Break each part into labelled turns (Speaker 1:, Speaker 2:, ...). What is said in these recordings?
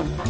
Speaker 1: a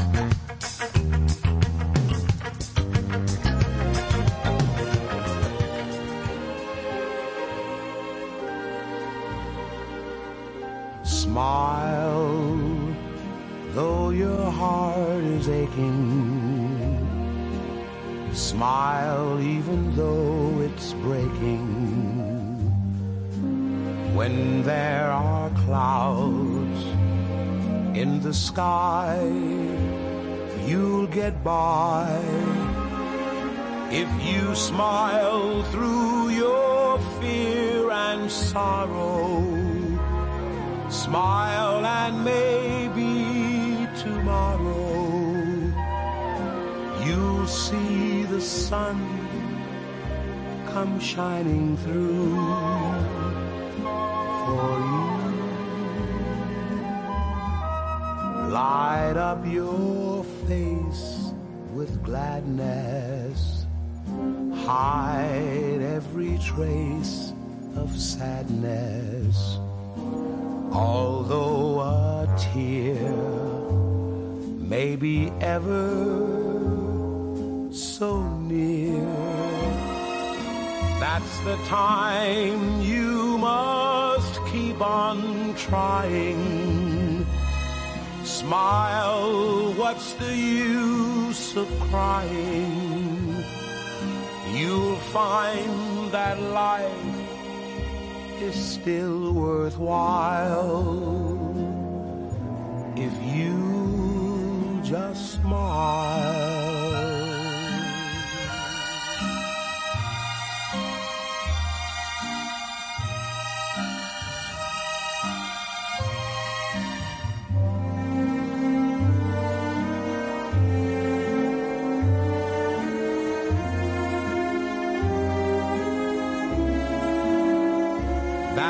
Speaker 2: by. If you smile through your fear and sorrow, smile and maybe tomorrow you'll see the sun come shining through for you. Light up your face with gladness, hide every trace of sadness. Although a tear may be ever so near. That's the time you must keep on trying. Smile, what's the use of crying? You'll find that life is still worthwhile if you just smile.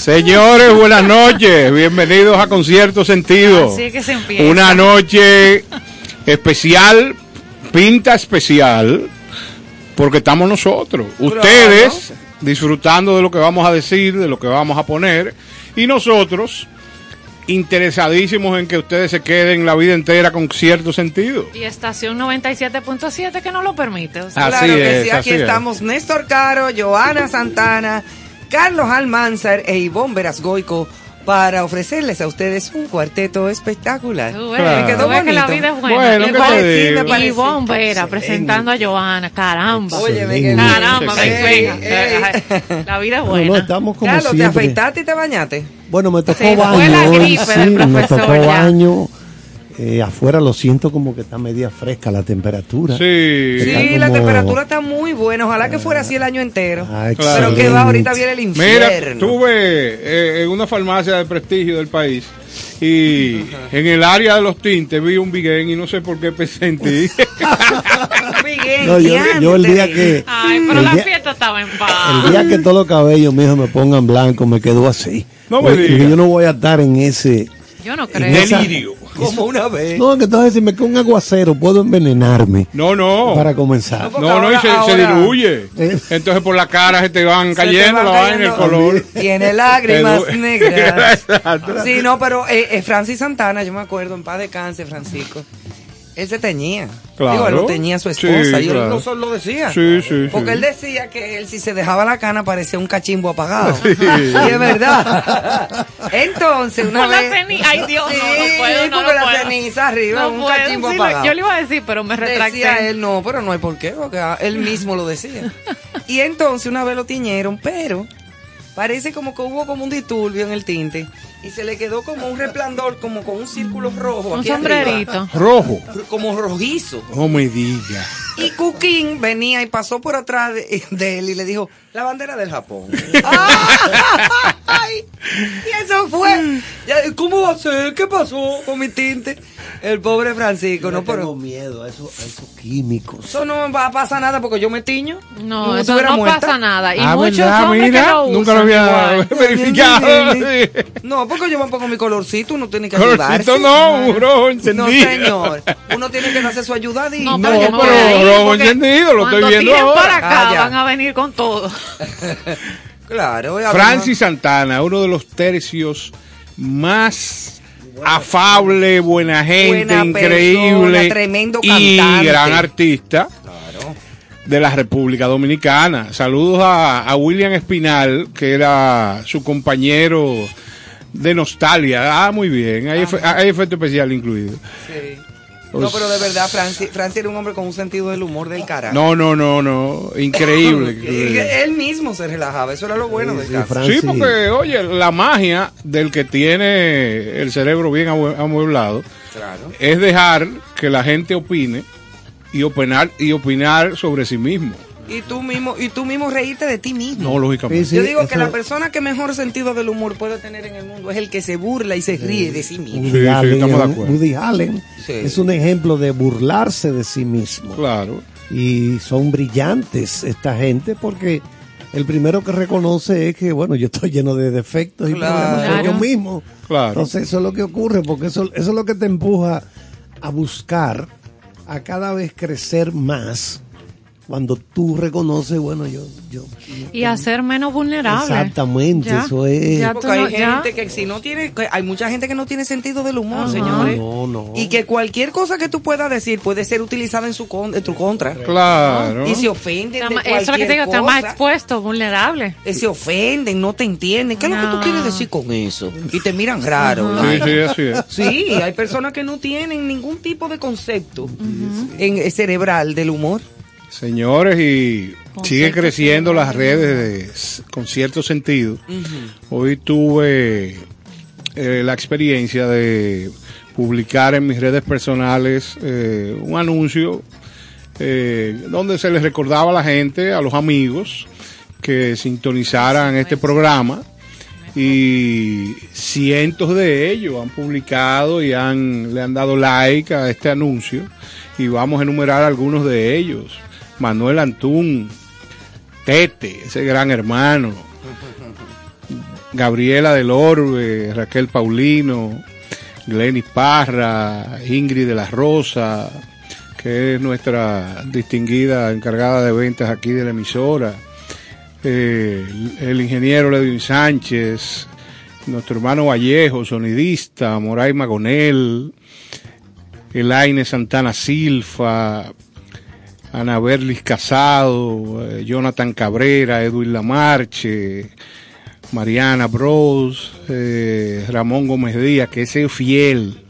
Speaker 3: Señores, buenas noches. Bienvenidos a Concierto Sentido.
Speaker 4: Así que se empieza.
Speaker 3: Una noche especial, pinta especial, porque estamos nosotros. Ustedes disfrutando de lo que vamos a decir, de lo que vamos a poner, y nosotros interesadísimos en que ustedes se queden la vida entera con cierto sentido.
Speaker 4: Y estación 97.7 que no lo permite. o sea,
Speaker 3: Así
Speaker 5: claro que
Speaker 3: es,
Speaker 5: sí, aquí
Speaker 3: así es.
Speaker 5: estamos Néstor Caro, Joana Santana, Carlos Almanzar e Ivonne Verasgoico para ofrecerles a ustedes un cuarteto espectacular.
Speaker 3: Claro.
Speaker 5: Me quedó
Speaker 4: que la vida es buena.
Speaker 5: Me
Speaker 4: presentando a Joana. Caramba.
Speaker 5: Que
Speaker 4: Caramba,
Speaker 3: Sí,
Speaker 4: ven,
Speaker 5: Ey,
Speaker 4: venga.
Speaker 5: ey.
Speaker 4: La vida es
Speaker 6: Bueno, no,
Speaker 4: buena.
Speaker 6: estamos como
Speaker 5: Carlos, ¿te afeitaste y te bañaste?
Speaker 6: Bueno, me tocó
Speaker 4: Se fue
Speaker 6: baño
Speaker 4: la
Speaker 6: hoy,
Speaker 4: gripe
Speaker 6: sí,
Speaker 4: del
Speaker 6: me tocó
Speaker 4: ya.
Speaker 6: baño. Eh, afuera lo siento como que está media fresca la temperatura.
Speaker 3: Sí.
Speaker 6: Está
Speaker 5: Sí, la temperatura está muy buena. Ojalá que fuera así el año entero.
Speaker 6: Ah,
Speaker 5: Pero que va, ahorita viene el
Speaker 3: Mira,
Speaker 5: infierno.
Speaker 3: estuve eh, en una farmacia de prestigio del país y en el área de los tintes vi un biguén y no sé por qué pensé en ti.
Speaker 6: No, yo, yo el día que
Speaker 4: Ay, pero
Speaker 6: el
Speaker 4: la
Speaker 6: día-
Speaker 4: fiesta estaba en paz.
Speaker 6: el día que todos los cabellos míos me pongan blanco me quedo así.
Speaker 3: No me digas.
Speaker 6: Yo no voy a estar en ese
Speaker 4: Yo no creo.
Speaker 3: Delirio.
Speaker 5: Como una vez.
Speaker 6: No, que entonces si me cae un aguacero puedo envenenarme
Speaker 3: No, no.
Speaker 6: para comenzar.
Speaker 5: No,
Speaker 3: No, y
Speaker 5: ahora-
Speaker 3: se, diluye.
Speaker 6: Eh.
Speaker 3: Entonces por la cara se te van
Speaker 5: te
Speaker 3: cayendo la vaina, el color.
Speaker 5: Tiene lágrimas negras. Sí, no, pero eh, eh, Francis Santana, yo me acuerdo, en paz de cáncer, Francisco. Él se teñía.
Speaker 3: Claro.
Speaker 5: Digo, él lo teñía a su
Speaker 3: Sí,
Speaker 5: esposa y él
Speaker 3: claro.
Speaker 5: no solo lo decía.
Speaker 3: Sí, sí,
Speaker 5: Porque
Speaker 3: sí.
Speaker 5: él decía que él si se dejaba la cana parecía un cachimbo apagado.
Speaker 3: Sí.
Speaker 5: Y es verdad. Entonces, una
Speaker 4: Con la
Speaker 5: vez...
Speaker 4: ceniza. Ay, Dios, no,
Speaker 5: Sí,
Speaker 4: no puedo, no,
Speaker 5: porque
Speaker 4: no
Speaker 5: la
Speaker 4: puedo.
Speaker 5: ceniza arriba,
Speaker 4: No
Speaker 5: un
Speaker 4: puedo,
Speaker 5: cachimbo
Speaker 4: sí, lo-
Speaker 5: apagado.
Speaker 4: Yo le iba a decir, pero me retracté.
Speaker 5: Decía él, no, pero no hay por qué, porque él mismo lo decía. Y entonces una vez lo tiñeron, pero parece como que hubo como un disturbio en el tinte y se le quedó como un resplandor, como con un círculo rojo.
Speaker 4: Un
Speaker 5: aquí arriba,
Speaker 4: sombrerito.
Speaker 3: Rojo.
Speaker 5: como rojizo.
Speaker 3: No me diga.
Speaker 5: Y Cuquín venía y pasó por atrás de, de él y le dijo, la bandera del Japón. ¡Ay! Y eso fue. ¿Cómo va a ser? ¿Qué pasó con mi tinte? El pobre Francisco, no,
Speaker 6: tengo
Speaker 5: pero...
Speaker 6: miedo a esos, a esos químicos.
Speaker 5: Eso no va a pasar nada porque yo me tiño.
Speaker 4: No, eso no
Speaker 5: muerta.
Speaker 4: pasa nada. Y
Speaker 3: Ah,
Speaker 4: muchos
Speaker 3: ¿verdad?
Speaker 4: hombres
Speaker 3: Mira,
Speaker 4: que lo usan
Speaker 3: nunca lo había
Speaker 4: igual.
Speaker 3: verificado.
Speaker 5: No, porque yo me pongo mi colorcito, uno tiene que
Speaker 3: Colorcito
Speaker 5: ayudarse.
Speaker 3: no, un rojo
Speaker 5: No,
Speaker 3: encendido.
Speaker 5: señor. Uno tiene que darse su ayudadita.
Speaker 4: No,
Speaker 3: No,
Speaker 4: pero voy a ir
Speaker 3: rojo encendido, lo estoy
Speaker 4: cuando
Speaker 3: viendo ahora.
Speaker 4: para acá
Speaker 5: Ah,
Speaker 4: van a venir con todo.
Speaker 5: Claro. y
Speaker 3: Francis Santana, uno de los tercios más afable, buena gente,
Speaker 5: Buena
Speaker 3: increíble
Speaker 5: persona, tremendo
Speaker 3: y
Speaker 5: cantante.
Speaker 3: gran artista
Speaker 5: Claro.
Speaker 3: de la República Dominicana. Saludos a, a William Espinal, que era su compañero de nostalgia. Ah, muy bien, hay, efe- hay efecto especial incluido.
Speaker 5: Sí.
Speaker 3: Pues-
Speaker 5: No, pero de verdad, Francis, Francis era un hombre con un sentido del humor del carajo.
Speaker 3: No, no, no, no, increíble.
Speaker 5: Él mismo se relajaba, eso era lo bueno del
Speaker 6: Sí,
Speaker 5: caso.
Speaker 6: Fran-
Speaker 3: Sí,
Speaker 6: Francis.
Speaker 3: porque, oye, la magia del que tiene el cerebro bien amue- amueblado
Speaker 5: Claro.
Speaker 3: es dejar que la gente opine y opinar y opinar sobre sí mismo.
Speaker 5: Y tú mismo, y tú mismo reírte de ti mismo.
Speaker 3: No, lógicamente.
Speaker 6: Sí,
Speaker 5: Yo digo que la persona que mejor sentido del humor puede tener en el mundo es el que se burla y se ríe de sí mismo.
Speaker 3: Sí,
Speaker 6: Woody
Speaker 3: sí,
Speaker 6: Allen,
Speaker 3: estamos de
Speaker 6: es un-
Speaker 3: acuerdo.
Speaker 6: Woody Allen
Speaker 5: Sí.
Speaker 6: es un ejemplo de burlarse de sí mismo.
Speaker 3: Claro.
Speaker 6: Y son brillantes esta gente porque el primero que reconoce es que, bueno, yo estoy lleno de defectos y
Speaker 5: Claro.
Speaker 6: problemas soy yo mismo.
Speaker 3: Claro.
Speaker 6: Entonces eso es lo que ocurre porque eso, eso es lo que te empuja a buscar, a cada vez crecer más cuando tú reconoces, bueno, yo... yo
Speaker 4: Y a ser menos vulnerable.
Speaker 6: Exactamente,
Speaker 4: Ya,
Speaker 6: eso es.
Speaker 5: Porque hay
Speaker 4: no- ya.
Speaker 5: gente que si no tiene, que hay mucha gente que no tiene sentido del humor,
Speaker 4: Ajá.
Speaker 5: señores.
Speaker 6: No, no.
Speaker 5: Y que cualquier cosa que tú puedas decir puede ser utilizada en su con- en tu contra.
Speaker 3: Claro.
Speaker 5: Y se ofenden de
Speaker 4: Está Eso es lo que te digo, está más
Speaker 5: cosa.
Speaker 4: expuesto, vulnerable.
Speaker 5: Eh, Se ofenden, no te entienden. ¿Qué es lo que tú quieres decir con eso? Y te miran raro.
Speaker 3: Sí, sí, así es.
Speaker 5: Sí, hay personas que no tienen ningún tipo de concepto en, eh, cerebral del humor.
Speaker 3: Señores, y sigue creciendo las redes de con cierto sentido. Hoy tuve eh, la experiencia de publicar en mis redes personales eh, un anuncio eh, donde se les recordaba a la gente, a los amigos, que sintonizaran este programa. Y cientos de ellos han publicado y han, le han dado like a este anuncio. Y vamos a enumerar algunos de ellos. Manuel Antún, Tete, ese gran hermano, Gabriela del Orbe, Raquel Paulino, Glenis Parra, Ingrid de la Rosa, que es nuestra distinguida encargada de ventas aquí de la emisora, eh, el ingeniero Ledwin Sánchez, nuestro hermano Vallejo, sonidista, Moray Magonel, Elaine Santana Silfa, Ana Berlis Casado, eh, Jonathan Cabrera, Edwin Lamarche, Mariana Bros, eh, Ramón Gómez Díaz, que ese es fiel,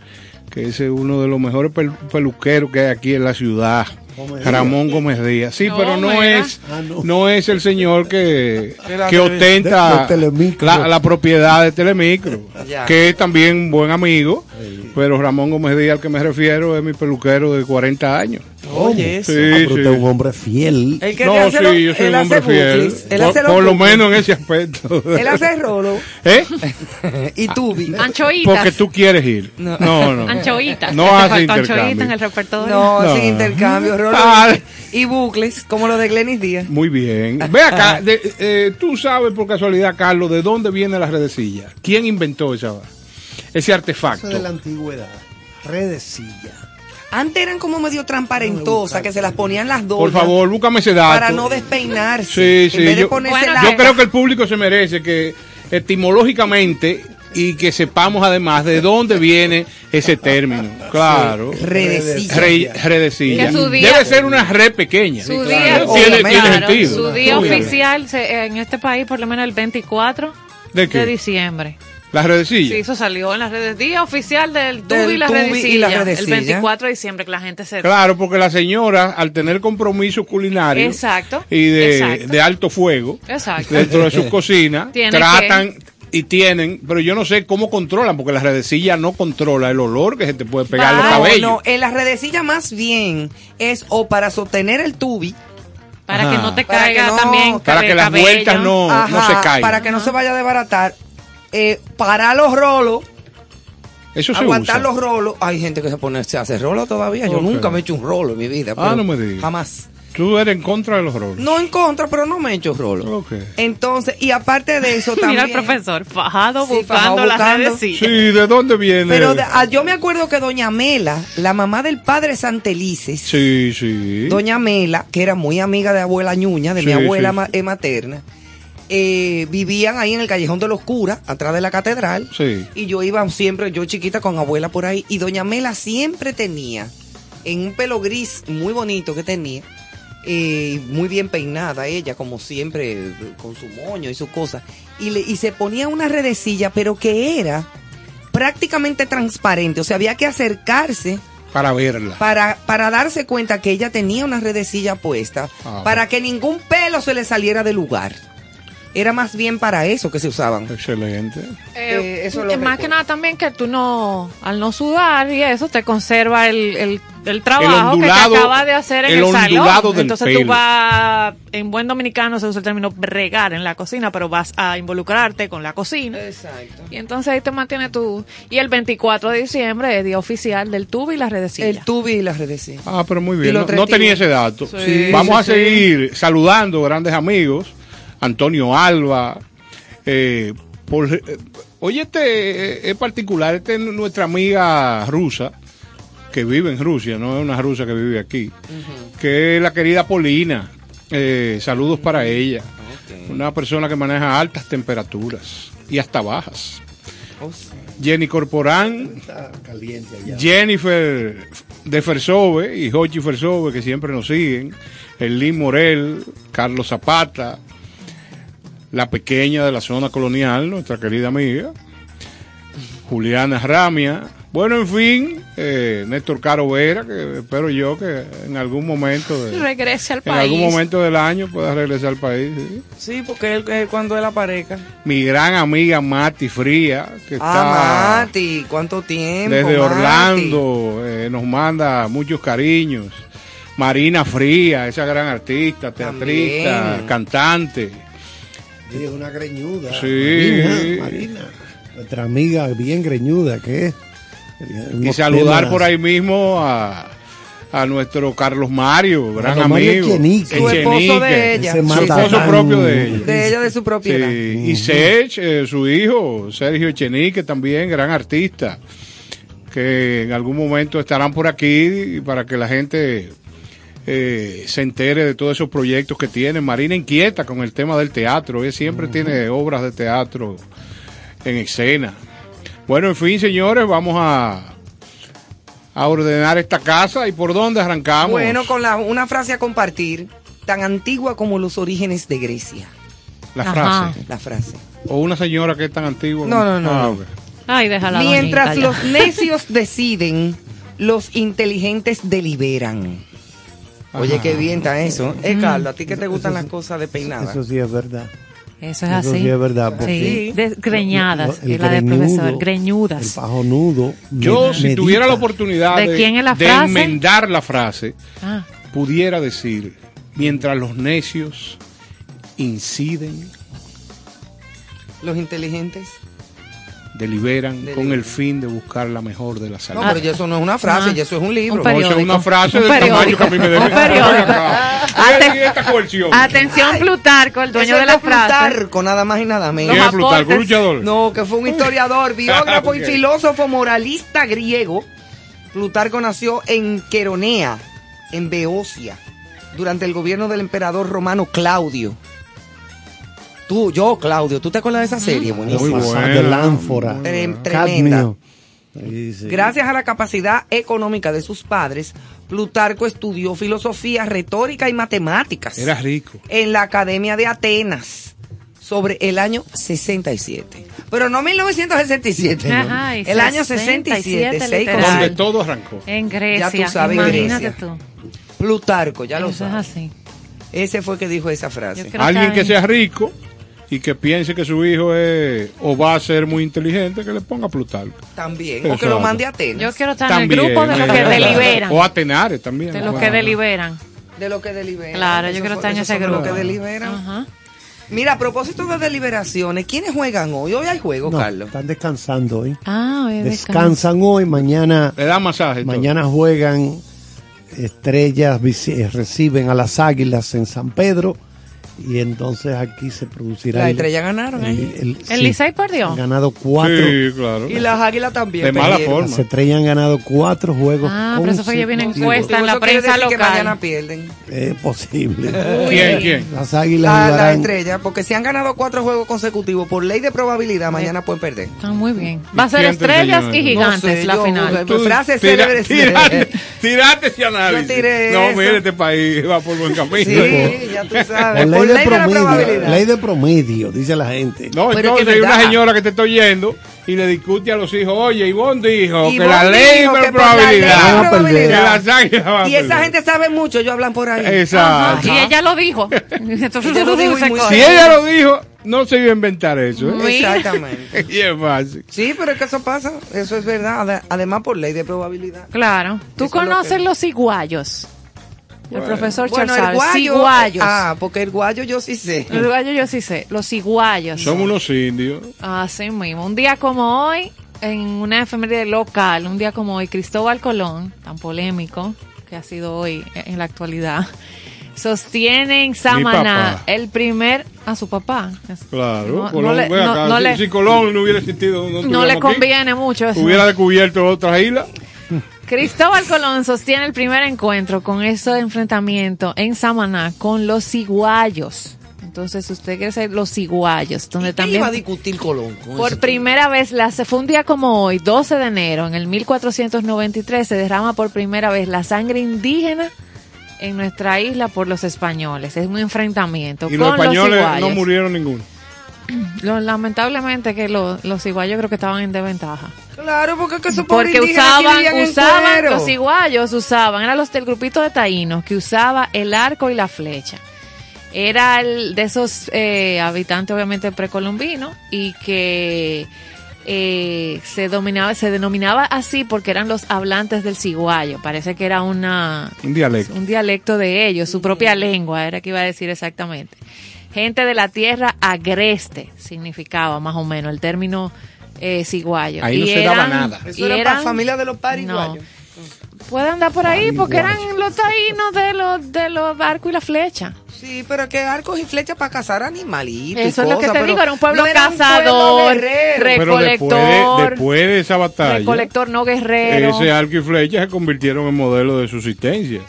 Speaker 3: que ese es uno de los mejores pel- peluqueros que hay aquí en la ciudad.
Speaker 6: Gómez
Speaker 3: Ramón Gómez Díaz. Sí,
Speaker 4: No,
Speaker 3: pero no
Speaker 4: mira.
Speaker 3: es,
Speaker 6: Ah, no.
Speaker 3: no es el señor que, que ostenta
Speaker 6: de- de Telemicro.
Speaker 3: la, la propiedad de Telemicro,
Speaker 5: Ya.
Speaker 3: que es también un buen amigo, pero Ramón Gómez Díaz al que me refiero es mi peluquero de 40 años.
Speaker 5: Oye, eso.
Speaker 3: Sí,
Speaker 6: Ah, pero
Speaker 3: sí.
Speaker 6: usted es un hombre fiel.
Speaker 5: El que
Speaker 3: No,
Speaker 5: hace
Speaker 3: sí,
Speaker 5: lo-
Speaker 3: yo soy un hombre fiel.
Speaker 5: él
Speaker 3: Por,
Speaker 5: hace los
Speaker 3: por lo menos en ese aspecto.
Speaker 5: Él hace rolo
Speaker 3: ¿Eh?
Speaker 5: y tubi.
Speaker 4: Anchoitas.
Speaker 3: Porque tú quieres ir.
Speaker 5: No.
Speaker 3: No, no.
Speaker 4: Anchoitas.
Speaker 3: No hace intercambio.
Speaker 4: en el repertorio.
Speaker 5: No,
Speaker 3: No.
Speaker 5: sin intercambio, rolo
Speaker 3: Ah.
Speaker 5: y, y bucles, como lo de Glenis Díaz.
Speaker 3: Muy bien. Ve acá, de- eh, tú sabes por casualidad, Carlos, de dónde viene la redecilla. ¿Quién inventó esa, ese
Speaker 6: Eso
Speaker 3: artefacto?
Speaker 6: de la antigüedad. Redecilla.
Speaker 5: Antes eran como medio transparentosas, que se las ponían las dos.
Speaker 3: Por favor, búscame ese dato.
Speaker 5: Para no despeinarse.
Speaker 3: Sí, sí,
Speaker 5: En vez de
Speaker 3: yo-
Speaker 5: ponerse
Speaker 4: Bueno,
Speaker 5: la-
Speaker 3: Yo creo que el público se merece que etimológicamente y que sepamos además de dónde viene ese término. Claro.
Speaker 5: Redecilla.
Speaker 3: Re- redecilla.
Speaker 4: Que su día-
Speaker 3: Debe ser una red pequeña.
Speaker 4: Su
Speaker 3: Sí,
Speaker 4: día,
Speaker 3: claro.
Speaker 5: sí,
Speaker 3: tiene,
Speaker 5: claro,
Speaker 3: tiene
Speaker 4: claro,
Speaker 3: sentido.
Speaker 4: su día
Speaker 3: Muy bien.
Speaker 4: oficial se- en este país, por lo menos el 24
Speaker 3: ¿De qué?
Speaker 4: de diciembre.
Speaker 3: La redecilla.
Speaker 4: Sí, eso salió en las redes. Día oficial del tubi y la
Speaker 5: tubi y
Speaker 4: redecilla.
Speaker 5: la redecilla.
Speaker 4: El 24 de diciembre que la gente se...
Speaker 3: Claro, porque la señora, al tener compromisos culinarios
Speaker 4: Exacto,
Speaker 3: y de,
Speaker 4: exacto.
Speaker 3: de alto fuego
Speaker 4: Exacto.
Speaker 3: dentro de sus cocinas, tratan y tienen, pero yo no sé cómo controlan, porque la redecilla no controla el olor que se te puede pegar a los.
Speaker 5: No,
Speaker 3: cabellos.
Speaker 5: no, en la redecilla más bien es o para sostener el tubi,
Speaker 4: Para que
Speaker 3: Ajá.
Speaker 4: no te
Speaker 5: Para que
Speaker 4: caiga
Speaker 5: no-
Speaker 4: también
Speaker 3: para que las
Speaker 4: cabello.
Speaker 3: vueltas no, no se caigan.
Speaker 5: para que no se vaya a desbaratar, eh, para los rolos,
Speaker 3: Eso se
Speaker 5: aguantar
Speaker 3: usa.
Speaker 5: los rolos. Hay gente que se pone, se hace rolo todavía. Yo nunca me he hecho un rolo en mi vida.
Speaker 3: Ah, no me digas.
Speaker 5: Jamás.
Speaker 3: Tú eres en contra de los roles.
Speaker 5: No en contra, pero no me he hecho rolo. Entonces, y aparte de eso también.
Speaker 4: Mira el profesor, fajado
Speaker 5: Sí,
Speaker 4: buscando
Speaker 5: fajado
Speaker 4: las
Speaker 5: buscando.
Speaker 4: redecillas.
Speaker 3: Sí, ¿de dónde viene?
Speaker 5: Pero de- ah, yo me acuerdo que doña Mela, la mamá del padre Santelices,
Speaker 3: Sí, sí.
Speaker 5: doña Mela, que era muy amiga de abuela Ñuña, de mi abuela
Speaker 3: sí.
Speaker 5: ma- eh, materna, eh, vivían ahí en el callejón de los curas, atrás de la catedral.
Speaker 3: Sí.
Speaker 5: Y yo iba siempre, yo chiquita con abuela por ahí, y doña Mela siempre tenía, en un pelo gris muy bonito que tenía, eh, muy bien peinada ella, como siempre, con su moño y sus cosas, y, le, y se ponía una redecilla, pero que era prácticamente transparente, o sea, había que acercarse
Speaker 3: Para verla.
Speaker 5: para, para darse cuenta que ella tenía una redecilla puesta,
Speaker 3: Ah,
Speaker 5: para que ningún pelo se le saliera del lugar. Era más bien para eso que se usaban.
Speaker 3: Excelente.
Speaker 5: Eh, eso lo
Speaker 4: más
Speaker 5: recuerdo.
Speaker 4: que nada también que tú no, al no sudar y eso, te conserva el, el, el trabajo
Speaker 3: ondulado-
Speaker 4: que te acabas de hacer en
Speaker 3: el
Speaker 4: el,
Speaker 3: ondulado
Speaker 4: salón.
Speaker 3: del
Speaker 4: Entonces
Speaker 3: pelo.
Speaker 4: tú vas, en buen dominicano se usa el término regar en la cocina, pero vas a involucrarte con la cocina.
Speaker 5: Exacto.
Speaker 4: Y entonces ahí te mantiene tú. Y el 24 de diciembre es día oficial del tubo y la redecilla.
Speaker 5: El tubi y la redecilla.
Speaker 3: Ah, pero muy bien. No, tenía ese dato.
Speaker 5: Sí,
Speaker 3: Vamos
Speaker 5: sí,
Speaker 3: a
Speaker 5: sí.
Speaker 3: seguir saludando grandes amigos. Antonio Alba. Eh, por, eh, oye, este eh, es particular. Esta es nuestra amiga rusa que vive en Rusia, no es una rusa que vive aquí. Que es la querida Polina. Eh, saludos para ella. Una persona que maneja altas temperaturas y hasta bajas.
Speaker 5: Oh, sí.
Speaker 3: Jenny Corporán,
Speaker 6: Está caliente allá.
Speaker 3: Jennifer de Fersove y Jochi Fersove, que siempre nos siguen, Elín Morel, Carlos Zapata, la pequeña de la zona colonial, nuestra querida amiga, Juliana Ramia. Bueno, en fin, eh, Néstor Caro Vera, que espero yo que en algún momento, de-
Speaker 4: Regrese al
Speaker 3: en
Speaker 4: país.
Speaker 3: algún momento del año pueda regresar al país. ¿sí?
Speaker 5: Sí, porque él, él cuando él aparezca.
Speaker 3: Mi gran amiga Mati Fría, que está
Speaker 5: Ah, Mati, ¿cuánto tiempo?
Speaker 3: desde
Speaker 5: Mati?
Speaker 3: Orlando, eh, nos manda muchos cariños. Marina Fría, esa gran artista, teatrista,
Speaker 5: También.
Speaker 3: cantante.
Speaker 6: Sí, es una greñuda.
Speaker 3: Sí.
Speaker 6: Marina, Marina. Nuestra amiga bien greñuda que es.
Speaker 3: Y saludar por ahí mismo a a nuestro Carlos Mario, gran
Speaker 6: Carlos Mario
Speaker 3: amigo.
Speaker 6: Echenique.
Speaker 5: Su esposo de ella.
Speaker 3: Su esposo propio de ella.
Speaker 5: De ella, de su propiedad.
Speaker 3: Sí, y Sech, eh, su hijo, Sergio Echenique, también gran artista, que en algún momento estarán por aquí para que la gente eh, se entere de todos esos proyectos que tiene. Marina inquieta con el tema del teatro, ella siempre tiene obras de teatro en escena. Bueno, en fin, señores, vamos a, a ordenar esta casa y por dónde arrancamos.
Speaker 5: Bueno, con la, una frase a compartir, tan antigua como los orígenes de Grecia.
Speaker 3: la
Speaker 1: Ajá.
Speaker 3: frase.
Speaker 5: La frase.
Speaker 3: O una señora que es tan antigua.
Speaker 5: No, no, no,
Speaker 3: Ah.
Speaker 4: Ay, déjala.
Speaker 5: Mientras los necios deciden, los inteligentes deliberan. Oye,
Speaker 3: Ajá.
Speaker 5: qué bien está eso. Eh, Carlos, ¿a ti que te gustan las cosas de peinada?
Speaker 6: Eso sí es verdad.
Speaker 4: Eso es
Speaker 6: Eso
Speaker 4: así.
Speaker 6: sí es verdad. porque
Speaker 4: Sí, desgreñadas,
Speaker 6: el
Speaker 4: es la de
Speaker 6: greñudo,
Speaker 4: profesor,
Speaker 6: El
Speaker 4: greñudas.
Speaker 6: pajonudo.
Speaker 3: Yo,
Speaker 6: me-
Speaker 3: si
Speaker 6: medita.
Speaker 3: tuviera la oportunidad
Speaker 4: ¿De
Speaker 3: de,
Speaker 4: quién es la
Speaker 3: de
Speaker 4: frase?
Speaker 3: enmendar la frase,
Speaker 4: Ah,
Speaker 3: pudiera decir, mientras los necios inciden,
Speaker 5: Los inteligentes.
Speaker 3: Deliberan con el fin de buscar la mejor de la
Speaker 5: No,
Speaker 3: salud.
Speaker 5: pero ya eso no es una frase,
Speaker 4: Ah.
Speaker 5: ya eso es un libro.
Speaker 4: Un
Speaker 3: No, esa es una frase
Speaker 4: Un
Speaker 3: del tamaño que a mí me debe. Coerción?
Speaker 4: Atención, Plutarco, el dueño
Speaker 5: Eso
Speaker 4: de la frase.
Speaker 5: Plutarco, nada más y nada menos.
Speaker 3: ¿Quién es Plutarco?
Speaker 4: aportes.
Speaker 3: ¿Un luchador?
Speaker 5: No, que fue un historiador, biógrafo y filósofo moralista griego. Plutarco nació en Queronea, en Beocia, durante el gobierno del emperador romano Claudio. Tú, yo, Claudio, ¿tú te acuerdas de esa serie? Buenísima.
Speaker 3: Muy buena.
Speaker 6: de l'ánfora.
Speaker 5: Trem-
Speaker 6: cadmio. Sí, sí.
Speaker 5: Gracias a la capacidad económica de sus padres, Plutarco estudió filosofía, retórica y matemáticas
Speaker 3: Era rico.
Speaker 5: en la Academia de Atenas sobre el año 67. Pero no 1967, no.
Speaker 4: Ajá, y
Speaker 5: el año
Speaker 4: 67
Speaker 5: 67, seis
Speaker 4: literal.
Speaker 5: con
Speaker 3: Donde todo arrancó.
Speaker 4: En Grecia.
Speaker 5: Ya tú sabes,
Speaker 4: Imagínate
Speaker 5: Grecia.
Speaker 4: tú.
Speaker 5: Plutarco, ya lo
Speaker 4: es
Speaker 5: sabes.
Speaker 4: así.
Speaker 5: Ese fue que dijo esa frase.
Speaker 3: Alguien que sea rico y que piense que su hijo es o va a ser muy inteligente, que le ponga Plutarco.
Speaker 5: También. O que lo mande a Atenas.
Speaker 4: Yo quiero estar
Speaker 3: También.
Speaker 4: en el grupo de los que deliberan.
Speaker 3: O a Tenares también.
Speaker 4: De los que deliberan.
Speaker 5: De lo que deliberan.
Speaker 4: Claro, yo quiero estar en ese grupo.
Speaker 5: Lo que deliberan.
Speaker 4: Ajá.
Speaker 5: Mira, a propósito de deliberaciones, ¿quiénes juegan hoy? Hoy hay juego,
Speaker 6: No,
Speaker 5: Carlos.
Speaker 6: están descansando hoy.
Speaker 4: Ah, hoy es
Speaker 6: Descansan hoy, mañana,
Speaker 3: Le da masaje. todo.
Speaker 6: mañana juegan estrellas, eh, reciben a las águilas en San Pedro y entonces aquí se producirá.
Speaker 5: Las
Speaker 6: el-
Speaker 5: estrellas ganaron ahí.
Speaker 6: el,
Speaker 4: ¿El
Speaker 6: sí,
Speaker 4: Licey perdió?
Speaker 6: Han ganado cuatro.
Speaker 3: Sí, claro.
Speaker 5: Y las águilas también.
Speaker 3: De mala forma.
Speaker 6: Las estrellas han ganado cuatro juegos.
Speaker 4: Ah, pero eso fue que viene
Speaker 6: consecutivos.
Speaker 4: encuesta en la
Speaker 5: Eso
Speaker 4: prensa
Speaker 5: que
Speaker 4: local.
Speaker 5: mañana pierden.
Speaker 6: Es posible.
Speaker 3: ¿Quién, quién?
Speaker 6: Las águilas
Speaker 5: La, la
Speaker 6: jugarán-
Speaker 5: estrella, porque si han ganado cuatro juegos consecutivos por ley de probabilidad, mañana pueden perder.
Speaker 4: Están muy bien. Va a ser estrellas y gigantes
Speaker 5: No sé,
Speaker 4: la
Speaker 5: yo-
Speaker 4: final.
Speaker 5: Tú- frase
Speaker 3: tira-
Speaker 5: célebre.
Speaker 3: Tirate, tirate ese análisis.
Speaker 5: Yo tiré
Speaker 3: no, mire, este país va por buen camino.
Speaker 5: Sí, ya tú sabes.
Speaker 6: De
Speaker 5: ley de
Speaker 6: promedio.
Speaker 5: probabilidad.
Speaker 6: Ley de promedio, dice la gente.
Speaker 3: No,
Speaker 5: Pero
Speaker 3: entonces
Speaker 5: que
Speaker 3: hay una señora que te está oyendo y le discute a los hijos, oye, Ivonne dijo que la ley de
Speaker 5: la
Speaker 3: probabilidad,
Speaker 5: ley de
Speaker 3: que
Speaker 5: Y esa gente sabe mucho, ellos hablan por ahí.
Speaker 3: Exacto.
Speaker 4: y ella lo dijo. Entonces,
Speaker 5: Ella lo dijo.
Speaker 3: Si ella lo dijo, no se iba a inventar eso. ¿eh?
Speaker 5: Exactamente.
Speaker 3: y es fácil.
Speaker 5: Sí, pero es que eso pasa, eso es verdad, ade- además por ley de probabilidad.
Speaker 4: Claro. ¿Tú
Speaker 5: Eso
Speaker 4: conoces
Speaker 5: que-
Speaker 4: los ciguayos? El profesor
Speaker 5: Bueno,
Speaker 4: Charles
Speaker 5: el guayo,
Speaker 4: Ciguayos.
Speaker 5: ah, porque el guayo yo sí sé.
Speaker 4: El guayo yo sí sé. Los ciguayos.
Speaker 3: Son unos indios.
Speaker 4: Así mismo. Un día como hoy, en una efeméride local, un día como hoy, Cristóbal Colón, tan polémico que ha sido hoy en la actualidad, sostiene en Samaná el primer a su papá.
Speaker 3: Claro.
Speaker 4: No-
Speaker 3: Colón,
Speaker 4: no le-
Speaker 3: acá,
Speaker 4: no- no
Speaker 3: si,
Speaker 4: le-
Speaker 3: si Colón no hubiera existido, no,
Speaker 4: No le
Speaker 3: aquí.
Speaker 4: conviene mucho eso.
Speaker 3: Hubiera descubierto otras islas.
Speaker 4: Cristóbal Colón sostiene el primer encuentro con ese enfrentamiento en Samaná con los ciguayos. Entonces, usted quiere saber los ciguayos, donde
Speaker 5: ¿Y qué
Speaker 4: también
Speaker 5: iba a discutir Colón con
Speaker 4: por primera vez, la, se fue un día como hoy, 12 de enero, en el 1493, se derrama por primera vez la sangre indígena en nuestra isla por los españoles. Es un enfrentamiento
Speaker 3: Y
Speaker 4: con
Speaker 3: los españoles no
Speaker 4: ciguayos.
Speaker 3: murieron ninguno.
Speaker 4: Lo- lamentablemente que lo- los ciguayos creo que estaban en desventaja.
Speaker 5: Claro, porque es que esos pobres
Speaker 4: Porque usaban, usaban, los ciguayos usaban, eran los del grupito de taínos que usaba el arco y la flecha. Era el de esos eh, habitantes obviamente precolombinos y que eh, se dominaba, se denominaba así porque eran los hablantes del ciguayo. Parece que era una
Speaker 3: Un dialecto.
Speaker 4: un dialecto de ellos, su propia lengua, era que iba a decir exactamente. Gente de la tierra agreste significaba más o menos el término eh, ciguayo.
Speaker 3: Ahí no
Speaker 4: Y
Speaker 3: se daba nada.
Speaker 5: Eso
Speaker 4: y
Speaker 5: era
Speaker 4: eran-
Speaker 5: para familia de los pariguayos.
Speaker 4: no. puede andar por ahí
Speaker 6: Ay,
Speaker 4: porque eran los taínos de los de los arcos y la flecha.
Speaker 5: Sí, pero que arcos y flechas para cazar animalitos. y
Speaker 4: Eso es lo que te digo, era un pueblo
Speaker 5: no era un
Speaker 4: cazador,
Speaker 5: pueblo guerrero.
Speaker 4: re-
Speaker 3: Pero después de,
Speaker 4: Recolector.
Speaker 3: después de esa batalla,
Speaker 4: Recolector no guerrero.
Speaker 3: ese arco y flecha se convirtieron en modelo de subsistencia.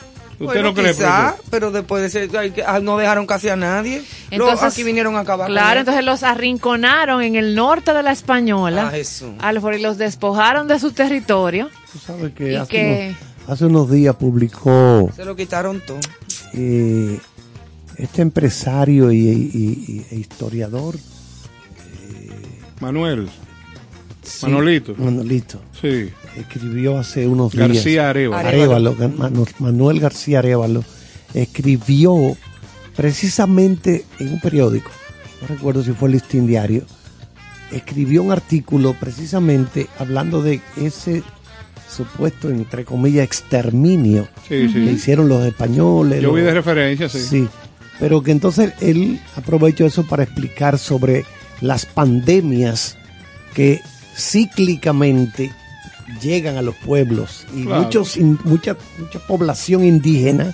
Speaker 3: ¿Usted
Speaker 5: Bueno,
Speaker 3: no cree,
Speaker 5: quizá, pero después de que- ah, no dejaron casi a nadie.
Speaker 4: Entonces,
Speaker 5: Los, aquí vinieron a acabar con
Speaker 4: Claro, entonces los arrinconaron en el norte de la Española.
Speaker 5: Ah, Jesús.
Speaker 4: a los- y los despojaron de su territorio.
Speaker 6: Tú sabes que
Speaker 4: Y
Speaker 6: hace,
Speaker 4: que-
Speaker 6: Unos, hace unos días publicó
Speaker 5: Se lo quitaron todo.
Speaker 6: eh, este empresario y, y- y- e historiador
Speaker 3: Manuel,
Speaker 6: sí,
Speaker 3: Manolito.
Speaker 6: Manolito
Speaker 3: sí.
Speaker 6: Escribió hace unos días
Speaker 3: García Arevalo.
Speaker 6: Manuel García Arevalo escribió precisamente en un periódico, no recuerdo si fue el Listín Diario, escribió un artículo precisamente hablando de ese supuesto, entre comillas, exterminio
Speaker 3: Sí, sí.
Speaker 6: que hicieron los españoles.
Speaker 3: Yo vi de referencia, sí.
Speaker 6: Sí, pero que entonces él aprovechó eso para explicar sobre las pandemias que cíclicamente llegan a los pueblos y
Speaker 3: Claro.
Speaker 6: muchos in- mucha mucha población indígena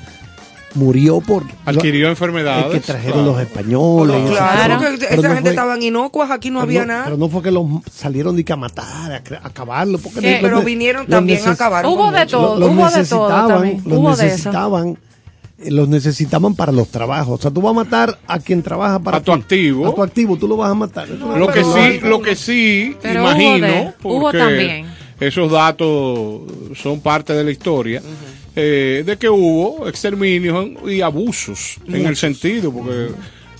Speaker 6: murió por
Speaker 3: Adquirió enfermedades.
Speaker 6: que trajeron
Speaker 3: claro.
Speaker 6: los españoles.
Speaker 5: Claro,
Speaker 6: Pero
Speaker 5: esa
Speaker 6: no
Speaker 5: gente
Speaker 6: fue-
Speaker 5: estaban inocuas, aquí no había
Speaker 6: no-
Speaker 5: nada.
Speaker 6: Pero no fue que los salieron de que a matar, a, acabarlo. Porque
Speaker 5: Sí,
Speaker 6: los
Speaker 5: pero vinieron
Speaker 6: los
Speaker 5: también a acabar
Speaker 4: Hubo de todo,
Speaker 6: los
Speaker 4: hubo de todo también.
Speaker 6: los
Speaker 4: Hubo de eso.
Speaker 6: necesitaban, eh, los necesitaban para los trabajos. O sea, tú vas a matar a quien trabaja para
Speaker 3: A tu
Speaker 6: ti.
Speaker 3: activo.
Speaker 6: A tu activo, tú lo vas a matar.
Speaker 3: Lo que sí, lo que sí,
Speaker 4: hubo
Speaker 3: imagino,
Speaker 4: hubo también.
Speaker 3: Esos datos son parte de la historia, eh, de que hubo exterminios y abusos en el sentido, porque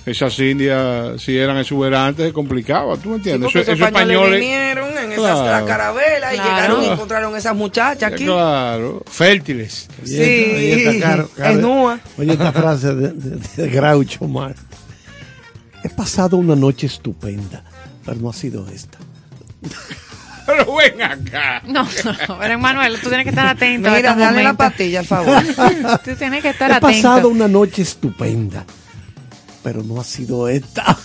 Speaker 3: esas indias, si eran exuberantes, se complicaba, ¿tú me entiendes?
Speaker 5: esos
Speaker 3: esos
Speaker 5: españoles
Speaker 3: españoles,
Speaker 5: vinieron en esas
Speaker 3: Claro.
Speaker 5: las carabelas y
Speaker 4: Claro.
Speaker 5: llegaron y encontraron esas muchachas aquí.
Speaker 3: claro, fértiles.
Speaker 5: Sí,
Speaker 6: Oye, esta. Oye, esta frase de, de- de Groucho Marx. He pasado una noche estupenda, pero no ha sido esta.
Speaker 3: Pero ven acá.
Speaker 4: No, no, pero Manuel, tú tienes que estar atento.
Speaker 5: Mira, la pastilla, al favor.
Speaker 4: Tú tienes que estar
Speaker 6: He
Speaker 4: atento.
Speaker 6: pasado una noche estupenda, pero no ha sido esta.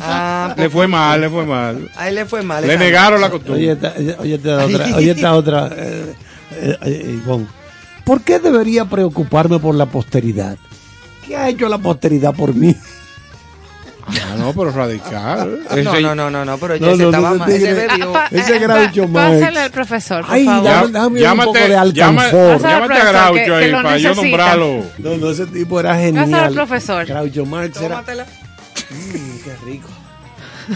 Speaker 5: Ah,
Speaker 3: Le fue mal, le fue mal.
Speaker 5: a él le fue mal.
Speaker 3: Le
Speaker 5: esa
Speaker 3: negaron la
Speaker 6: Oye,
Speaker 3: costumbre.
Speaker 6: esta, oye, esta otra, oye, esta otra, eh, eh, eh, Ivonne. ¿Por qué debería preocuparme por la posteridad? ¿Qué ha hecho la posteridad por mí?
Speaker 3: Ah, no, pero radical.
Speaker 5: No,
Speaker 3: Ese-
Speaker 5: no, no, no, no, pero ya
Speaker 6: No,
Speaker 5: ese
Speaker 6: no, no,
Speaker 5: estaba mal, ese bebió.
Speaker 6: Ese Groucho Marx.
Speaker 4: Pásale al profesor, por
Speaker 6: Ay,
Speaker 4: favor.
Speaker 6: ya- Dame un
Speaker 3: llámate,
Speaker 6: poco de
Speaker 3: llámate,
Speaker 6: alcanfor.
Speaker 3: llámate a Groucho ahí
Speaker 4: lo
Speaker 3: para yo
Speaker 4: necesita.
Speaker 3: nombrarlo.
Speaker 6: No, no, ese tipo era genial.
Speaker 4: Pásale al profesor.
Speaker 6: Groucho Marx era...
Speaker 5: Tómatela,
Speaker 6: Mm, qué rico.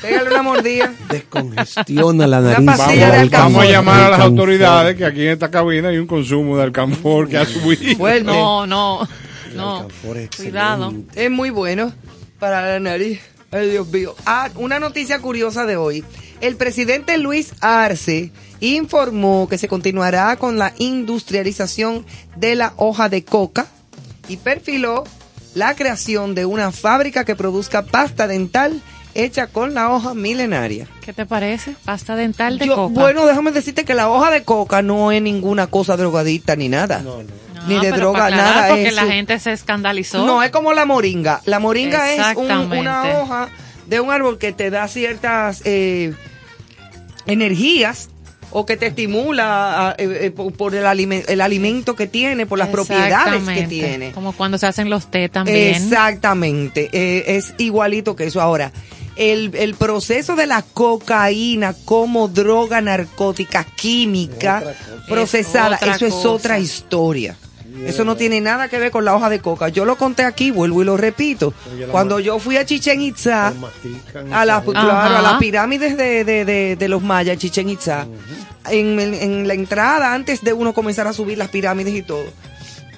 Speaker 5: pégale una mordida.
Speaker 6: Descongestiona la nariz.
Speaker 5: De
Speaker 3: Vamos, a llamar a las autoridades que aquí en esta cabina hay un consumo de alcanfor que ha subido.
Speaker 5: Fuerte.
Speaker 4: No, no, no. Cuidado.
Speaker 5: Es muy bueno para la nariz. Ay, Dios mío. Ah, una noticia curiosa de hoy. El presidente Luis Arce informó que se continuará con la industrialización de la hoja de coca y perfiló la creación de una fábrica que produzca pasta dental hecha con la hoja milenaria.
Speaker 4: ¿Qué te parece? Pasta dental de
Speaker 5: Yo-
Speaker 4: coca.
Speaker 5: bueno, déjame decirte que la hoja de coca no es ninguna cosa drogadicta ni nada.
Speaker 4: No,
Speaker 5: ni de droga,
Speaker 4: aclarar,
Speaker 5: nada.
Speaker 4: Porque
Speaker 5: es
Speaker 4: la gente se escandalizó.
Speaker 5: No, es como la moringa. La moringa es un- una hoja de un árbol que te da ciertas eh, energías o que te estimula eh, eh, por, el, alime- el alimento que tiene, por las propiedades que tiene.
Speaker 4: Como cuando se hacen los té también.
Speaker 5: Exactamente, eh, es igualito que eso. Ahora, el, el proceso de la cocaína como droga narcótica química procesada, eso es otra historia. Eso no tiene nada que ver con la hoja de coca. Yo lo conté aquí, vuelvo y lo repito. Cuando yo fui a Chichen Itza, a claro, a las pirámides de, de, de, de los mayas, Chichen Itza, en la entrada, antes de uno comenzar a subir las pirámides y todo,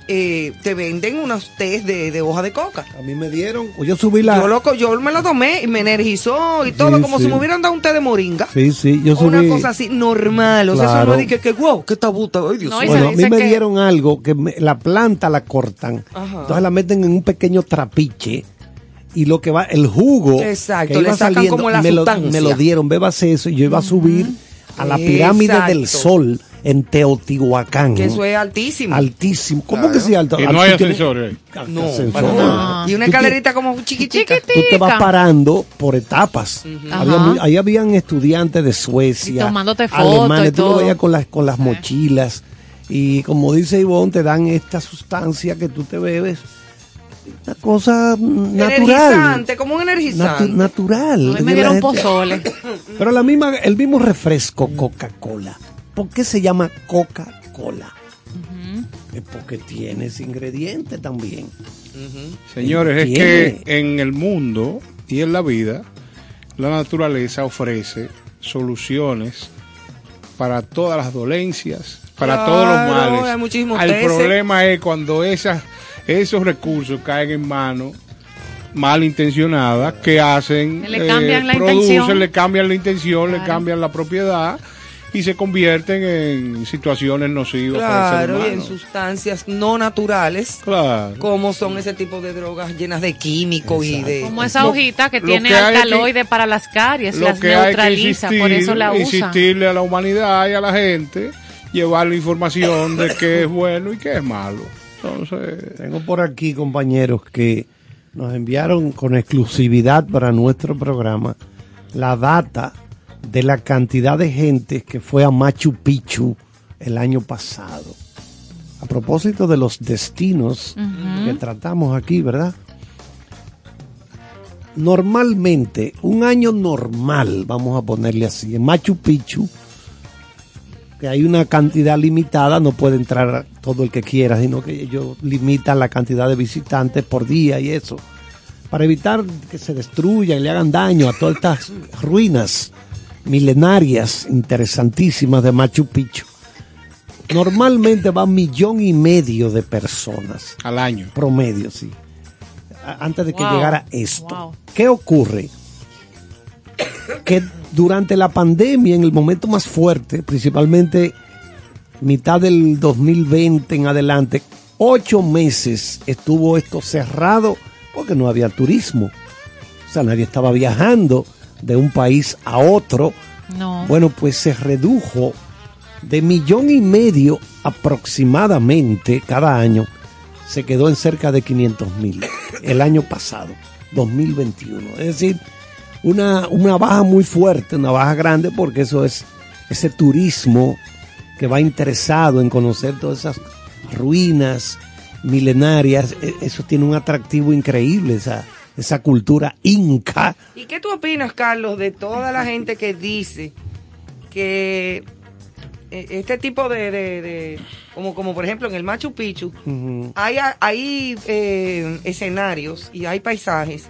Speaker 5: eh, te venden unos tés de, de hoja de coca.
Speaker 6: A mí me dieron, o yo subí la...
Speaker 5: Yo, lo, co- yo me lo tomé y me energizó y todo,
Speaker 6: Sí,
Speaker 5: como
Speaker 6: sí.
Speaker 5: si me hubieran dado un té de moringa.
Speaker 6: Sí, sí, yo subí...
Speaker 5: Una cosa así normal. O sea, eso no dije que, wow, qué tabuta. Ay, Dios
Speaker 4: No,
Speaker 6: Bueno, a mí me
Speaker 4: que-
Speaker 6: dieron algo que me- la planta la cortan,
Speaker 5: Ajá.
Speaker 6: entonces la meten en un pequeño trapiche y lo que va, el jugo
Speaker 5: Exacto,
Speaker 6: que
Speaker 5: le sacan
Speaker 6: saliendo,
Speaker 5: como la
Speaker 6: me, lo, me lo dieron, bébase eso, y yo iba a subir a la pirámide del sol en Teotihuacán.
Speaker 5: Que eso es altísimo.
Speaker 6: Altísimo. ¿Cómo
Speaker 5: Claro.
Speaker 6: que sí alto?
Speaker 3: Y no hay ascensores.
Speaker 5: No,
Speaker 6: Ascensor.
Speaker 5: para nada. Y una escalerita como chiquitica.
Speaker 6: Tú te vas parando por etapas. Ahí habían estudiantes de Suecia,
Speaker 4: Y tomándote fotos
Speaker 6: alemanes,
Speaker 4: y
Speaker 6: tú lo veías con las, con las mochilas. Y como dice Ivonne, te dan esta sustancia que tú te bebes. Una cosa natural.
Speaker 5: Energizante, como un energizante.
Speaker 6: Natu- natural.
Speaker 4: Hoy me
Speaker 6: Que
Speaker 4: dieron pozole.
Speaker 6: Pero la misma, el mismo refresco Coca-Cola. ¿Por qué se llama Coca-Cola? Es porque tiene ese ingrediente también.
Speaker 3: Señores, es
Speaker 6: Tiene.
Speaker 3: que en el mundo y en la vida, la naturaleza ofrece soluciones para todas las dolencias, para
Speaker 5: Claro,
Speaker 3: todos los males.
Speaker 5: hay muchísimos
Speaker 3: El problema es cuando esas, esos recursos caen en manos malintencionadas que hacen,
Speaker 4: Que le cambian la
Speaker 3: producen,
Speaker 4: intención.
Speaker 3: le cambian la intención, le cambian la propiedad y se convierten en situaciones nocivas para el ser
Speaker 5: Claro, y en sustancias no naturales,
Speaker 3: Claro.
Speaker 5: como son ese tipo de drogas llenas de químicos y de...
Speaker 4: Como esa
Speaker 3: Lo-
Speaker 4: hojita que
Speaker 3: lo
Speaker 4: tiene
Speaker 3: que
Speaker 4: alcaloide para las caries,
Speaker 3: lo
Speaker 4: las
Speaker 3: que hay que
Speaker 4: neutraliza, por eso la usan.
Speaker 3: insistirle a la humanidad y a la gente, llevarle información de qué es bueno y qué es malo. Entonces,
Speaker 6: Tengo por aquí compañeros que nos enviaron con exclusividad para nuestro programa la data de la cantidad de gente que fue a Machu Picchu el año pasado. A propósito de los destinos que tratamos aquí, ¿verdad? Normalmente, un año normal, vamos a ponerle así, en Machu Picchu, que hay una cantidad limitada, no puede entrar todo el que quiera, sino que ellos limitan la cantidad de visitantes por día y eso, para evitar que se destruyan y le hagan daño a todas estas ruinas milenarias interesantísimas de Machu Picchu. Normalmente va millón y medio de personas
Speaker 3: al año.
Speaker 6: promedio, sí. Antes de que
Speaker 4: Wow,
Speaker 6: llegara esto.
Speaker 4: wow.
Speaker 6: ¿Qué ocurre? Que durante la pandemia, en el momento más fuerte, principalmente mitad del 2020 en adelante, ocho meses estuvo esto cerrado porque no había turismo. O sea, nadie estaba viajando de un país a otro.
Speaker 4: No.
Speaker 6: Bueno, pues se redujo de millón y medio aproximadamente cada año, se quedó en cerca de 500 mil el año pasado, 2021. Es decir, una, una baja muy fuerte, una baja grande, porque eso es ese turismo que va interesado en conocer todas esas ruinas milenarias, e- eso tiene un atractivo increíble, esa, esa cultura inca.
Speaker 5: ¿Y qué tú opinas, Carlos, de toda la gente que dice que eh, este tipo de, de- de- como, como por ejemplo en el Machu Picchu, hay, hay eh, escenarios y hay paisajes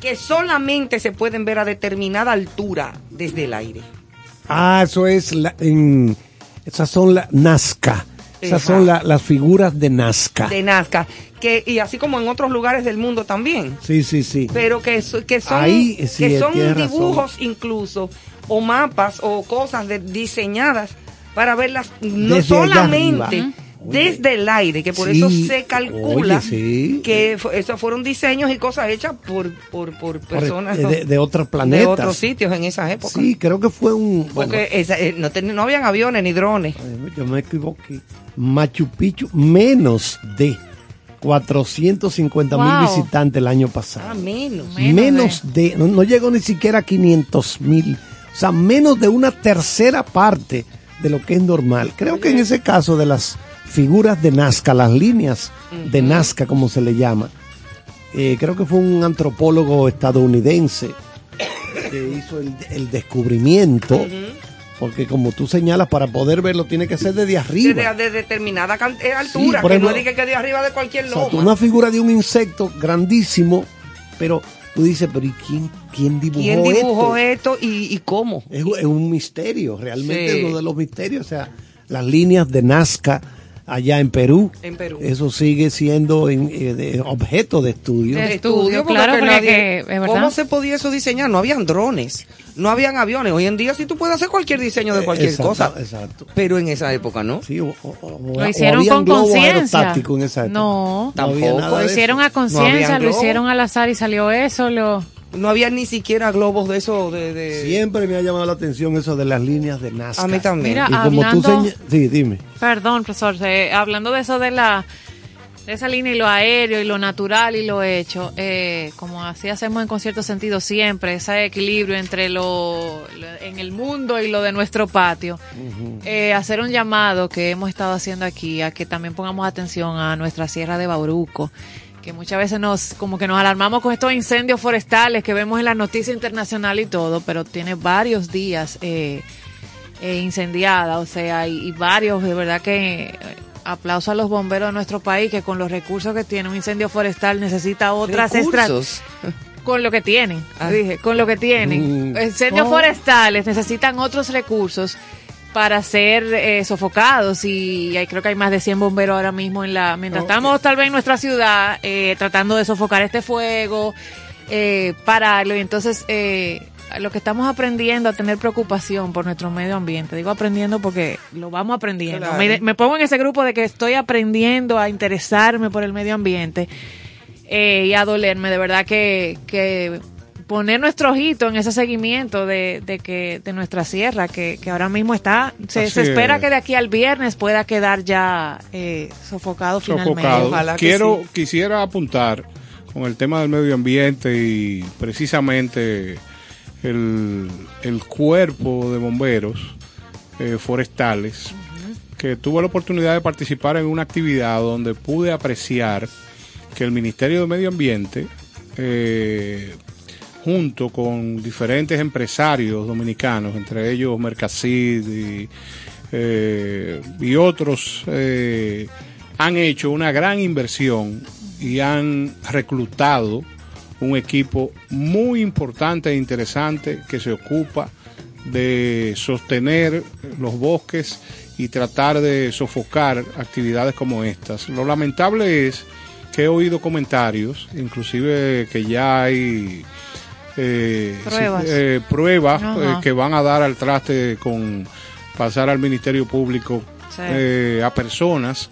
Speaker 5: que solamente se pueden ver a determinada altura desde el aire?
Speaker 6: Ah, eso es la, en, esas son las Nazca. Esas son la- las figuras de Nazca.
Speaker 5: De Nazca, que, y así como en otros lugares del mundo también.
Speaker 6: Sí, sí, sí.
Speaker 5: pero que, so- que son,
Speaker 6: Ahí, sí,
Speaker 5: que son
Speaker 6: razón.
Speaker 5: dibujos incluso, o mapas, o cosas de- diseñadas para verlas no
Speaker 6: Desde
Speaker 5: solamente desde el aire, que por
Speaker 6: Sí,
Speaker 5: eso se calcula
Speaker 6: oye, sí.
Speaker 5: que esos fueron diseños y cosas hechas por, por, por personas
Speaker 6: de,
Speaker 5: ¿no?
Speaker 6: de- de otros
Speaker 5: de
Speaker 6: planetas.
Speaker 5: otros sitios en esa época.
Speaker 6: Sí, creo que fue un.
Speaker 5: Porque
Speaker 6: bueno,
Speaker 5: esa- eh, no, ten- no habían aviones ni drones.
Speaker 6: eh, yo me equivoqué. Machu Picchu, menos de 450 mil
Speaker 4: Wow.
Speaker 6: visitantes el año pasado.
Speaker 5: Ah, menos.
Speaker 4: Menos
Speaker 6: menos de, no, no llegó ni siquiera a 500 mil, o sea, menos de una tercera parte de lo que es normal. Creo que en ese caso de las figuras de Nazca, las líneas de Nazca, como se le llama, eh, creo que fue un antropólogo estadounidense que hizo el, el descubrimiento, porque como tú señalas, para poder verlo tiene que ser desde arriba.
Speaker 5: De, de determinada eh, altura,
Speaker 6: por
Speaker 5: que
Speaker 6: ejemplo,
Speaker 5: no diga que de arriba de cualquier
Speaker 6: O sea,
Speaker 5: loma.
Speaker 6: una figura de un insecto grandísimo, pero tú dices, pero ¿y quién, quién dibujó,
Speaker 5: ¿Quién dibujó
Speaker 6: esto?
Speaker 5: esto y, y cómo?
Speaker 6: Es, es un misterio, realmente
Speaker 5: Sí.
Speaker 6: es uno de los misterios. O sea, las líneas de Nazca allá en Perú,
Speaker 5: En Perú.
Speaker 6: eso sigue siendo en- eh, de- objeto de estudio.
Speaker 4: De estudio,
Speaker 5: porque
Speaker 4: claro,
Speaker 5: que
Speaker 4: porque
Speaker 5: nadie-
Speaker 4: que, es verdad.
Speaker 5: ¿Cómo se podía eso diseñar? No habían drones, no habían aviones. Hoy en día sí tú puedes hacer cualquier diseño de cualquier
Speaker 6: Exacto,
Speaker 5: cosa.
Speaker 6: Exacto.
Speaker 5: Pero en esa época no.
Speaker 6: Sí, o, o- o-
Speaker 4: Lo hicieron con conciencia.
Speaker 6: aerostáticos en esa época.
Speaker 4: No,
Speaker 6: No
Speaker 5: Tampoco.
Speaker 4: lo hicieron a conciencia, lo hicieron al azar y salió eso. Lo...
Speaker 5: No había ni siquiera globos de eso de... de-
Speaker 6: Siempre me ha llamado la atención eso de las líneas de Nazca.
Speaker 5: A mí también.
Speaker 4: Mira,
Speaker 6: Y como tú
Speaker 4: Hablando-
Speaker 6: Sí, dime.
Speaker 4: Perdón, profesor, eh, hablando de eso de la de esa línea y lo aéreo y lo natural y lo hecho, eh, como así hacemos en concierto sentido siempre, ese equilibrio entre lo, lo- en el mundo y lo de nuestro patio, eh, hacer un llamado que hemos estado haciendo aquí a que también pongamos atención a nuestra sierra de Bauruco que muchas veces nos como que nos alarmamos con estos incendios forestales que vemos en la noticia internacional y todo, pero tiene varios días eh, eh, incendiada, o sea, y, y varios, de verdad que eh, aplauso a los bomberos de nuestro país que con los recursos que tiene un incendio forestal necesita otras estrategias
Speaker 5: Recursos.
Speaker 4: con lo que tienen,
Speaker 5: Ah.
Speaker 4: dije, con lo que tienen.
Speaker 6: Mm.
Speaker 4: Incendios
Speaker 6: Oh.
Speaker 4: forestales necesitan otros recursos para ser eh, sofocados. Y hay, creo que hay más de 100 bomberos ahora mismo en la mientras
Speaker 6: Oh.
Speaker 4: estamos tal vez en nuestra ciudad eh, tratando de sofocar este fuego eh, pararlo. Y entonces eh, lo que estamos aprendiendo a tener preocupación por nuestro medio ambiente. Digo aprendiendo porque lo vamos aprendiendo.
Speaker 5: Claro.
Speaker 4: me, me pongo en ese grupo de que estoy aprendiendo a interesarme por el medio ambiente eh, y a dolerme, de verdad que, que poner nuestro ojito en ese seguimiento de, de que de nuestra sierra, que, que ahora mismo está, se, espera
Speaker 3: es.
Speaker 4: que de aquí al viernes pueda quedar ya eh, sofocado finalmente.
Speaker 3: sofocado.
Speaker 5: Que
Speaker 3: Quiero,
Speaker 5: sí.
Speaker 3: quisiera apuntar con el tema del medio ambiente y precisamente el, el cuerpo de bomberos eh, forestales que tuve la oportunidad de participar en una actividad donde pude apreciar que el Ministerio de Medio Ambiente eh, junto con diferentes empresarios dominicanos, entre ellos Mercasid y, eh, otros, eh, han hecho una gran inversión y han reclutado un equipo muy importante e interesante que se ocupa de sostener los bosques y tratar de sofocar actividades como estas. Lo lamentable es que he oído comentarios, inclusive que ya hay eh,
Speaker 4: Pruebas.
Speaker 3: eh, pruebas eh, que van a dar al traste con pasar al Ministerio Público
Speaker 4: Sí.
Speaker 3: eh, a personas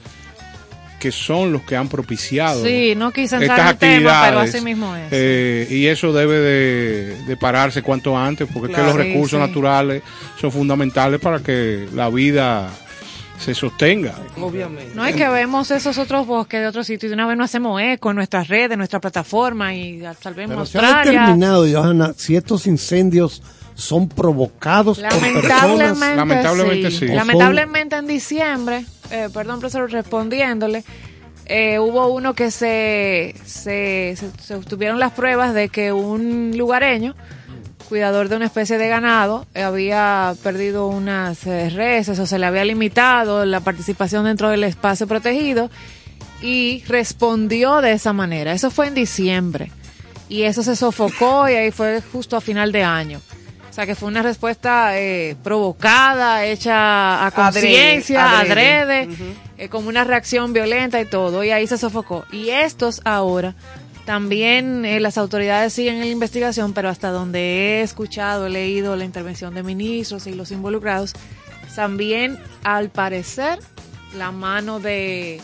Speaker 3: que son los que han propiciado
Speaker 4: Sí, no quise entrar
Speaker 3: estas
Speaker 4: tema, pero
Speaker 3: actividades.
Speaker 4: así mismo es.
Speaker 3: Eh, y eso debe de, de pararse cuanto antes, porque es que los recursos
Speaker 4: sí.
Speaker 3: naturales son fundamentales para que la vida se sostenga.
Speaker 5: Obviamente.
Speaker 4: No es que vemos esos otros bosques de otros sitios y de una vez no hacemos eco en nuestras redes, en nuestra plataforma y tal vez
Speaker 6: Pero se ha
Speaker 4: Australia.
Speaker 6: determinado, Johanna, si estos incendios son provocados por personas.
Speaker 4: Lamentablemente,
Speaker 3: Lamentablemente
Speaker 4: sí. Lamentablemente en diciembre, eh, perdón, profesor, respondiéndole, eh, hubo uno que se, se, se, se obtuvieron las pruebas de que un lugareño, cuidador de una especie de ganado, eh, había perdido unas eh, reses o se le había limitado la participación dentro del espacio protegido y respondió de esa manera. Eso fue en diciembre y eso se sofocó y ahí fue justo a final de año. O sea que fue una respuesta eh, provocada, hecha a
Speaker 5: Adrede,
Speaker 4: conciencia,
Speaker 5: adrede.
Speaker 4: adrede, eh, como una reacción violenta y todo, y ahí se sofocó. Y estos ahora, también eh, las autoridades siguen en la investigación, pero hasta donde he escuchado, he leído la intervención de ministros y los involucrados, también al parecer la mano de,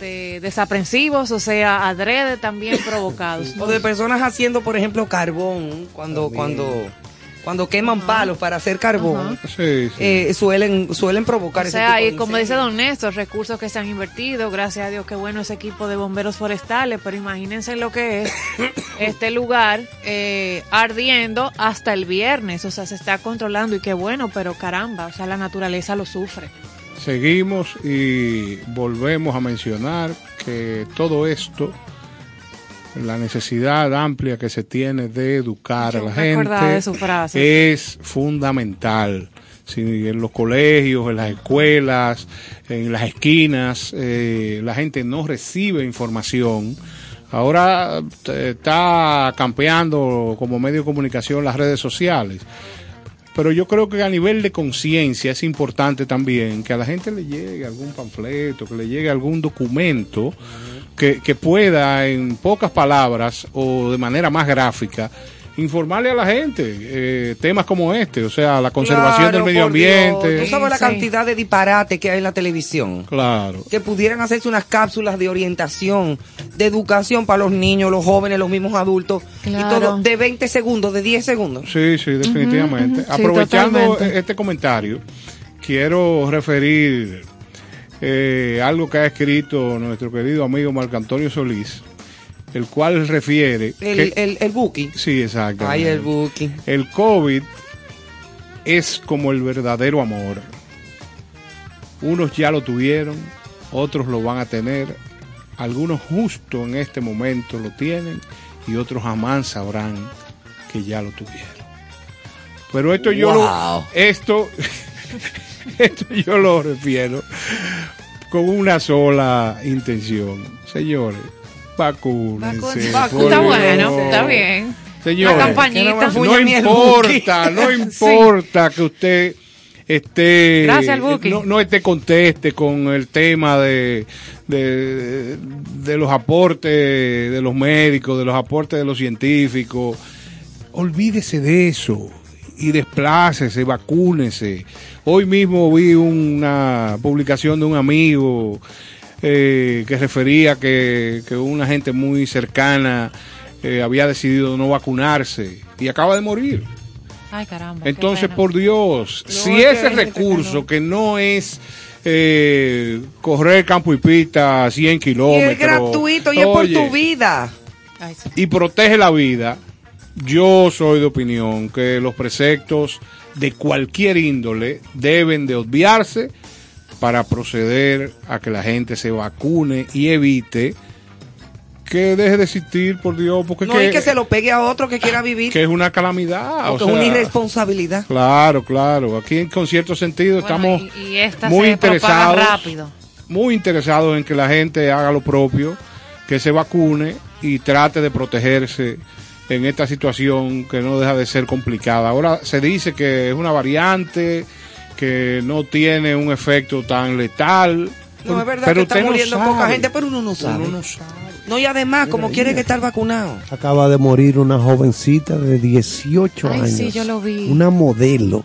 Speaker 4: de desaprensivos, o sea, adrede también provocados.
Speaker 5: O de personas haciendo, por ejemplo, carbón, cuando, cuando, cuando queman palos para hacer carbón,
Speaker 3: Sí, sí.
Speaker 5: eh, suelen, suelen provocar
Speaker 4: O
Speaker 5: ese
Speaker 4: sea,
Speaker 5: tipo
Speaker 4: y
Speaker 5: de
Speaker 4: como dice don Néstor, recursos que se han invertido, gracias a Dios, qué bueno ese equipo de bomberos forestales, pero imagínense lo que es este lugar eh, ardiendo hasta el viernes, o sea, se está controlando y qué bueno, pero caramba, o sea, la naturaleza lo sufre.
Speaker 3: Seguimos y volvemos a mencionar que todo esto, la necesidad amplia que se tiene de educar a la gente,
Speaker 4: de su frase.
Speaker 3: es fundamental. Si en los colegios, en las escuelas, en las esquinas, eh, la gente no recibe información. Ahora eh, está campeando como medio de comunicación las redes sociales. Pero yo creo que a nivel de conciencia es importante también que a la gente le llegue algún panfleto, que le llegue algún documento que, que pueda en pocas palabras o de manera más gráfica informarle a la gente eh, temas como este, o sea, la conservación
Speaker 5: Claro,
Speaker 3: del medio
Speaker 5: Dios.
Speaker 3: ambiente.
Speaker 5: Tú sabes la
Speaker 4: Sí.
Speaker 5: cantidad de disparate que hay en la televisión.
Speaker 3: Claro.
Speaker 5: Que pudieran hacerse unas cápsulas de orientación, de educación para los niños, los jóvenes, los mismos adultos.
Speaker 4: Claro.
Speaker 5: Y todo de 20 segundos, de 10 segundos.
Speaker 3: Sí, sí, definitivamente.
Speaker 4: sí,
Speaker 3: Aprovechando
Speaker 4: totalmente.
Speaker 3: este comentario, quiero referir eh, algo que ha escrito nuestro querido amigo Marco Antonio Solís, el cual refiere...
Speaker 5: El,
Speaker 3: que-
Speaker 5: el, el Buki.
Speaker 3: sí, exacto.
Speaker 5: Ay, el Buki.
Speaker 3: El COVID es como el verdadero amor. Unos ya lo tuvieron, otros lo van a tener, algunos justo en este momento lo tienen y otros jamás sabrán que ya lo tuvieron. Pero esto yo lo esto esto yo lo refiero con una sola intención. Señores, vacúnense.
Speaker 5: Vacu-
Speaker 4: Está bueno, está bien.
Speaker 3: Señores,
Speaker 5: no
Speaker 3: importa, no importa que usted esté
Speaker 4: Gracias,
Speaker 3: no, no esté conteste con el tema de, de, de los aportes de los médicos, de los aportes de los científicos. Olvídese de eso y desplácese, vacúnese. Hoy mismo vi una publicación de un amigo eh, que refería que, que una gente muy cercana eh, había decidido no vacunarse y acaba de morir.
Speaker 4: Ay, caramba.
Speaker 3: Entonces, por Dios,
Speaker 5: No,
Speaker 3: si ese recurso que no es eh, correr campo y pista 100
Speaker 5: Y
Speaker 3: kilómetros
Speaker 5: es gratuito y es por tu vida.
Speaker 4: Ay, sí.
Speaker 3: y protege la vida, yo soy de opinión que los preceptos de cualquier índole deben de obviarse para proceder a que la gente se vacune y evite que deje de existir, por Dios, porque
Speaker 5: No,
Speaker 3: que,
Speaker 5: y que se lo pegue a otro que quiera vivir.
Speaker 3: que es una calamidad. o
Speaker 5: porque es una irresponsabilidad.
Speaker 3: Claro, claro. Aquí en con cierto sentido
Speaker 4: Bueno,
Speaker 3: estamos
Speaker 4: y, y esta
Speaker 3: muy interesados,
Speaker 4: rápido.
Speaker 3: muy interesados en que la gente haga lo propio, que se vacune y trate de protegerse en esta situación que no deja de ser complicada. Ahora se dice que es una variante que no tiene un efecto tan letal.
Speaker 5: No, es verdad
Speaker 3: pero
Speaker 5: que está
Speaker 3: no
Speaker 5: muriendo poca gente, pero uno no sabe.
Speaker 3: Uno no sabe.
Speaker 5: No, y además, como quiere que estar vacunado.
Speaker 6: Acaba de morir una jovencita de 18
Speaker 4: Ay,
Speaker 6: años.
Speaker 4: sí, yo lo vi.
Speaker 6: Una modelo.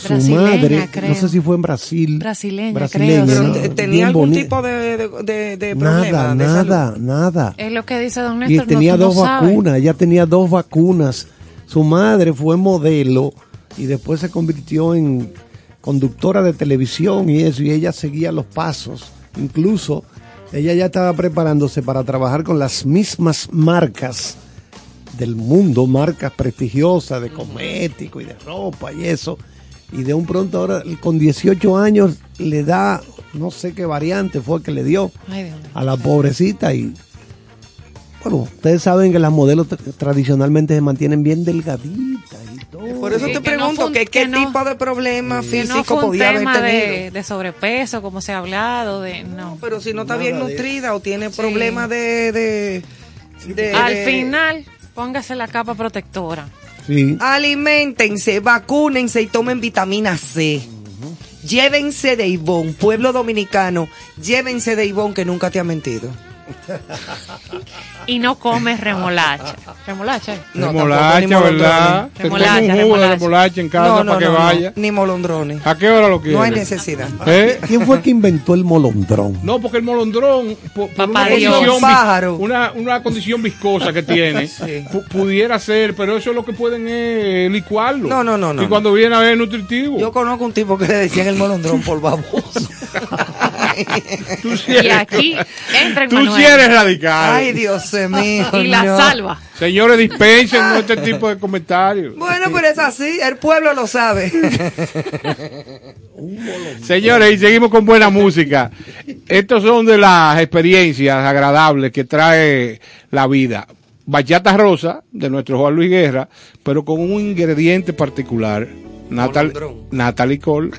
Speaker 6: Su
Speaker 4: Brasileña,
Speaker 6: madre,
Speaker 4: creo.
Speaker 6: no sé si fue en Brasil.
Speaker 4: Brasileña,
Speaker 6: brasileña,
Speaker 4: creo,
Speaker 5: Pero tenía algún
Speaker 6: bonita.
Speaker 5: tipo de, de, de- de problema
Speaker 6: Nada,
Speaker 5: de
Speaker 6: nada,
Speaker 5: salud.
Speaker 6: nada.
Speaker 4: Es lo que dice don
Speaker 6: Y
Speaker 4: Néstor. no-
Speaker 6: tenía
Speaker 4: no
Speaker 6: dos vacunas, ella tenía dos vacunas. Su madre fue modelo y después se convirtió en conductora de televisión y eso, y ella seguía los pasos. Incluso ella ya estaba preparándose para trabajar con las mismas marcas del mundo, marcas prestigiosas de cosmético y de ropa y eso. Y de un pronto ahora, con 18 años, le da, no sé qué variante fue que le dio
Speaker 4: Ay,
Speaker 6: a la pobrecita y bueno, ustedes saben que las modelos tra- tradicionalmente se mantienen bien delgaditas y todo.
Speaker 5: Por eso
Speaker 4: Sí,
Speaker 5: te
Speaker 4: que no
Speaker 5: pregunto,
Speaker 4: fue un-
Speaker 5: ¿qué,
Speaker 4: que no-
Speaker 5: tipo de problema
Speaker 4: Que
Speaker 5: físico
Speaker 4: no fue un
Speaker 5: podía haber
Speaker 4: tema
Speaker 5: tenido?
Speaker 4: de, de sobrepeso, como se ha hablado, de no.
Speaker 5: Pero si no está
Speaker 6: Nada
Speaker 5: bien nutrida o tiene problemas de... de, de-
Speaker 4: Al final, póngase la capa protectora.
Speaker 6: Sí.
Speaker 5: Aliméntense, vacúnense y tomen vitamina C. Llévense de Ivón, pueblo dominicano, llévense de Ivón que nunca te ha mentido.
Speaker 4: Y no comes remolacha. Remolacha.
Speaker 5: No,
Speaker 3: remolacha,
Speaker 5: tampoco,
Speaker 3: ¿verdad?
Speaker 4: Remolacha,
Speaker 3: un jugo de
Speaker 4: remolacha.
Speaker 3: remolacha en casa
Speaker 5: No,
Speaker 3: para que
Speaker 5: no, no,
Speaker 3: vaya.
Speaker 5: ni molondrones.
Speaker 3: ¿A qué hora lo quieres?
Speaker 5: No hay necesidad.
Speaker 3: ¿Eh?
Speaker 6: ¿Quién fue que inventó el molondrón?
Speaker 3: No, porque el molondrón, por, por
Speaker 4: Papá
Speaker 3: una,
Speaker 4: Dios.
Speaker 3: condición,
Speaker 5: pájaro.
Speaker 3: una, una condición viscosa que tiene,
Speaker 5: Sí.
Speaker 3: pudiera ser, pero eso es lo que pueden es licuarlo.
Speaker 5: No, no, no, no,
Speaker 3: Y cuando viene a ver nutritivo.
Speaker 5: Yo conozco un tipo que le decían el molondrón por baboso.
Speaker 3: tú sí
Speaker 4: Y aquí entra el
Speaker 3: tú
Speaker 4: Manuel.
Speaker 3: sí eres radical.
Speaker 5: Ay, Dios mío.
Speaker 4: y la
Speaker 5: no.
Speaker 4: salva.
Speaker 3: Señores, dispensen este tipo de comentarios.
Speaker 5: Bueno, pero es así, el pueblo lo sabe.
Speaker 3: Señores, y seguimos con buena música. Estos son de las experiencias agradables que trae la vida. Bachata Rosa, de nuestro Juan Luis Guerra, pero con un ingrediente particular. Natal,
Speaker 5: Molondrón.
Speaker 3: Natalie Cole.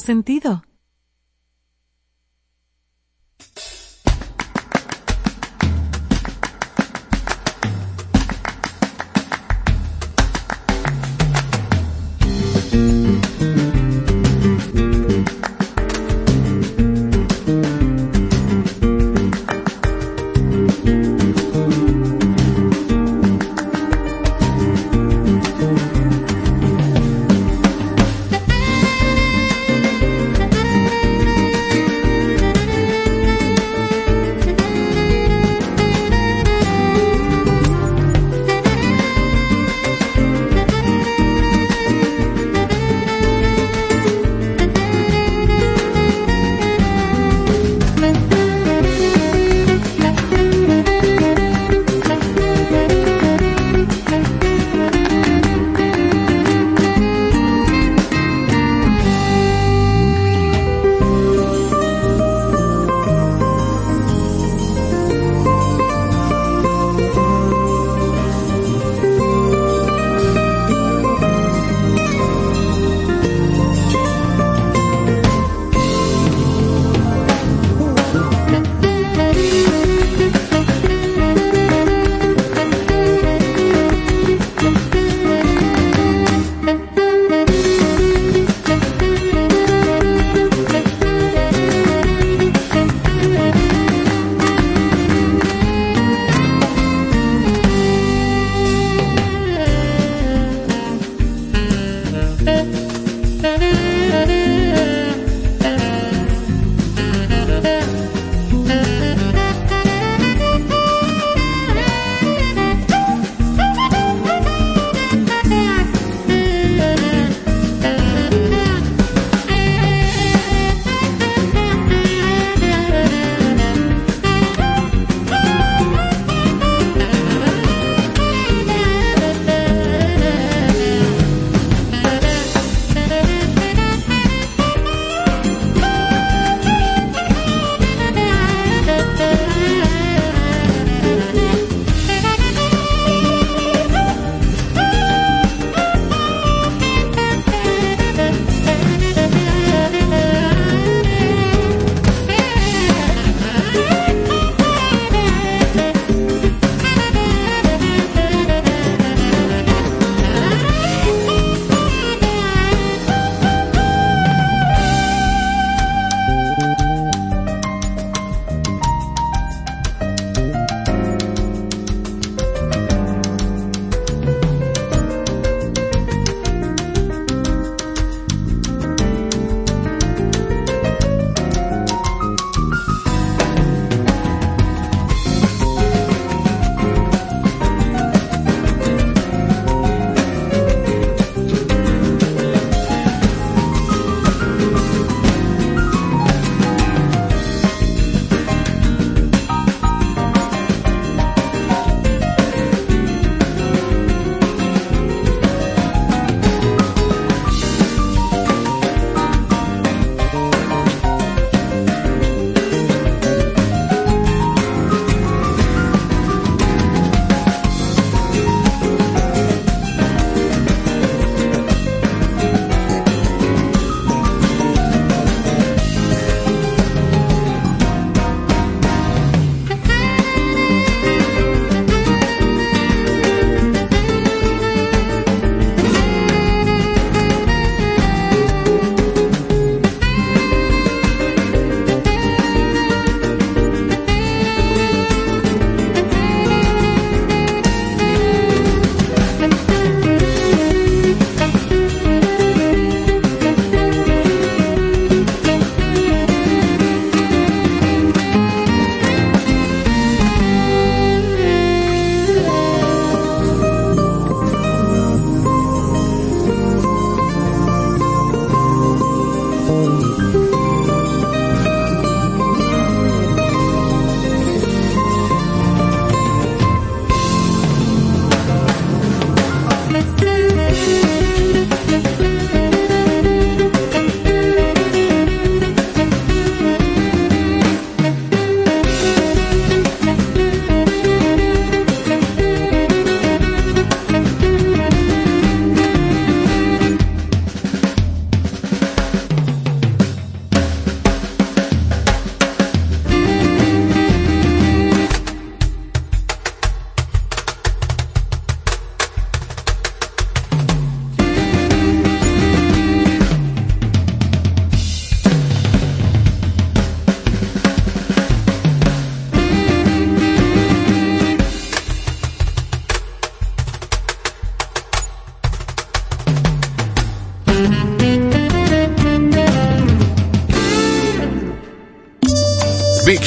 Speaker 7: Sentido.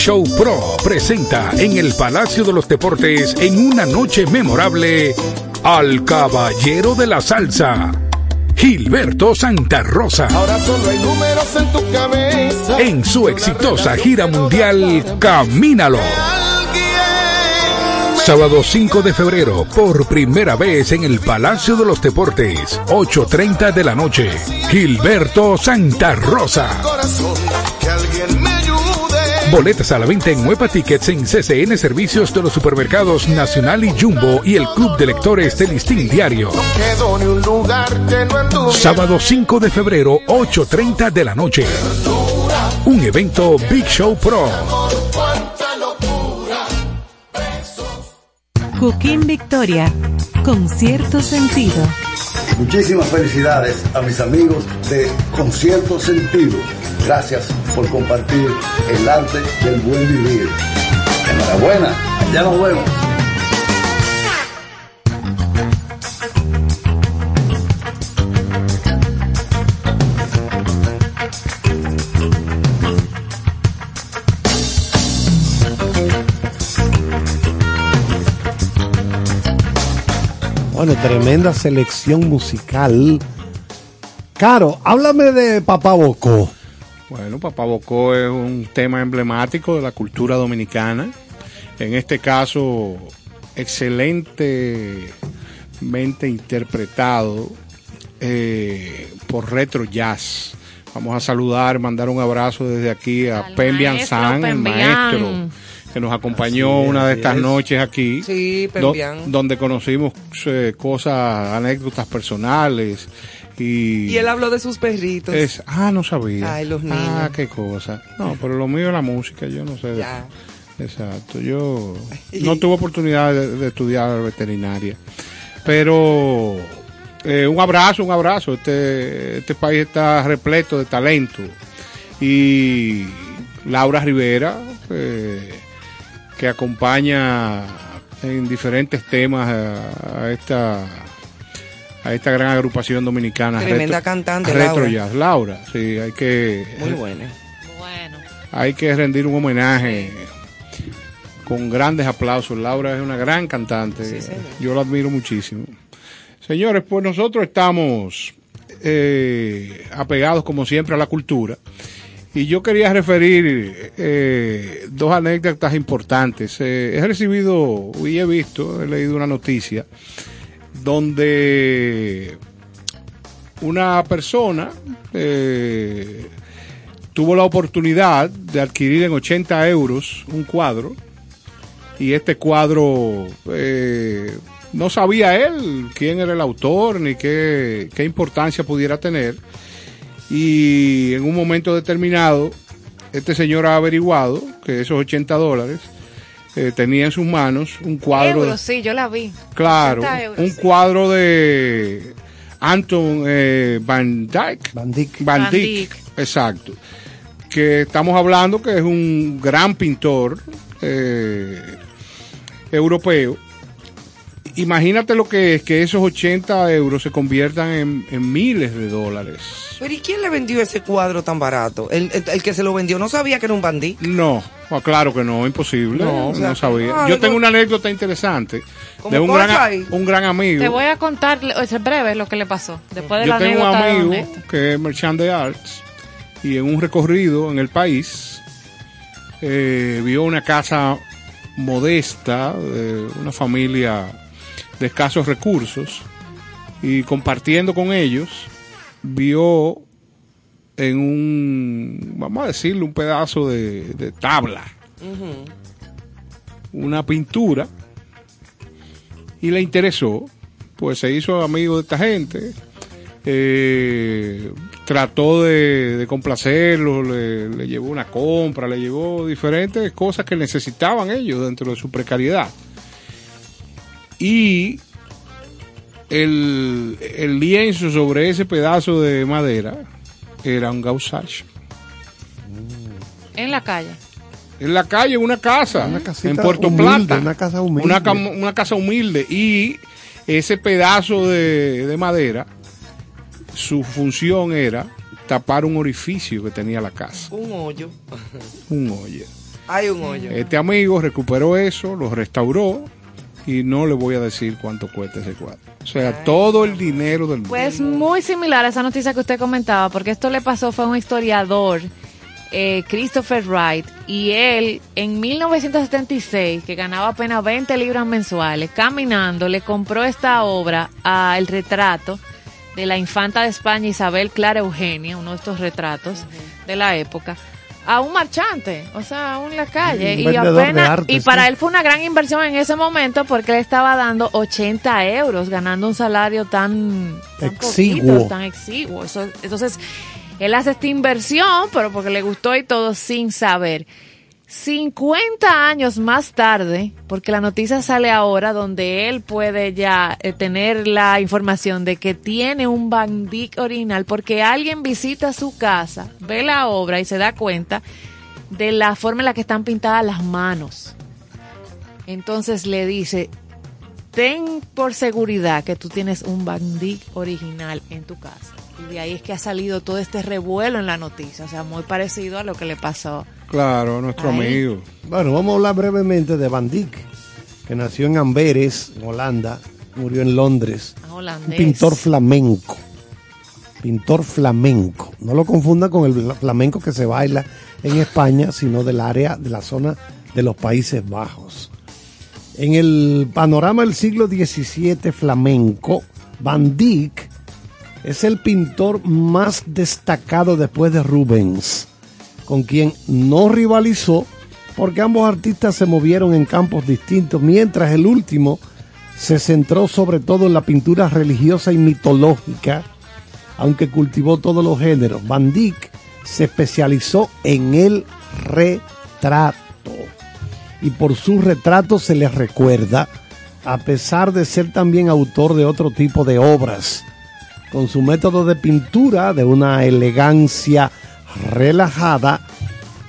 Speaker 8: Show Pro presenta en el Palacio de los Deportes en una noche memorable al Caballero de la Salsa, Gilberto Santa Rosa.
Speaker 2: Ahora solo hay números en tu cabeza.
Speaker 8: En su exitosa gira mundial Camínalo. Sábado 5 de febrero, por primera vez en el Palacio de los Deportes, 8.30 de la noche. Gilberto Santa Rosa.
Speaker 2: Corazón, que alguien me.
Speaker 8: Boletas a la venta en Huepa Tickets en CCN Servicios de los Supermercados Nacional y Jumbo y el Club de Lectores del Listín Diario.
Speaker 2: No quedó ni un lugar que no anduve.
Speaker 8: Sábado 5 de febrero, 8.30 de la noche. Un evento Big Show Pro.
Speaker 2: Cuánta locura.
Speaker 1: Cooking Victoria, con cierto sentido.
Speaker 9: Muchísimas felicidades a mis amigos de Concierto Sentido. Gracias por compartir el arte del buen vivir. Enhorabuena, ya nos vemos.
Speaker 6: Bueno, tremenda selección musical. Caro, háblame de Papá Bocó.
Speaker 3: Bueno, Papá Bocó es un tema emblemático de la cultura dominicana. En este caso, excelentemente interpretado eh, por Retro Jazz. Vamos a saludar, mandar un abrazo desde aquí a Pembian San, el maestro, que nos acompañó
Speaker 6: es,
Speaker 3: una de estas
Speaker 6: es.
Speaker 3: noches aquí.
Speaker 5: Sí,
Speaker 3: do-
Speaker 5: Pembian.
Speaker 3: donde conocimos eh, cosas, anécdotas personales. Y,
Speaker 5: Y él habló de sus perritos.
Speaker 3: es, ah, no sabía.
Speaker 5: Ay, los
Speaker 3: Ah,
Speaker 5: niños.
Speaker 3: qué cosa. No, pero lo mío es la música, yo no sé.
Speaker 5: Ya.
Speaker 3: Exacto, yo no tuve oportunidad de, de estudiar veterinaria, pero eh, un abrazo, un abrazo. Este, este país está repleto de talento y Laura Rivera, eh, que acompaña en diferentes temas a, a esta a esta gran agrupación dominicana.
Speaker 5: Tremenda cantante,
Speaker 3: Retro
Speaker 5: Laura.
Speaker 3: Jazz. Laura, sí, hay que
Speaker 5: Muy buena.
Speaker 4: Bueno.
Speaker 3: hay que rendir un homenaje con grandes aplausos. Laura es una gran cantante.
Speaker 5: Sí, señor.
Speaker 3: Yo la admiro muchísimo. Señores, pues nosotros estamos eh, apegados como siempre a la cultura. Y yo quería referir eh, dos anécdotas importantes. Eh, he recibido y he visto, he leído una noticia donde una persona eh, tuvo la oportunidad de adquirir en 80 euros un cuadro y este cuadro eh, no sabía él quién era el autor ni qué, qué importancia pudiera tener y en un momento determinado este señor ha averiguado que esos 80 dólares eh, tenía en sus manos un cuadro
Speaker 4: Euros, sí, yo la vi.
Speaker 3: Claro,
Speaker 4: 80 euros,
Speaker 3: un
Speaker 4: sí.
Speaker 3: cuadro de Anton eh, Van Dyck.
Speaker 6: Van Dyck.
Speaker 3: Van Dyck. exacto. Que estamos hablando que es un gran pintor eh, europeo. Imagínate lo que es que esos 80 euros se conviertan en, en miles de dólares.
Speaker 5: Pero ¿y quién le vendió ese cuadro tan barato? El, el- el que se lo vendió no sabía que era un bandí.
Speaker 3: No, ah, claro que no, imposible.
Speaker 5: No,
Speaker 3: No,
Speaker 5: o sea,
Speaker 3: sabía. Yo tengo una anécdota interesante
Speaker 5: ¿Cómo
Speaker 3: de un gran,
Speaker 5: ahí?
Speaker 3: un gran amigo.
Speaker 4: Te voy a contar es breve lo que le pasó. Después de
Speaker 3: Yo
Speaker 4: la
Speaker 3: tengo un amigo que es merchant de arts y en un recorrido en el país eh, vio una casa modesta de una familia de escasos recursos y compartiendo con ellos vio en un, vamos a decirle, un pedazo de, de tabla, una pintura y le interesó, pues se hizo amigo de esta gente, eh, trató de, de complacerlo, le, le llevó una compra, le llevó diferentes cosas que necesitaban ellos dentro de su precariedad. Y el, el lienzo sobre ese pedazo de madera era un gausache.
Speaker 4: En la calle.
Speaker 3: En la calle, en una casa,
Speaker 6: Una
Speaker 3: en Puerto
Speaker 6: humilde,
Speaker 3: Plata.
Speaker 6: una casa humilde.
Speaker 3: Una, una casa humilde. Y ese pedazo de, de madera, su función era tapar un orificio que tenía la casa,
Speaker 5: Un hoyo.
Speaker 3: un hoyo.
Speaker 5: Hay un hoyo.
Speaker 3: Este amigo recuperó eso, lo restauró y no le voy a decir cuánto cuesta ese cuadro. O sea, todo el dinero del mundo.
Speaker 4: Pues muy similar a esa noticia que usted comentaba, porque esto le pasó fue a un historiador, eh, Christopher Wright, y él en 1976, que ganaba apenas 20 libras mensuales, caminando, le compró esta obra a el retrato de la infanta de España Isabel Clara Eugenia, uno de estos retratos de la época, a un marchante, o sea, a un en la calle.
Speaker 6: Un
Speaker 4: y apenas,
Speaker 6: arte,
Speaker 4: y
Speaker 6: sí.
Speaker 4: para él fue una gran inversión en ese momento porque le estaba dando 80 euros, ganando un salario tan, tan
Speaker 6: Exiguo.
Speaker 4: poquito, tan exiguo. Eso- entonces, él hace esta inversión, pero porque le gustó y todo sin saber. 50 años más tarde, porque la noticia sale ahora donde él puede ya eh, tener la información de que tiene un Van Dyck original, porque alguien visita su casa, ve la obra y se da cuenta de la forma en la que están pintadas las manos. Entonces le dice, ten por seguridad que tú tienes un Van Dyck original en tu casa. Y de ahí es que ha salido todo este revuelo en la noticia, o sea, muy parecido a lo que le pasó.
Speaker 3: Claro, nuestro
Speaker 4: Ahí.
Speaker 3: amigo.
Speaker 6: Bueno, vamos a hablar brevemente de Van Dyck, que nació en Amberes, en Holanda, murió en Londres.
Speaker 4: a
Speaker 6: Un
Speaker 4: holandés.
Speaker 6: pintor flamenco. Pintor flamenco. No lo confundan con el flamenco que se baila en España, sino del área, de la zona de los Países Bajos. En el panorama del siglo XVII flamenco, Van Dyck es el pintor más destacado después de Rubens, con quien no rivalizó porque ambos artistas se movieron en campos distintos, mientras el último se centró sobre todo en la pintura religiosa y mitológica, aunque cultivó todos los géneros. Van Dyck se especializó en el retrato y por sus retratos se les recuerda, a pesar de ser también autor de otro tipo de obras. Con su método de pintura de una elegancia relajada,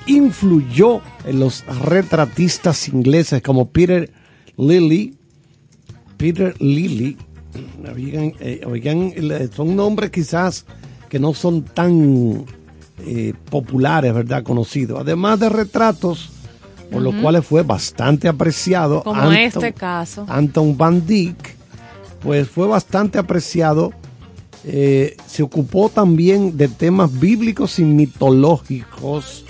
Speaker 6: influyó en los retratistas ingleses como Peter Lilly, Peter Lilly, oigan, eh, oigan, le- son nombres quizás que no son tan eh, populares, ¿verdad? Conocidos. Además de retratos, por los cuales fue bastante apreciado.
Speaker 4: Como
Speaker 6: Anton-
Speaker 4: este caso.
Speaker 6: Anton Van Dyck, pues fue bastante apreciado. Eh, se ocupó también de temas bíblicos y mitológicos,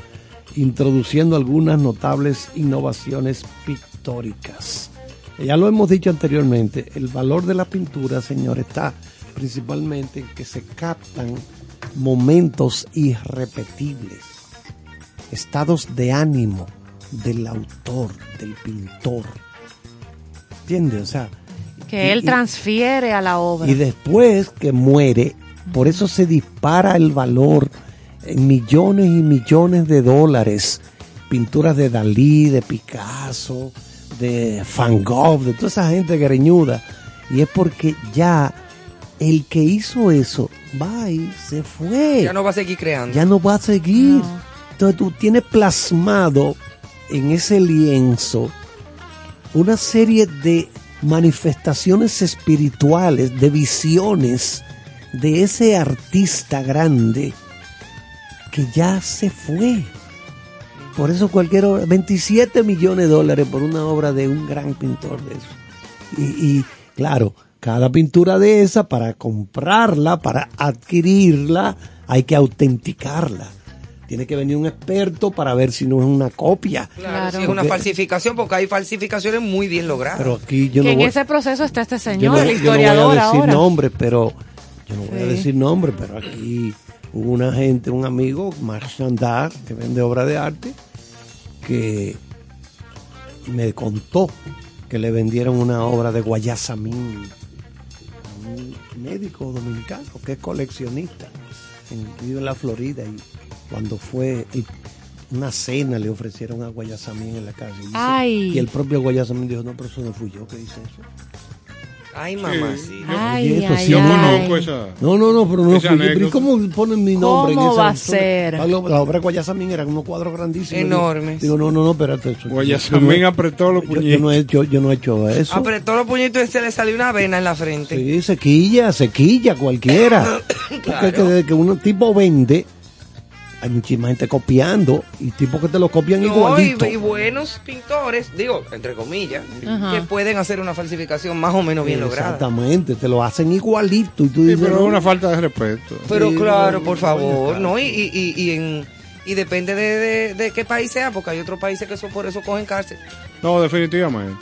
Speaker 6: introduciendo algunas notables innovaciones pictóricas. Ya lo hemos dicho anteriormente, el valor de la pintura, señor, está principalmente en que se captan momentos irrepetibles, estados de ánimo del autor, del pintor. ¿Entiendes? O sea,
Speaker 4: Que
Speaker 6: y-
Speaker 4: él transfiere a la obra.
Speaker 6: y después que muere, por eso se dispara el valor en millones y millones de dólares. Pinturas de Dalí, de Picasso, de Van Gogh, de toda esa gente greñuda. Y es porque ya el que hizo eso, va y se fue.
Speaker 5: Ya no va a seguir creando.
Speaker 6: Ya no va a seguir.
Speaker 4: No.
Speaker 6: Entonces tú tienes plasmado en ese lienzo una serie de manifestaciones espirituales, de visiones de ese artista grande que ya se fue. Por eso cualquier obra, 27 millones de dólares por una obra de un gran pintor de eso. Y, y, claro, cada pintura de esa, para comprarla, para adquirirla, hay que autenticarla. Tiene que venir un experto para ver si no es una copia.
Speaker 5: Claro, sí, es una falsificación porque hay falsificaciones muy bien logradas.
Speaker 6: Pero aquí yo
Speaker 4: que
Speaker 6: no
Speaker 4: en
Speaker 6: voy,
Speaker 4: ese proceso está este señor,
Speaker 6: no-
Speaker 4: el
Speaker 6: yo no voy a decir
Speaker 4: ahora.
Speaker 6: nombres, pero yo no voy a decir nombres, pero aquí hubo una gente, un amigo, Marc Chandar, que vende obra de arte, que me contó que le vendieron una obra de Guayasamín a un médico dominicano que es coleccionista, en, vive en la Florida y cuando fue el- una cena le ofrecieron a Guayasamín en la casa. Y, dice-
Speaker 4: Ay.
Speaker 6: y el propio Guayasamín dijo, no, pero eso no fui yo que hice eso.
Speaker 5: Ay, mamá, sí.
Speaker 4: Ay,
Speaker 6: Oye, esto
Speaker 4: ay,
Speaker 6: sí,
Speaker 3: Yo
Speaker 6: ay.
Speaker 3: conozco esa.
Speaker 6: No, no, no, pero no fui yo. Pero ¿y
Speaker 3: anécdota.
Speaker 6: cómo ponen mi nombre
Speaker 4: ¿Cómo
Speaker 6: en esa
Speaker 4: va a ser?
Speaker 6: La, la obra de Guayasamín eran unos cuadros grandísimos.
Speaker 5: Enormes.
Speaker 6: Digo, no, no, no, espérate. Eso,
Speaker 3: Guayasamín
Speaker 6: yo
Speaker 3: apretó los
Speaker 6: yo, yo
Speaker 3: puñitos.
Speaker 6: no he hecho, yo no he hecho eso.
Speaker 5: Apretó los puñitos y se le salió una vena en la frente.
Speaker 6: Sí, sequilla, sequilla, cualquiera. Porque que desde que un tipo vende, hay muchísima gente copiando y tipos que te lo copian
Speaker 5: No, y,
Speaker 6: igualito.
Speaker 5: y buenos pintores, digo, entre comillas,
Speaker 4: Ajá.
Speaker 5: que pueden hacer una falsificación más o menos bien lograda.
Speaker 6: Exactamente, te lo hacen igualito y tú
Speaker 3: Sí,
Speaker 6: dices,
Speaker 3: pero es una falta de respeto.
Speaker 5: Pero
Speaker 6: Sí,
Speaker 5: claro,
Speaker 6: no,
Speaker 5: por
Speaker 6: no,
Speaker 5: favor. ¿no? Y, y, y, y en, y depende de, de, de qué país sea, porque hay otros países que eso, por eso cogen cárcel.
Speaker 3: No, definitivamente.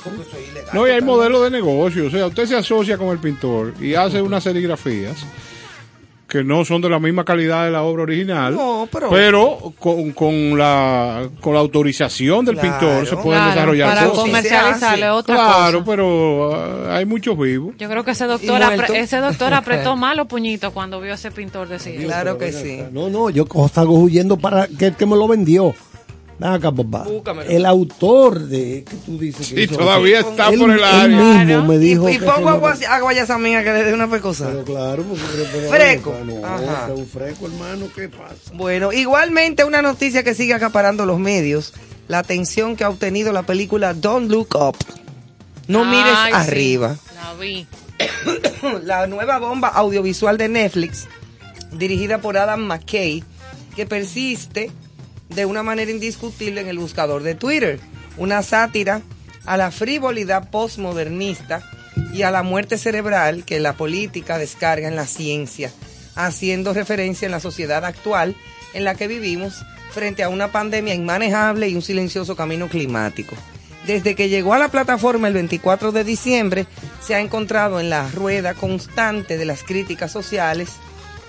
Speaker 5: Ilegal.
Speaker 3: No, y hay modelos de negocio. O sea, usted se asocia con el pintor y hace unas serigrafías que no son de la misma calidad de la obra original.
Speaker 5: No, pero-
Speaker 3: con, con la, con la autorización del
Speaker 5: Claro,
Speaker 3: pintor se pueden
Speaker 4: Claro,
Speaker 3: desarrollar
Speaker 4: para
Speaker 3: cosas.
Speaker 4: comercializarle otra
Speaker 3: Claro,
Speaker 4: cosa.
Speaker 3: pero ah, hay muchos vivos.
Speaker 4: Yo creo que ese doctor, ese doctor apretó más los puñitos cuando vio a ese pintor decir.
Speaker 5: Claro que sí.
Speaker 6: No, no, yo salgo huyendo para que el que me lo vendió. Ven acá, papá.
Speaker 5: Búscamelo.
Speaker 6: El autor de que tú dices que hizo
Speaker 3: todavía está
Speaker 6: él-
Speaker 3: por el
Speaker 6: él
Speaker 3: área.
Speaker 6: mismo
Speaker 4: Claro.
Speaker 6: me dijo
Speaker 5: y, pongo agua,
Speaker 6: no-
Speaker 5: agua esa mía que le dé una pecosa.
Speaker 6: Pero claro, porque pero-
Speaker 5: Freco.
Speaker 6: No,
Speaker 5: Ajá.
Speaker 6: un freco, hermano, ¿qué pasa?
Speaker 5: Bueno, igualmente una noticia que sigue acaparando los medios, la atención que ha obtenido la película Don't Look Up. No mires
Speaker 4: sí,
Speaker 5: arriba.
Speaker 4: la vi.
Speaker 5: la nueva bomba audiovisual de Netflix, dirigida por Adam McKay, que persiste de una manera indiscutible en el buscador de Twitter. Una sátira a la frivolidad postmodernista y a la muerte cerebral que la política descarga en la ciencia, haciendo referencia en la sociedad actual en la que vivimos frente a una pandemia inmanejable y un silencioso camino climático. Desde que llegó a la plataforma el 24 de diciembre, se ha encontrado en la rueda constante de las críticas sociales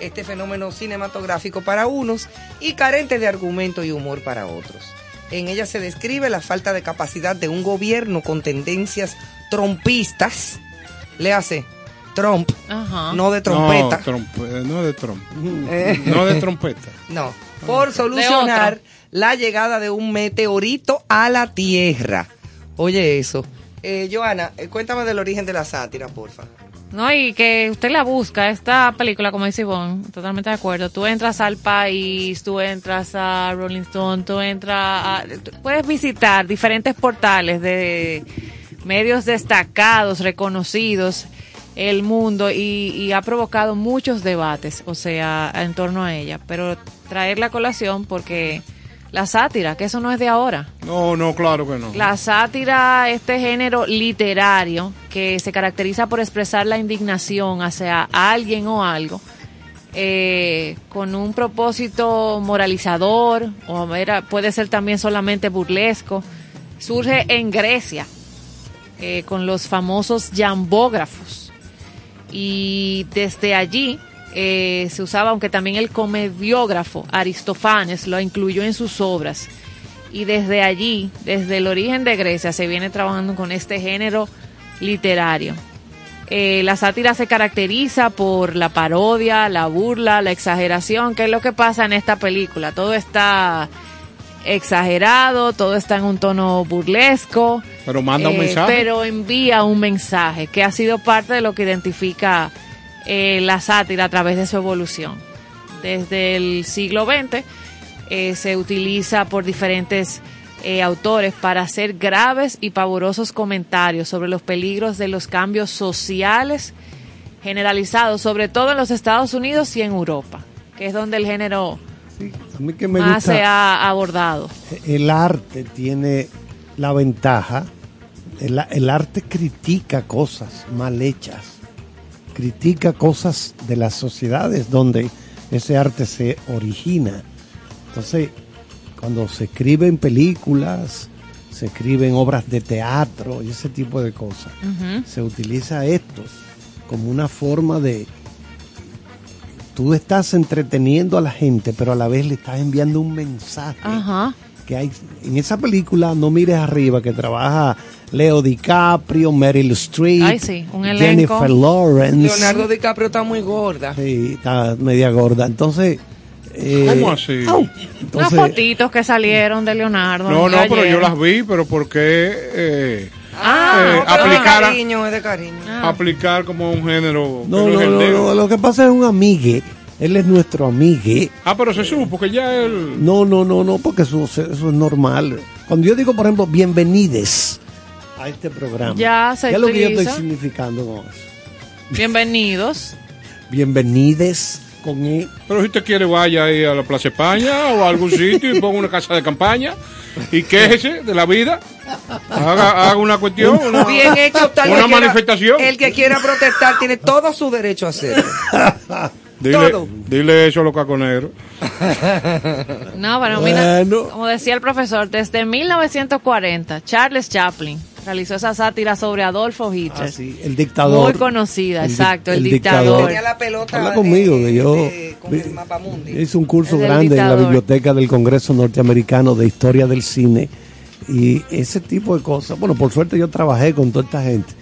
Speaker 5: este fenómeno cinematográfico para unos y carente de argumento y humor para otros. En ella se describe la falta de capacidad de un gobierno con tendencias trompistas, le hace Trump,
Speaker 4: Ajá.
Speaker 5: no de trompeta,
Speaker 3: No, trompe- no de trompa.
Speaker 5: Eh.
Speaker 3: No de trompeta.
Speaker 5: no, por solucionar la llegada de un meteorito a la Tierra. Oye eso. Eh, Joana, eh, cuéntame del origen de la sátira, porfa.
Speaker 4: No, y que usted la busca, esta película, como dice Ivonne, totalmente de acuerdo. Tú entras al país, tú entras a Rolling Stone, tú entras a... puedes visitar diferentes portales de medios destacados, reconocidos, el mundo, y, y ha provocado muchos debates, o sea, en torno a ella. Pero traer la colación porque la sátira, que eso no es de ahora.
Speaker 3: No, no, claro que no.
Speaker 4: La sátira, este género literario que se caracteriza por expresar la indignación hacia alguien o algo, eh, con un propósito moralizador, o era- puede ser también solamente burlesco, surge en Grecia, eh, con los famosos jambógrafos. Y desde allí eh, se usaba, aunque también el comediógrafo Aristófanes lo incluyó en sus obras. Y desde allí, desde el origen de Grecia, se viene trabajando con este género literario. Eh, la sátira se caracteriza por la parodia, la burla, la exageración, que es lo que pasa en esta película. Todo está exagerado, todo está en un tono burlesco.
Speaker 3: Pero manda un
Speaker 4: eh,
Speaker 3: mensaje.
Speaker 4: Pero envía un mensaje que ha sido parte de lo que identifica eh, la sátira a través de su evolución. Desde el siglo XX eh, se utiliza por diferentes eh, autores para hacer graves y pavorosos comentarios sobre los peligros de los cambios sociales generalizados, sobre todo en los Estados Unidos y en Europa, que es donde el género
Speaker 6: A mí que me
Speaker 4: más
Speaker 6: gusta,
Speaker 4: se ha abordado.
Speaker 6: el arte tiene la ventaja, el, el arte critica cosas mal hechas, critica cosas de las sociedades donde ese arte se origina. Entonces, cuando se escriben películas, se escriben obras de teatro y ese tipo de cosas, se utiliza esto como una forma de... Tú estás entreteniendo a la gente, pero a la vez le estás enviando un mensaje
Speaker 4: Ajá.
Speaker 6: Que hay en esa película No mires arriba que trabaja Leo DiCaprio, Meryl Streep,
Speaker 4: Ay, sí, un
Speaker 6: Jennifer. Lawrence.
Speaker 5: Leonardo DiCaprio está muy gorda.
Speaker 6: Sí, está media gorda. Entonces, eh,
Speaker 3: ¿Cómo así?
Speaker 4: Unas fotitos que salieron de Leonardo.
Speaker 3: No, no, pero
Speaker 4: ayer.
Speaker 3: yo las vi, pero ¿por qué eh,
Speaker 5: Ah,
Speaker 3: eh,
Speaker 5: no, pero es de
Speaker 3: aplicar, a-
Speaker 5: cariño, es de cariño.
Speaker 4: Ah.
Speaker 3: aplicar como un género?
Speaker 6: no, no, no,
Speaker 3: de-
Speaker 6: no, lo que pasa es un amigue. Él es nuestro amigue.
Speaker 3: Ah, pero se supo que ya él...
Speaker 6: No, no, no, no, porque eso, eso es normal. Cuando yo digo, por ejemplo, bienvenides a este programa,
Speaker 4: Ya se
Speaker 6: ¿qué es lo que yo estoy significando con eso?
Speaker 4: Bienvenidos.
Speaker 6: Bienvenides con él.
Speaker 3: Pero si usted quiere, vaya ahí a la Plaza España o a algún sitio y ponga una casa de campaña y quéjese de la vida. Haga, haga una cuestión, una,
Speaker 5: Bien hecho, tal
Speaker 3: una
Speaker 5: quiera-
Speaker 3: manifestación.
Speaker 5: el que quiera protestar tiene todo su derecho a hacerlo.
Speaker 3: Dile,
Speaker 5: todo.
Speaker 3: dile eso a los caconeros.
Speaker 4: No, bueno, mira,
Speaker 6: Bueno.
Speaker 4: como decía el profesor, desde 1940, Charles Chaplin realizó esa sátira sobre Adolfo Hitler.
Speaker 6: Ah, sí, el dictador.
Speaker 4: Muy conocida,
Speaker 6: El di-
Speaker 4: exacto, el,
Speaker 6: el
Speaker 4: dictador.
Speaker 6: dictador.
Speaker 5: Tenía la pelota.
Speaker 6: Habla conmigo,
Speaker 5: de-
Speaker 6: que yo
Speaker 5: de- con el
Speaker 6: hice un curso grande en la biblioteca del Congreso Norteamericano de Historia del Cine y ese tipo de cosas. Bueno, por suerte yo trabajé con toda esta gente.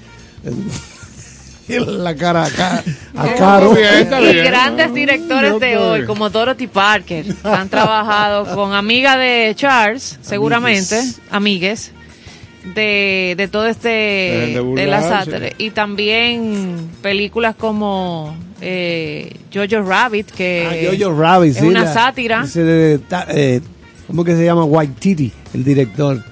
Speaker 6: La cara acá, a Caro.
Speaker 4: Y grandes directores de hoy, como Dorothy Parker, han trabajado con amiga de Charles, seguramente, amigues, de, de todo este,
Speaker 3: de
Speaker 4: de la sátira. Y también películas como eh, Jojo Rabbit, que
Speaker 6: Ah, Jojo Rabbit,
Speaker 4: es
Speaker 6: sí,
Speaker 4: una
Speaker 6: la-
Speaker 4: sátira.
Speaker 6: ese de- ta- eh, ¿Cómo que se llama? White Titty, el director.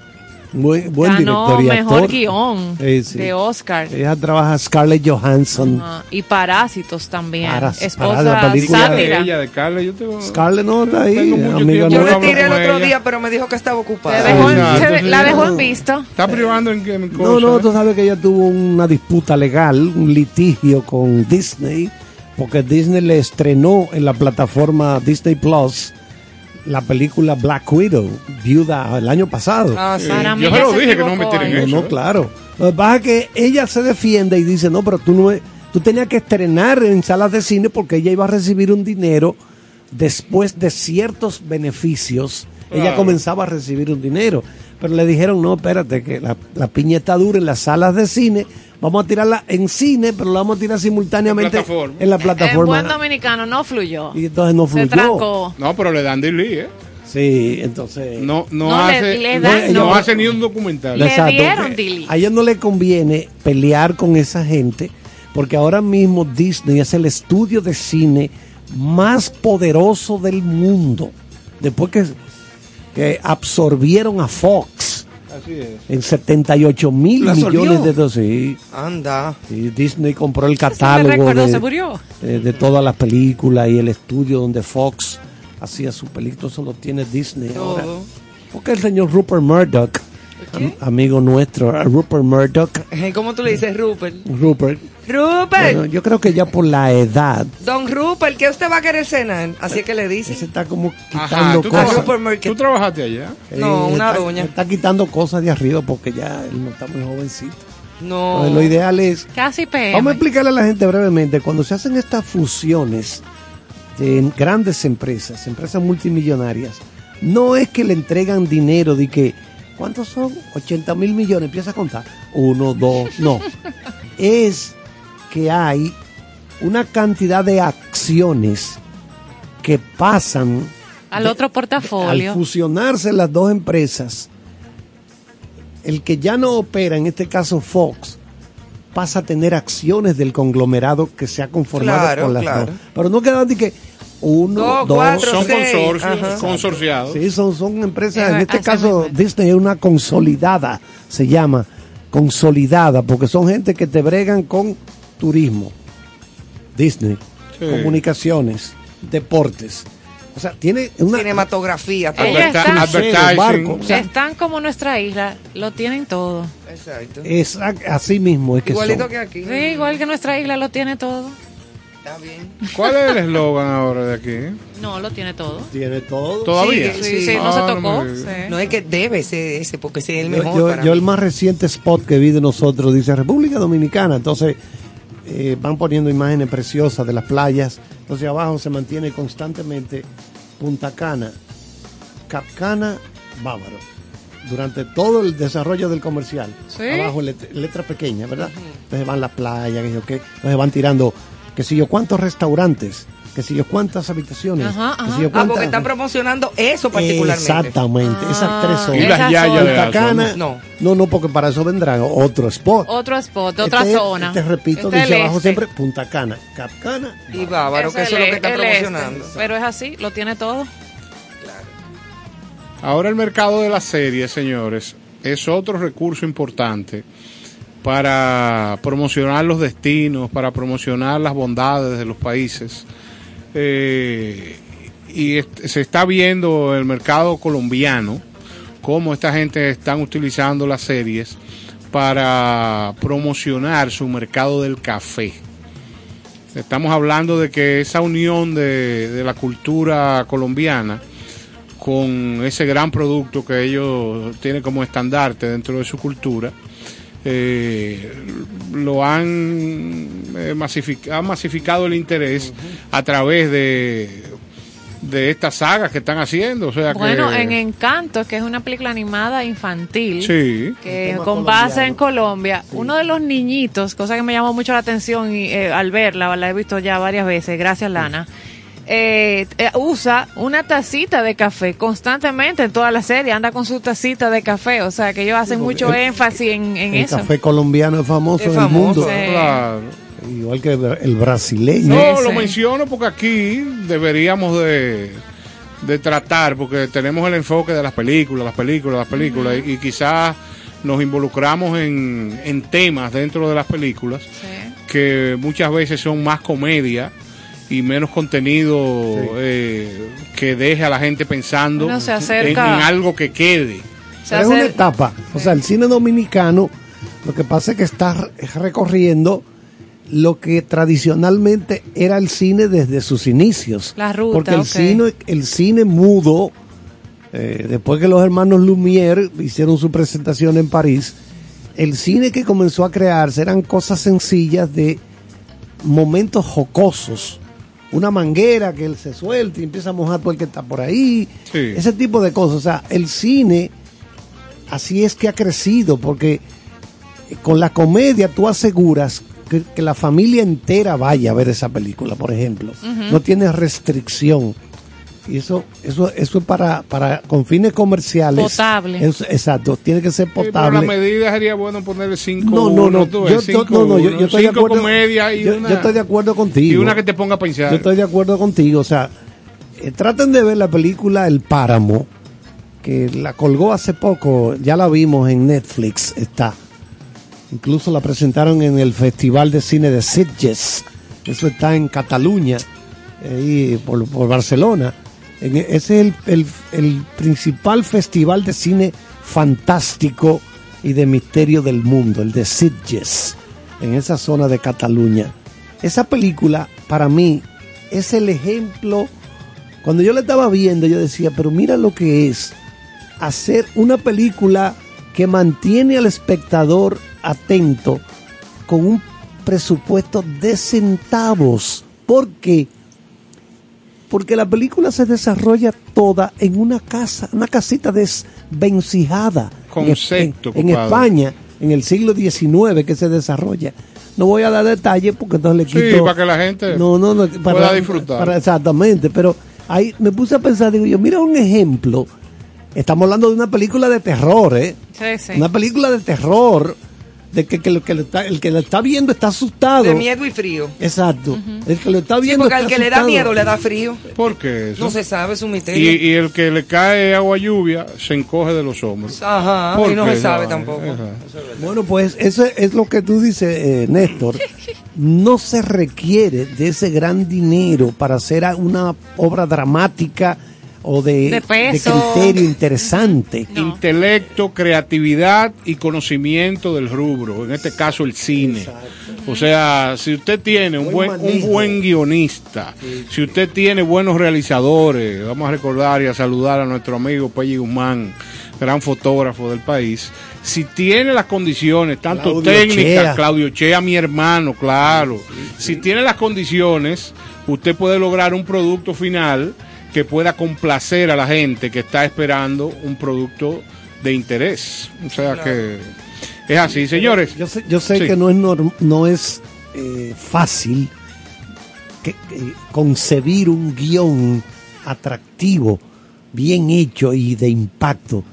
Speaker 6: Muy, buen
Speaker 4: ganó
Speaker 6: director y
Speaker 4: mejor
Speaker 6: actor.
Speaker 4: guion
Speaker 6: sí.
Speaker 4: de Oscar.
Speaker 6: Ella trabaja Scarlett Johansson.
Speaker 4: Ah, y Parásitos también.
Speaker 6: Paras-
Speaker 4: es
Speaker 6: Paras, la película
Speaker 3: de ella, de Carla, yo tengo...
Speaker 6: Scarlett no está ahí, amiga.
Speaker 5: Yo le tiré el otro
Speaker 3: ella.
Speaker 5: día, pero me dijo que estaba ocupada.
Speaker 4: dejó se- la dejó en visto.
Speaker 3: Está privando en, en
Speaker 6: No, no, tú sabes que ella tuvo una disputa legal, un litigio con Disney, porque Disney le estrenó en la plataforma Disney Plus la película Black Widow, viuda, el año pasado.
Speaker 5: Ah, sí.
Speaker 4: Para mí
Speaker 3: Yo lo dije que no me tiren
Speaker 6: no,
Speaker 3: eso.
Speaker 6: no,
Speaker 3: ¿eh?
Speaker 6: claro. Lo que pasa es que ella se defiende y dice, no, pero tú no, tú tenías que estrenar en salas de cine porque ella iba a recibir un dinero después de ciertos beneficios. Ella comenzaba a recibir un dinero. Pero le dijeron, no, espérate, que la, la piña está dura en las salas de cine. Vamos a tirarla en cine, pero la vamos a tirar simultáneamente
Speaker 3: En plataforma.
Speaker 6: en la plataforma.
Speaker 4: buen dominicano no fluyó.
Speaker 6: Y entonces no
Speaker 4: Se
Speaker 6: fluyó.
Speaker 4: trancó.
Speaker 3: No, pero le dan delay, ¿eh?
Speaker 6: Sí, entonces...
Speaker 3: No, no, hace,
Speaker 4: le
Speaker 3: no,
Speaker 4: dan-
Speaker 3: no
Speaker 6: no.
Speaker 3: hace ni un documental.
Speaker 4: Le
Speaker 6: Exacto,
Speaker 4: dieron delete.
Speaker 6: A ellos no le conviene pelear con esa gente, porque ahora mismo Disney es el estudio de cine más poderoso del mundo. Después que, que absorbieron a Fox
Speaker 3: Así es.
Speaker 6: en 78 mil millones de dólares. Sí,
Speaker 5: Anda.
Speaker 6: sí, Disney compró el catálogo
Speaker 4: recordó,
Speaker 6: de,
Speaker 4: se murió.
Speaker 6: de- de todas las películas y el estudio donde Fox hacía su película. Eso lo tiene Disney ahora.
Speaker 5: Todo.
Speaker 6: Porque el señor Rupert Murdoch, am- amigo nuestro, eh, Rupert Murdoch,
Speaker 5: ¿Cómo tú le dices, Rupert?
Speaker 6: Rupert,
Speaker 5: Rupert,
Speaker 6: bueno, yo creo que ya por la edad,
Speaker 5: don Rupert, ¿qué usted va a querer cenar? Así es que le
Speaker 6: se
Speaker 5: dice.
Speaker 6: está como
Speaker 3: Ajá,
Speaker 6: quitando
Speaker 3: ¿tú,
Speaker 6: cosas.
Speaker 3: tú trabajaste allá.
Speaker 5: No,
Speaker 6: Eh,
Speaker 5: una
Speaker 6: está-
Speaker 5: doña.
Speaker 6: Está quitando cosas de arriba porque ya él no está muy jovencito.
Speaker 5: No.
Speaker 6: Entonces, lo ideal es,
Speaker 4: Casi PM.
Speaker 6: vamos a explicarle a la gente brevemente, cuando se hacen estas fusiones en grandes empresas, empresas multimillonarias, no es que le entregan dinero de que, ¿cuántos son? 80 mil millones, empieza a contar. Uno, dos, no. es que hay una cantidad de acciones que pasan
Speaker 4: Al otro portafolio.
Speaker 6: al fusionarse las dos empresas, el que ya no opera, en este caso Fox, pasa a tener acciones del conglomerado que se ha conformado
Speaker 5: Claro,
Speaker 6: con las
Speaker 5: claro.
Speaker 6: dos. Pero no quedan de que uno,
Speaker 5: Dos,
Speaker 6: dos,
Speaker 5: cuatro,
Speaker 3: Son consorcios, consorciados.
Speaker 6: Sí, son, son empresas, en este caso. Disney es una consolidada, se llama consolidada, porque son gente que te bregan con turismo, Disney,
Speaker 3: Sí.
Speaker 6: comunicaciones, deportes. O sea, tiene una...
Speaker 5: Cinematografía.
Speaker 4: está-
Speaker 6: barco. O sea,
Speaker 4: Están como nuestra isla, lo tienen todo.
Speaker 5: Exacto.
Speaker 6: es así mismo es que
Speaker 5: Igualito
Speaker 6: son.
Speaker 5: que aquí.
Speaker 4: Sí, igual que nuestra isla lo tiene todo.
Speaker 5: Está bien.
Speaker 3: ¿Cuál es el eslogan ahora de aquí?
Speaker 4: No, lo tiene todo.
Speaker 6: Tiene todo.
Speaker 3: ¿Todavía?
Speaker 5: Sí,
Speaker 4: Sí,
Speaker 5: sí.
Speaker 4: sí, no se
Speaker 3: Ah,
Speaker 4: tocó. sí.
Speaker 5: No es que debe ser ese, porque ese es el
Speaker 6: Yo,
Speaker 5: mejor.
Speaker 6: yo-
Speaker 5: para
Speaker 6: yo
Speaker 5: mí.
Speaker 6: el más reciente spot que vi de nosotros dice República Dominicana, entonces eh, van poniendo imágenes preciosas de las playas, entonces abajo se mantiene constantemente Punta Cana, Capcana, Bávaro. Durante todo el desarrollo del comercial,
Speaker 4: Sí.
Speaker 6: abajo let- letra pequeña, ¿verdad? Entonces van las playas, que qué, entonces van tirando, que sé yo, cuántos restaurantes, que sé yo, cuántas habitaciones,
Speaker 4: Ajá,
Speaker 5: Ah, porque están promocionando eso particularmente.
Speaker 6: Exactamente, esas tres son.
Speaker 3: Y las yayas
Speaker 5: ¿no?
Speaker 6: no, no, porque para eso vendrán otro spot.
Speaker 4: Otro spot, otra
Speaker 6: Este-
Speaker 4: zona.
Speaker 6: Te repito,
Speaker 4: Este es
Speaker 6: dice abajo
Speaker 4: este.
Speaker 6: siempre Punta Cana, Capcana.
Speaker 5: Y bávaro, que eso es lo que
Speaker 4: este.
Speaker 5: promocionando.
Speaker 4: Pero es así, lo tiene todo.
Speaker 3: Ahora el mercado de las series, señores, es otro recurso importante para promocionar los destinos, para promocionar las bondades de los países. eh, y se está viendo el mercado colombiano, cómo esta gente están utilizando las series para promocionar su mercado del café. Estamos hablando de que esa unión de, de la cultura colombiana con ese gran producto que ellos tienen como estandarte dentro de su cultura, eh, lo han eh, masific- han masificado el interés a través de, de estas sagas que están haciendo. O sea
Speaker 4: Bueno,
Speaker 3: que,
Speaker 4: en Encanto, que es una película animada infantil,
Speaker 3: Sí.
Speaker 4: que con base en Colombia, uno de los niñitos, cosa que me llamó mucho la atención y, eh, al verla, la he visto ya varias veces, gracias Lana, eh, usa una tacita de café constantemente en toda la serie, anda con su tacita de café, o sea que ellos hacen mucho
Speaker 6: el-
Speaker 4: énfasis en, en
Speaker 6: el
Speaker 4: eso.
Speaker 6: café colombiano es famoso
Speaker 5: Es
Speaker 6: en el mundo.
Speaker 3: Claro.
Speaker 6: Igual que el, el brasileño.
Speaker 3: No,
Speaker 4: Sí,
Speaker 3: lo
Speaker 4: sí.
Speaker 3: menciono porque aquí deberíamos de, de tratar, porque tenemos el enfoque de las películas, las películas, las películas, y, y quizás nos involucramos en, en temas dentro de las películas
Speaker 4: Sí.
Speaker 3: que muchas veces son más comedia y menos contenido eh, que deje a la gente pensando
Speaker 4: se
Speaker 3: en,
Speaker 4: acerca-
Speaker 3: en algo que quede.
Speaker 4: Se
Speaker 6: es una etapa. O sea, el cine dominicano, lo que pasa es que está re- recorriendo lo que tradicionalmente era el cine desde sus inicios.
Speaker 4: La ruta,
Speaker 6: Porque el,
Speaker 4: ok.
Speaker 6: cine, el cine mudo, eh, después que los hermanos Lumière hicieron su presentación en París, el cine que comenzó a crearse eran cosas sencillas de momentos jocosos. Una manguera que él se suelta y empieza a mojar todo el que está por ahí.
Speaker 3: Sí.
Speaker 6: Ese tipo de cosas. O sea, el cine así es que ha crecido, porque con la comedia tú aseguras que, que la familia entera vaya a ver esa película, por ejemplo. No tiene restricción. Y eso, eso, eso es para, para con fines comerciales.
Speaker 4: Potable.
Speaker 6: Es- exacto, tiene que ser
Speaker 3: Sí, pero
Speaker 6: potable.
Speaker 3: la medida sería bueno ponerle cinco
Speaker 6: No, no, no. Yo,
Speaker 3: cinco
Speaker 6: no, no, yo, yo estoy de acuerdo.
Speaker 3: y
Speaker 6: yo,
Speaker 3: una,
Speaker 6: yo estoy de acuerdo contigo.
Speaker 3: y una que te ponga a pensar.
Speaker 6: Yo estoy de acuerdo contigo. O sea, eh, traten de ver la película El Páramo, que la colgó hace poco. Ya la vimos en Netflix. Está. Incluso la presentaron en el Festival de Cine de Sitges. Eso está en Cataluña, ahí por, por Barcelona. En- ese es el, el- el principal festival de cine fantástico y de misterio del mundo, el de Sitges, en esa zona de Cataluña. Esa película, para mí, es el ejemplo. Cuando yo la estaba viendo, yo decía, pero mira lo que es hacer una película que mantiene al espectador atento con un presupuesto de centavos. ¿Por qué? Porque la película se desarrolla toda en una casa, una casita desvencijada.
Speaker 3: Concepto,
Speaker 6: En, en- en. España, en el siglo XIX que se desarrolla. No voy a dar detalles porque entonces le
Speaker 3: Sí,
Speaker 6: quito...
Speaker 3: para que la gente
Speaker 6: no, no, no,
Speaker 3: pueda disfrutar.
Speaker 6: para- exactamente, pero ahí me puse a pensar, digo yo, mira un ejemplo. Estamos hablando de una película de terror, ¿eh?
Speaker 4: Sí, sí.
Speaker 6: Una película de terror, de que, que lo que le está- el que lo está viendo está asustado.
Speaker 5: De miedo y frío.
Speaker 6: Exacto. El que lo está
Speaker 5: Sí,
Speaker 6: viendo
Speaker 5: porque al que le da miedo le da frío.
Speaker 3: ¿Por qué eso?
Speaker 5: No se sabe, es un misterio.
Speaker 3: y el que le cae agua lluvia se encoge de los hombros.
Speaker 5: Ajá,
Speaker 3: ¿Por
Speaker 5: y no se sabe tampoco.
Speaker 3: ajá.
Speaker 6: Bueno, pues eso es lo que tú dices, eh, Néstor. No se requiere de ese gran dinero para hacer a- una obra dramática o de,
Speaker 4: De peso.
Speaker 6: criterio interesante.
Speaker 4: No.
Speaker 3: Intelecto, creatividad y conocimiento del rubro, en este caso el cine. O sea, si usted tiene un
Speaker 6: Buen
Speaker 3: buen, un buen guionista, si usted tiene buenos realizadores, vamos a recordar y a saludar a nuestro amigo Pelli Guzmán, gran fotógrafo del país, si tiene las condiciones, tanto
Speaker 6: Claudio
Speaker 3: técnicas,
Speaker 6: Chea.
Speaker 3: Claudio Chea, mi hermano, claro, si tiene las condiciones, usted puede lograr un producto final que pueda complacer a la gente que está esperando un producto de interés. O sea que es así, señores.
Speaker 6: Yo sé, yo sé
Speaker 3: Sí.
Speaker 6: que no es, norm- no es eh, fácil que- concebir un guion atractivo, bien hecho y de impacto.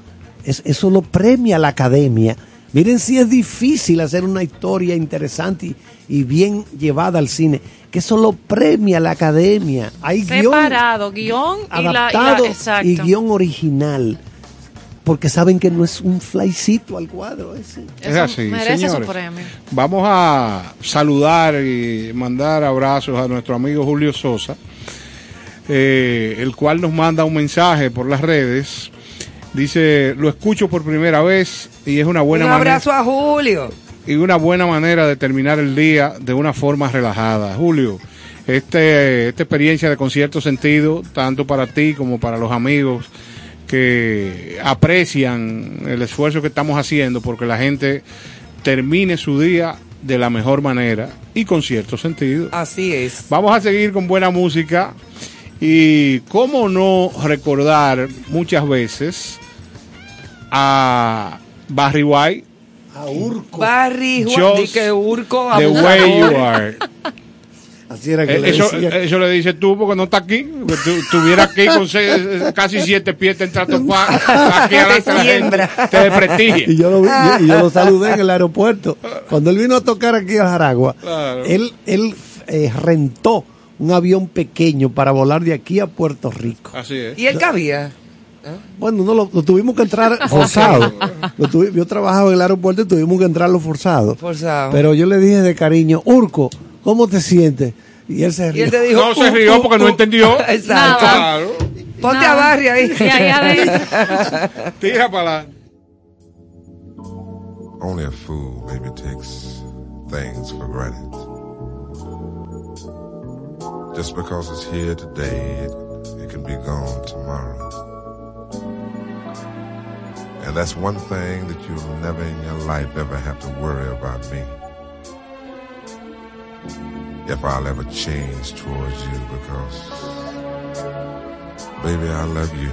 Speaker 6: Es- eso lo premia la academia. Miren si es difícil hacer una historia interesante y, y bien llevada al cine, que eso lo premia la academia. Hay guion
Speaker 4: Separado, guion y la, y la-
Speaker 6: adaptado
Speaker 4: exacto.
Speaker 6: y guion original. Porque saben que no es un flycito al cuadro ese.
Speaker 3: Es así,
Speaker 4: merece
Speaker 3: señores.
Speaker 4: su premio.
Speaker 3: Vamos a saludar y mandar abrazos a nuestro amigo Julio Sosa, eh, el cual nos manda un mensaje por las redes. Dice, lo escucho por primera vez y es una buena
Speaker 5: Un
Speaker 3: manera
Speaker 5: abrazo a Julio.
Speaker 3: Y una buena manera de terminar el día de una forma relajada. Julio, este, esta experiencia de concierto sentido, tanto para ti como para los amigos que aprecian el esfuerzo que estamos haciendo porque la gente termine su día de la mejor manera y con cierto sentido.
Speaker 5: Así es.
Speaker 3: Vamos a seguir con buena música y cómo no recordar muchas veces a Barry White,
Speaker 6: A Urco.
Speaker 5: Barry,
Speaker 3: Just
Speaker 5: Juan, di que Urco,
Speaker 3: The
Speaker 5: abusador.
Speaker 3: Way You Are.
Speaker 6: Así era que
Speaker 3: Eh,
Speaker 6: le
Speaker 3: Eso,
Speaker 6: decía.
Speaker 3: eso le dices tú porque no está aquí. Estuviera aquí con seis- casi siete pies de trato aquí adelante la
Speaker 5: siembra.
Speaker 3: gente te desprestigia.
Speaker 6: Y yo, lo, vi- yo- y yo lo saludé en el aeropuerto. Cuando él vino a tocar aquí a Jaragua,
Speaker 3: Claro.
Speaker 6: él, él eh, rentó un avión pequeño para volar de aquí a Puerto Rico.
Speaker 3: Así es.
Speaker 5: Y él cabía.
Speaker 6: Bueno, no lo, lo tuvimos que entrar forzado. Lo tuvi- yo trabajaba en el aeropuerto y tuvimos que entrarlo forzado.
Speaker 5: Forzado.
Speaker 6: Pero yo le dije de cariño, Urco, ¿cómo te sientes? Y él se
Speaker 5: Y
Speaker 6: rió.
Speaker 5: él te dijo.
Speaker 3: No se
Speaker 5: "Uh,
Speaker 3: rió
Speaker 5: uh,
Speaker 3: porque no
Speaker 5: uh".
Speaker 3: entendió.
Speaker 5: Exacto.
Speaker 3: Claro.
Speaker 5: Ponte
Speaker 4: Nada.
Speaker 5: a Barry ahí.
Speaker 4: Y ahí.
Speaker 3: Tira para la.
Speaker 10: Only a fool maybe takes things for granted. Just because it's here today, it, it can be gone tomorrow. And that's one thing that you'll never in your life ever have to worry about me. If I'll ever change towards you because, baby, I love you.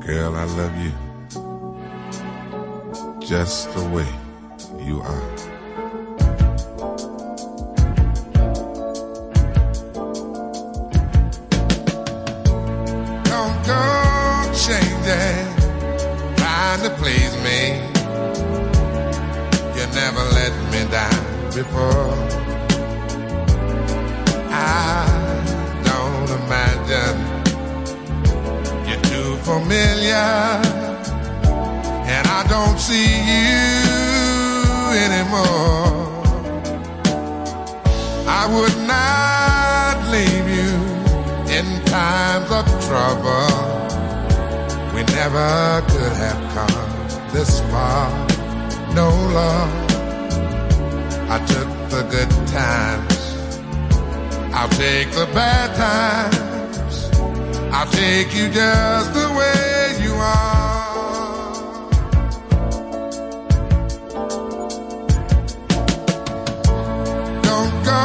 Speaker 10: Girl, I love you just the way you are. Changing, trying to please me. You never let me down before. I don't imagine you're too familiar and I don't see you anymore. I would not leave you in times of trouble. Never could have come this far. No love. I took the good times. I'll take the bad times. I'll take you just the way you are. Don't go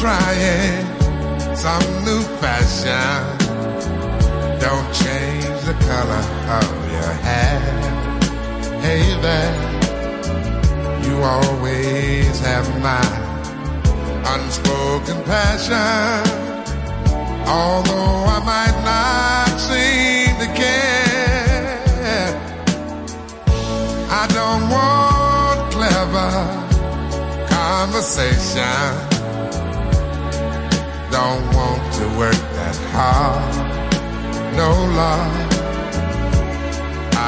Speaker 10: trying some new fashion. Don't change the color of your hair. Hey there, you always have my unspoken passion. Although I might not seem to care, I don't want clever conversation. Don't want to work that hard. No love.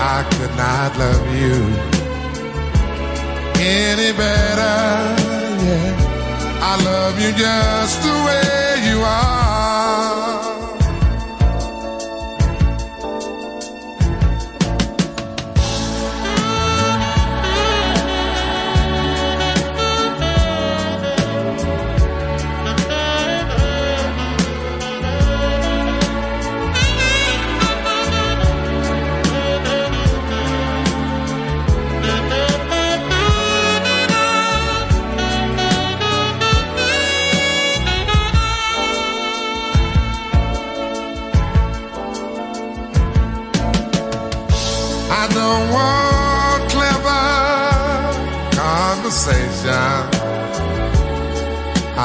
Speaker 10: I could not love you any better. Yeah, I love you just the way you are.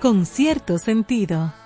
Speaker 1: Con cierto sentido.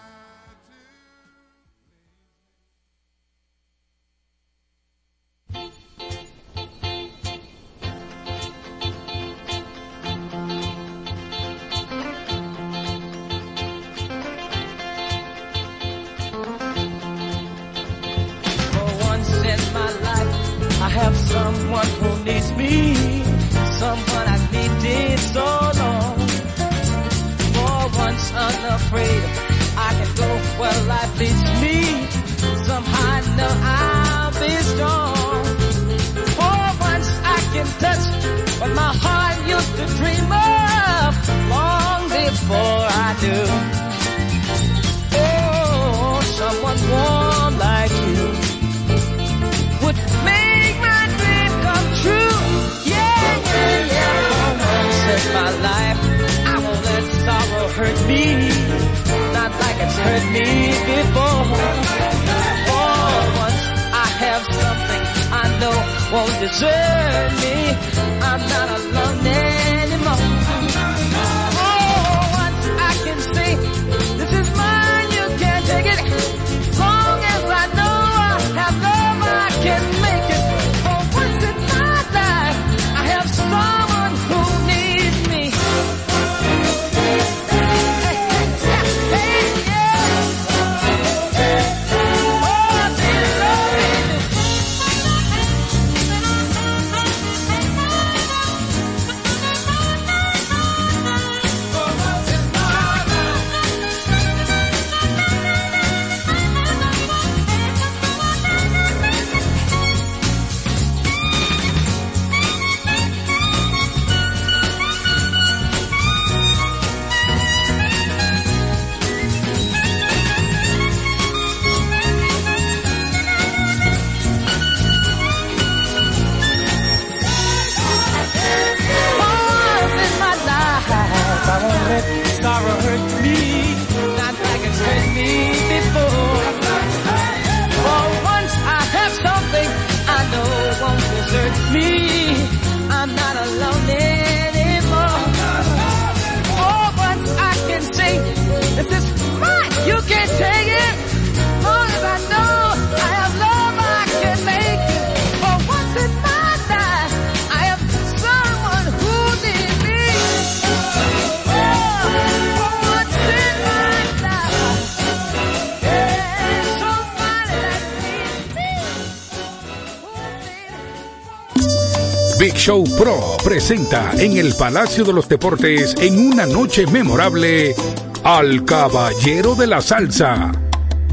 Speaker 8: Show Pro presenta en el Palacio de los Deportes en una noche memorable al Caballero de la Salsa,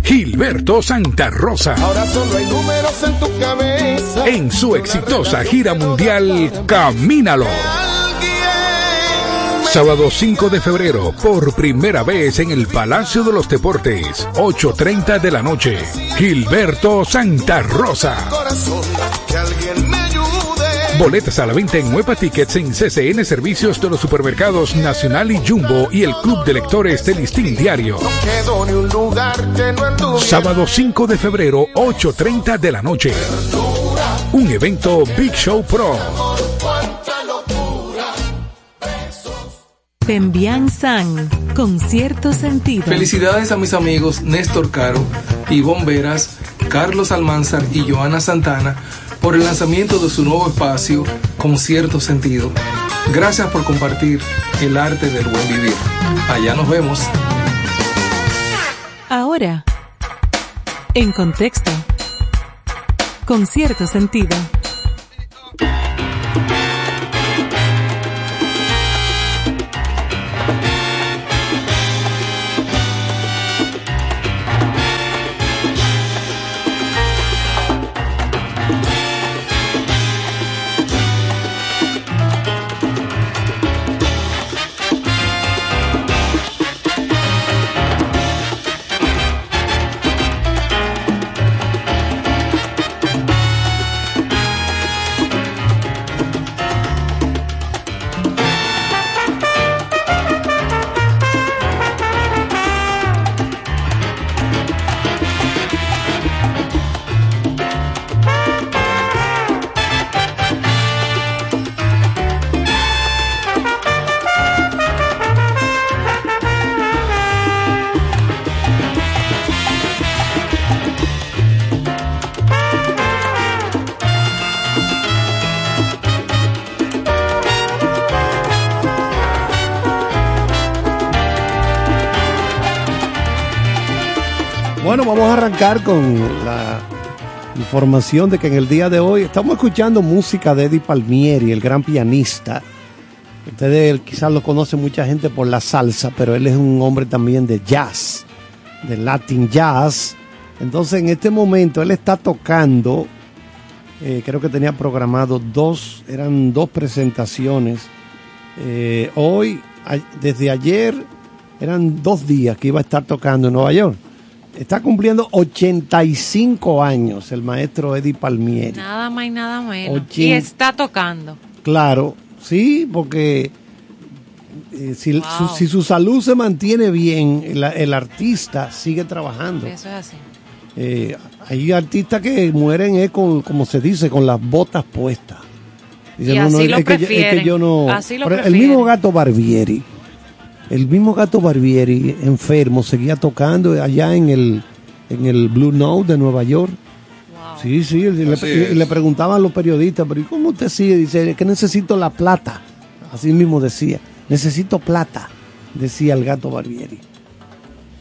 Speaker 8: Gilberto Santa Rosa.
Speaker 2: Ahora solo hay números en tu cabeza.
Speaker 8: En su exitosa gira mundial Camínalo. Sábado 5 de febrero, por primera vez en el Palacio de los Deportes, 8.30 de la noche. Gilberto Santa Rosa.
Speaker 2: Corazón, que alguien me ayude.
Speaker 8: Boletas a la venta en Nueva Tickets en CCN Servicios de los Supermercados Nacional y Jumbo y el Club de Lectores del Listín Diario.
Speaker 2: Quedó ni un lugar que no anduviera.
Speaker 8: Sábado 5 de febrero, 8.30 de la noche. Un evento Big Show Pro.
Speaker 2: Cuánta locura.
Speaker 1: Pembian San, con cierto sentido.
Speaker 11: Felicidades a mis amigos Néstor Caro, Ivonne Veras, Carlos Almanzar y Joana Santana por el lanzamiento de su nuevo espacio con cierto sentido. Gracias por compartir el arte del buen vivir. Allá nos vemos.
Speaker 1: Ahora, en contexto, con cierto sentido.
Speaker 6: Con la información de que en el día de hoy estamos escuchando música de Eddie Palmieri, el gran pianista. Ustedes quizás lo conocen mucha gente por la salsa, pero él es un hombre también de jazz, de Latin jazz. Entonces en este momento él está tocando, eh, creo que tenía programado dos, eran dos presentaciones. Eh, hoy, desde ayer, eran dos días que iba a estar tocando en Nueva York. Está cumpliendo 85 años el maestro Eddie Palmieri.
Speaker 4: Nada más y nada menos. Y está tocando.
Speaker 6: Claro, sí, porque eh, si,
Speaker 4: Wow.
Speaker 6: su, si su salud se mantiene bien, el, el artista sigue trabajando.
Speaker 4: Eso es así.
Speaker 6: Eh, hay artistas que mueren eh, con, como se dice, con las botas puestas.
Speaker 4: Y así lo
Speaker 6: es que yo- es que yo no.
Speaker 4: así lo
Speaker 6: el mismo gato Barbieri, el mismo gato Barbieri, enfermo, seguía tocando allá en el, en el Blue Note de Nueva York. Sí, sí, y le, le preguntaban a los periodistas, pero ¿y cómo usted sigue? Dice, es que necesito la plata. Así mismo decía, necesito plata, decía el gato Barbieri.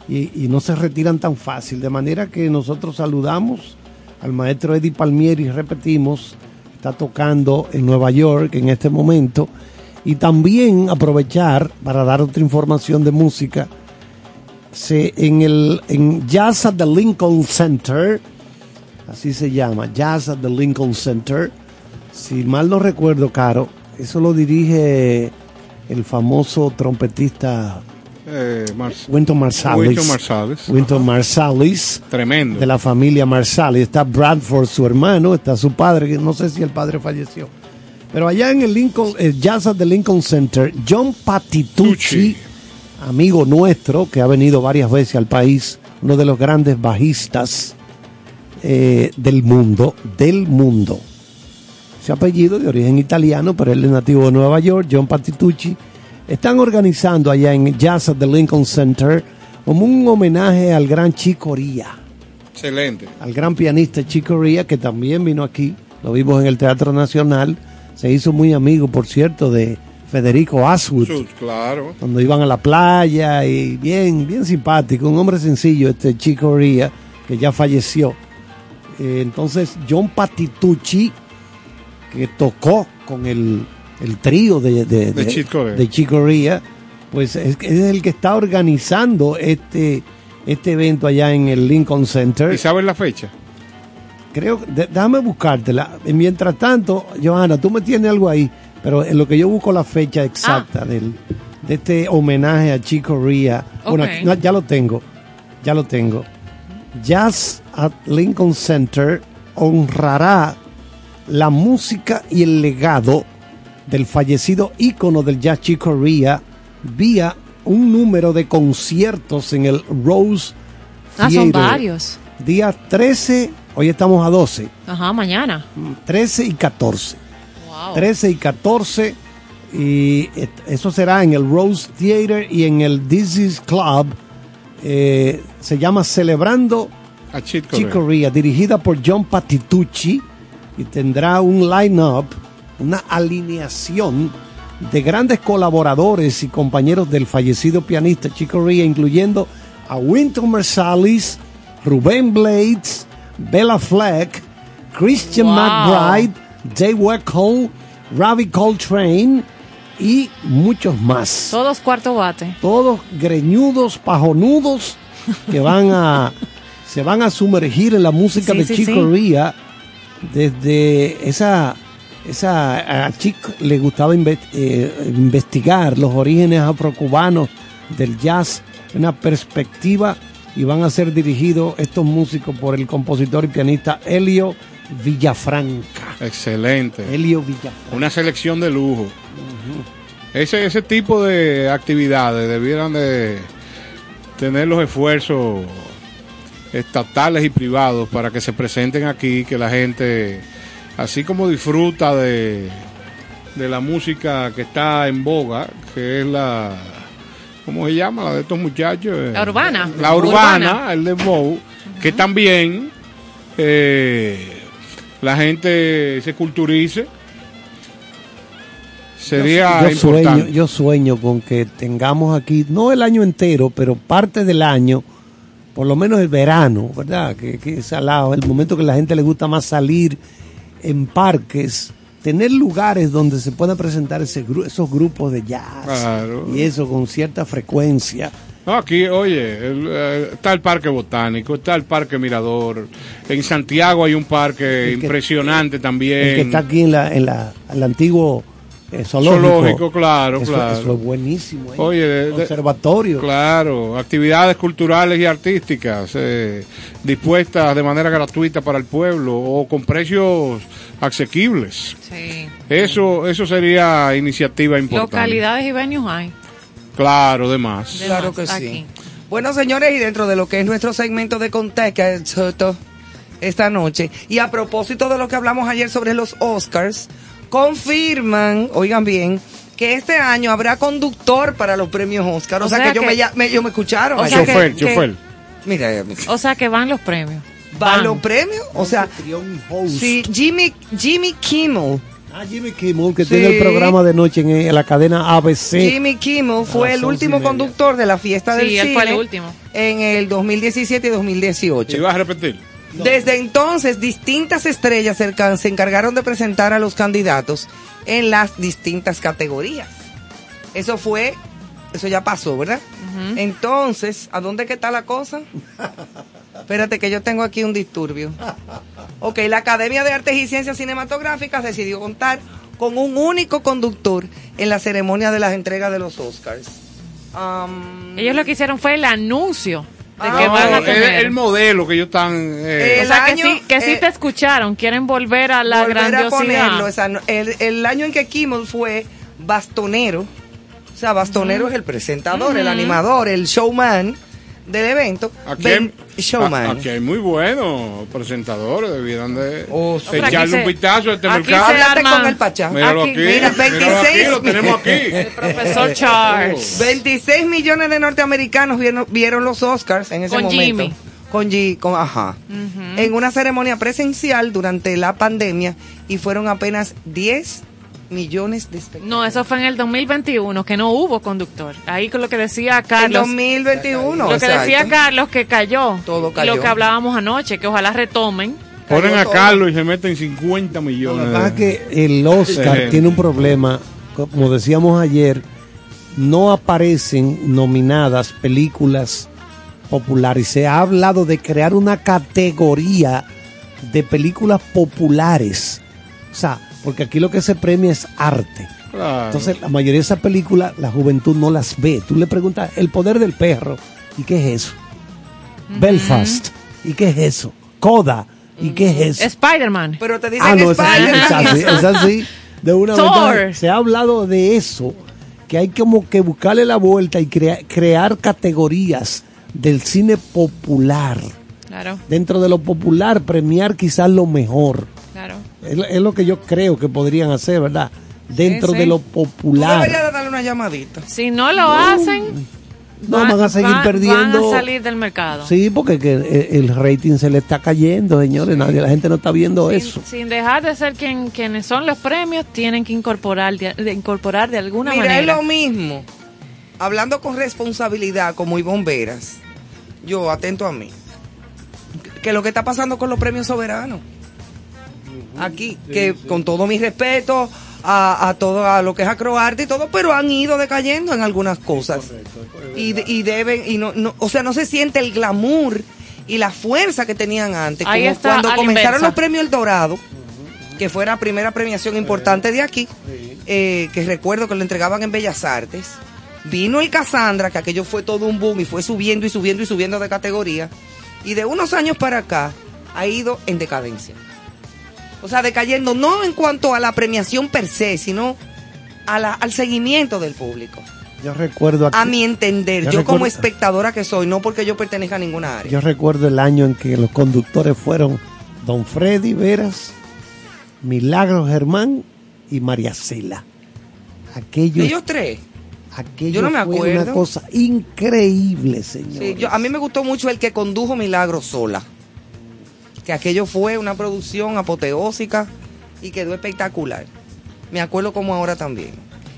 Speaker 6: Y, y no se retiran tan fácil, de manera que nosotros saludamos al maestro Eddie Palmieri, repetimos, está tocando en Nueva York en este momento, y también aprovechar para dar otra información de música, se, en el en Jazz at the Lincoln Center, así se llama, Jazz at the Lincoln Center. Si mal no recuerdo, Caro, eso lo dirige el famoso trompetista
Speaker 3: Eh, Mar-
Speaker 6: Marsalis.
Speaker 3: Wynton Marsalis.
Speaker 6: Wynton Marsalis.
Speaker 3: Tremendo.
Speaker 6: De la familia Marsalis. Está Bradford, su hermano, está su padre, que no sé si el padre falleció. Pero allá en el Lincoln, el Jazz at the Lincoln Center, John Patitucci, amigo nuestro, que ha venido varias veces al país, uno de los grandes bajistas eh, del mundo, del mundo. Ese apellido de origen italiano, pero él es nativo de Nueva York, John Patitucci. Están organizando allá en Jazz at the Lincoln Center como un homenaje al gran Chico Ría
Speaker 3: Excelente.
Speaker 6: al gran pianista Chico Ría, que también vino aquí, lo vimos en el Teatro Nacional, se hizo muy amigo, por cierto, de Federico Aswood,
Speaker 3: claro.
Speaker 6: cuando iban a la playa, y bien, bien simpático, un hombre sencillo, este Chico Ría, que ya falleció. Eh, entonces, John Patitucci, que tocó con el, el trío de, de,
Speaker 3: De Chico Rea.
Speaker 6: de Chico Ría, pues es, es el que está organizando este, este evento allá en el Lincoln Center.
Speaker 3: ¿Y sabes la fecha?
Speaker 6: Creo, de- déjame buscártela. Mientras tanto, Johanna, tú me tienes algo ahí, pero en lo que yo busco la fecha exacta del, de este homenaje a Chico Ría. Bueno, no, ya lo tengo, ya lo tengo. Jazz at Lincoln Center honrará la música y el legado del fallecido ícono del jazz Chico Ría vía un número de conciertos en el Rose
Speaker 4: Ah, son
Speaker 6: Theater.
Speaker 4: varios.
Speaker 6: Día 13, hoy estamos a 12,
Speaker 4: Ajá, mañana.
Speaker 6: 13 y 14.
Speaker 4: Wow.
Speaker 6: 13 y 14. Y eso será en el Rose Theater y en el Is Club. Eh, se llama Celebrando
Speaker 3: A Chico,
Speaker 6: Chico
Speaker 3: Rea.
Speaker 6: Ria, dirigida por John Patitucci. Y tendrá un line-up, una alineación de grandes colaboradores y compañeros del fallecido pianista Chico Ria, incluyendo a Wynton Marsalis, Rubén Blades, Bella Fleck, Christian
Speaker 4: Wow.
Speaker 6: McBride, Dave Weckl, Ravi Coltrane y muchos más.
Speaker 4: Todos cuarto bate.
Speaker 6: Todos greñudos, pajonudos, que van a se van a sumergir en la música
Speaker 4: Sí,
Speaker 6: de
Speaker 4: sí,
Speaker 6: Chico
Speaker 4: sí.
Speaker 6: Ría desde esa esa a Chico le gustaba inve- eh, investigar los orígenes afrocubanos del jazz, una perspectiva y van a ser dirigidos estos músicos por el compositor y pianista Helio Villafranca.
Speaker 3: Excelente.
Speaker 6: Helio Villafranca.
Speaker 3: Una selección de lujo. Ese, ese tipo de actividades debieran de tener los esfuerzos estatales y privados para que se presenten aquí, que la gente, así como disfruta de, de la música que está en boga, que es la, ¿cómo se llama? La de estos muchachos. eh,
Speaker 4: La urbana.
Speaker 3: La urbana,
Speaker 4: Urbana.
Speaker 3: el dembow, que también eh, la gente se culturice. Sería
Speaker 6: yo sueño,
Speaker 3: importante.
Speaker 6: yo sueño con que tengamos aquí, no el año entero, pero parte del año, por lo menos el verano, ¿verdad? Que, que es salado, el momento que la gente le gusta más salir en parques, tener lugares donde se puedan presentar ese gru- esos grupos de jazz
Speaker 3: Claro.
Speaker 6: y eso con cierta frecuencia.
Speaker 3: Aquí, oye, el, eh, está el Parque Botánico, está el Parque Mirador. En Santiago hay un parque
Speaker 6: El que-
Speaker 3: impresionante también.
Speaker 6: El que está aquí en la, en la, el antiguo eh, zoológico.
Speaker 3: Zoológico, claro,
Speaker 6: Eso-
Speaker 3: claro.
Speaker 6: Eso es buenísimo. ¿eh?
Speaker 3: Oye, de- de-
Speaker 6: Conservatorio.
Speaker 3: Claro, actividades culturales y artísticas eh, dispuestas de manera gratuita para el pueblo o con precios asequibles.
Speaker 4: Sí.
Speaker 3: Eso, eso sería iniciativa importante.
Speaker 4: Localidades y venues hay.
Speaker 3: Claro, demás.
Speaker 4: De
Speaker 5: Claro
Speaker 4: más,
Speaker 5: que sí.
Speaker 4: aquí.
Speaker 5: Bueno, señores, y dentro de lo que es nuestro segmento de contexto esta noche, y a propósito de lo que hablamos ayer sobre los Oscars, confirman, oigan bien, que este año habrá conductor para los premios Oscar. O,
Speaker 4: O
Speaker 5: sea,
Speaker 4: sea
Speaker 5: que, yo me, ya- me- ellos me escucharon.
Speaker 4: O sea
Speaker 3: chofer,
Speaker 4: que-
Speaker 3: chofer.
Speaker 5: Mira, eh,
Speaker 4: O sea que van los premios.
Speaker 5: ¿Van los premios? O sea, sí, Jimmy, Jimmy Kimmel.
Speaker 6: Ah, Jimmy Kimmel, que
Speaker 5: Sí.
Speaker 6: tiene el programa de noche en, en la cadena ABC.
Speaker 5: Jimmy Kimmel fue el último conductor de la fiesta del
Speaker 4: Sí, él
Speaker 5: cine
Speaker 4: fue el último.
Speaker 5: en el 2017 y 2018.
Speaker 3: ¿Y vas a repetir?
Speaker 5: Desde entonces, distintas estrellas se encargaron de presentar a los candidatos en las distintas categorías. Eso fue, eso ya pasó, ¿verdad? Entonces, ¿a dónde que está la cosa? Espérate que yo tengo aquí un disturbio. Ok, la Academia de Artes y Ciencias Cinematográficas decidió contar con un único conductor en la ceremonia de las entregas de los Oscars.
Speaker 4: Ellos lo que hicieron fue el anuncio de
Speaker 5: Ah,
Speaker 4: que
Speaker 3: No,
Speaker 4: van a
Speaker 3: el,
Speaker 4: tener.
Speaker 3: el modelo que ellos están... eh,
Speaker 5: El
Speaker 4: o sea, que
Speaker 5: año,
Speaker 4: sí, que sí
Speaker 5: eh,
Speaker 4: te escucharon, quieren volver a la
Speaker 5: volver a
Speaker 4: grandiosidad.
Speaker 5: ponerlo. esa no- el, el año en que Kimmel fue bastonero, o sea, bastonero es el presentador, el animador, el showman del evento.
Speaker 3: Aquí hay,
Speaker 5: showman.
Speaker 3: a- aquí hay muy buenos presentadores, debieran de
Speaker 5: Oh, sí.
Speaker 3: Echarle un
Speaker 4: se-
Speaker 3: vistazo a este
Speaker 4: aquí
Speaker 3: mercado.
Speaker 4: se
Speaker 5: con el Pachá.
Speaker 3: Míralo aquí,
Speaker 4: aquí,
Speaker 5: mira,
Speaker 3: míralo aquí,
Speaker 5: 26
Speaker 3: lo tenemos aquí.
Speaker 4: Profesor Charles.
Speaker 5: 26 millones de norteamericanos vieron, vieron los Oscars en ese
Speaker 4: Con
Speaker 5: momento.
Speaker 4: Jimmy.
Speaker 5: Con G, con, ajá. En una ceremonia presencial durante la pandemia y fueron apenas 10 millones de espectadores.
Speaker 4: No, eso fue en el 2021, que no hubo conductor. Ahí con lo que decía
Speaker 5: En
Speaker 4: Carlos.
Speaker 5: 2021.
Speaker 4: lo que decía
Speaker 5: exacto.
Speaker 4: Carlos que cayó.
Speaker 5: Todo
Speaker 4: Y
Speaker 5: cayó.
Speaker 4: Lo que hablábamos anoche, que ojalá retomen.
Speaker 3: Ponen a
Speaker 5: todo.
Speaker 3: Carlos y se meten 50
Speaker 6: Lo
Speaker 3: millones. de-
Speaker 6: pasa es que el Oscar
Speaker 3: Sí.
Speaker 6: tiene un problema, como decíamos ayer, no aparecen nominadas películas populares. Se ha hablado de crear una categoría de películas populares. O sea, porque aquí lo que se premia es arte.
Speaker 3: Claro.
Speaker 6: Entonces, la mayoría de esas películas, la juventud no las ve. Tú le preguntas, El poder del perro, ¿y qué es eso? Belfast, ¿y qué es eso? Coda, ¿y qué es eso?
Speaker 4: Spider-Man.
Speaker 5: Pero te dicen
Speaker 6: Ah, no, es así,
Speaker 5: Spider-Man.
Speaker 6: es así, es así. De una
Speaker 4: Thor.
Speaker 6: vez se ha hablado de eso, que hay como que buscarle la vuelta y crea- crear categorías del cine popular.
Speaker 4: Claro,
Speaker 6: Dentro de lo popular, premiar quizás lo mejor.
Speaker 4: claro.
Speaker 6: Es, lo- es lo que yo creo que podrían hacer, ¿verdad? Dentro
Speaker 4: sí.
Speaker 6: de lo popular.
Speaker 5: deberías de darle una llamadita.
Speaker 4: Si no lo hacen,
Speaker 6: No, van a seguir
Speaker 4: van-
Speaker 6: perdiendo.
Speaker 4: Van a salir del mercado.
Speaker 6: Sí, porque que el, el rating se le está cayendo, señores. Nadie, la gente no está viendo
Speaker 4: sin,
Speaker 6: eso.
Speaker 4: sin dejar de ser quien, quienes son los premios, tienen que incorporar de, de incorporar de alguna
Speaker 5: Mira, es
Speaker 4: manera.
Speaker 5: lo mismo. Hablando con responsabilidad, como y bomberas, yo atento a mí. Que lo que está pasando con los premios soberanos. Aquí, que con todo mi respeto a, a todo a lo que es acroarte y todo, pero han ido decayendo en algunas cosas. Y, y deben, y no, no, o sea, no se siente el glamour y la fuerza que tenían antes.
Speaker 4: Ahí
Speaker 5: como
Speaker 4: está,
Speaker 5: cuando comenzaron
Speaker 4: inversa.
Speaker 5: los premios El Dorado, que fue la primera premiación importante de aquí, eh, que recuerdo que lo entregaban en Bellas Artes. Vino el Cassandra, que aquello fue todo un boom y fue subiendo y subiendo y subiendo de categoría. Y de unos años para acá ha ido en decadencia. O sea, decayendo no en cuanto a la premiación per se, sino a la- al seguimiento del público.
Speaker 6: Yo recuerdo aquí,
Speaker 5: A mi entender,
Speaker 6: Yo
Speaker 5: yo, como espectadora que soy, no porque yo pertenezca a ninguna área.
Speaker 6: Yo recuerdo el año en que los conductores fueron Don Freddy Veras, Milagro Germán y María Cela. Aquello,
Speaker 5: Ellos tres.
Speaker 6: Aquello
Speaker 5: yo no me
Speaker 6: fue
Speaker 5: acuerdo.
Speaker 6: una cosa increíble, señor.
Speaker 5: Sí, yo- a mí me gustó mucho el que condujo Milagro sola. Que aquello fue una producción apoteósica y quedó espectacular. Me acuerdo como ahora también.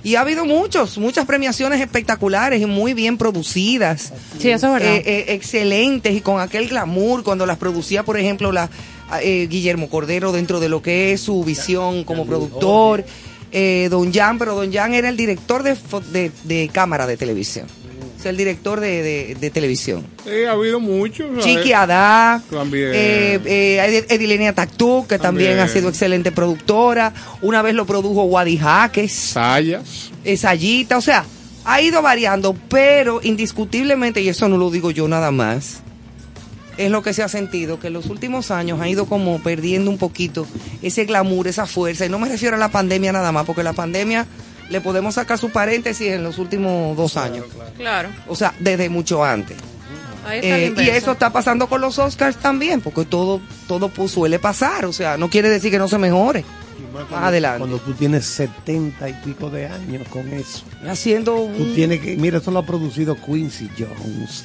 Speaker 5: Y ha habido muchos, muchas premiaciones espectaculares y muy bien producidas.
Speaker 4: Sí, eso es verdad.
Speaker 5: Eh, eh, excelentes y con aquel glamour cuando las producía, por ejemplo, la, eh, Guillermo Cordero dentro de lo que es su visión como productor. Eh, Don Jan, pero Don Jan era el director de, de, de cámara de televisión. O sea, el director de, de- de televisión.
Speaker 3: Sí, ha habido muchos.
Speaker 5: Chiqui Adá,
Speaker 3: También.
Speaker 5: eh, eh, Edilenia Tactú, que también.
Speaker 3: También.
Speaker 5: ha sido excelente productora. Una vez lo produjo Wadi Jaques.
Speaker 3: Sayas.
Speaker 5: Sayita, o sea, ha ido variando, pero indiscutiblemente, y eso no lo digo yo nada más, es lo que se ha sentido, que en los últimos años ha ido como perdiendo un poquito ese glamour, esa fuerza. Y no me refiero a la pandemia nada más, porque la pandemia le podemos sacar su paréntesis en los últimos dos años.
Speaker 4: Claro.
Speaker 5: O sea, desde mucho antes.
Speaker 4: Ahí está el
Speaker 5: Eh, y eso está pasando con los Oscars también, porque todo, todo pues, suele pasar. O sea, no quiere decir que no se mejore. Más adelante.
Speaker 6: Cuando tú tienes setenta y pico de años con eso.
Speaker 5: Haciendo
Speaker 6: Tú
Speaker 5: un-
Speaker 6: tienes que, mira, eso lo ha producido Quincy Jones.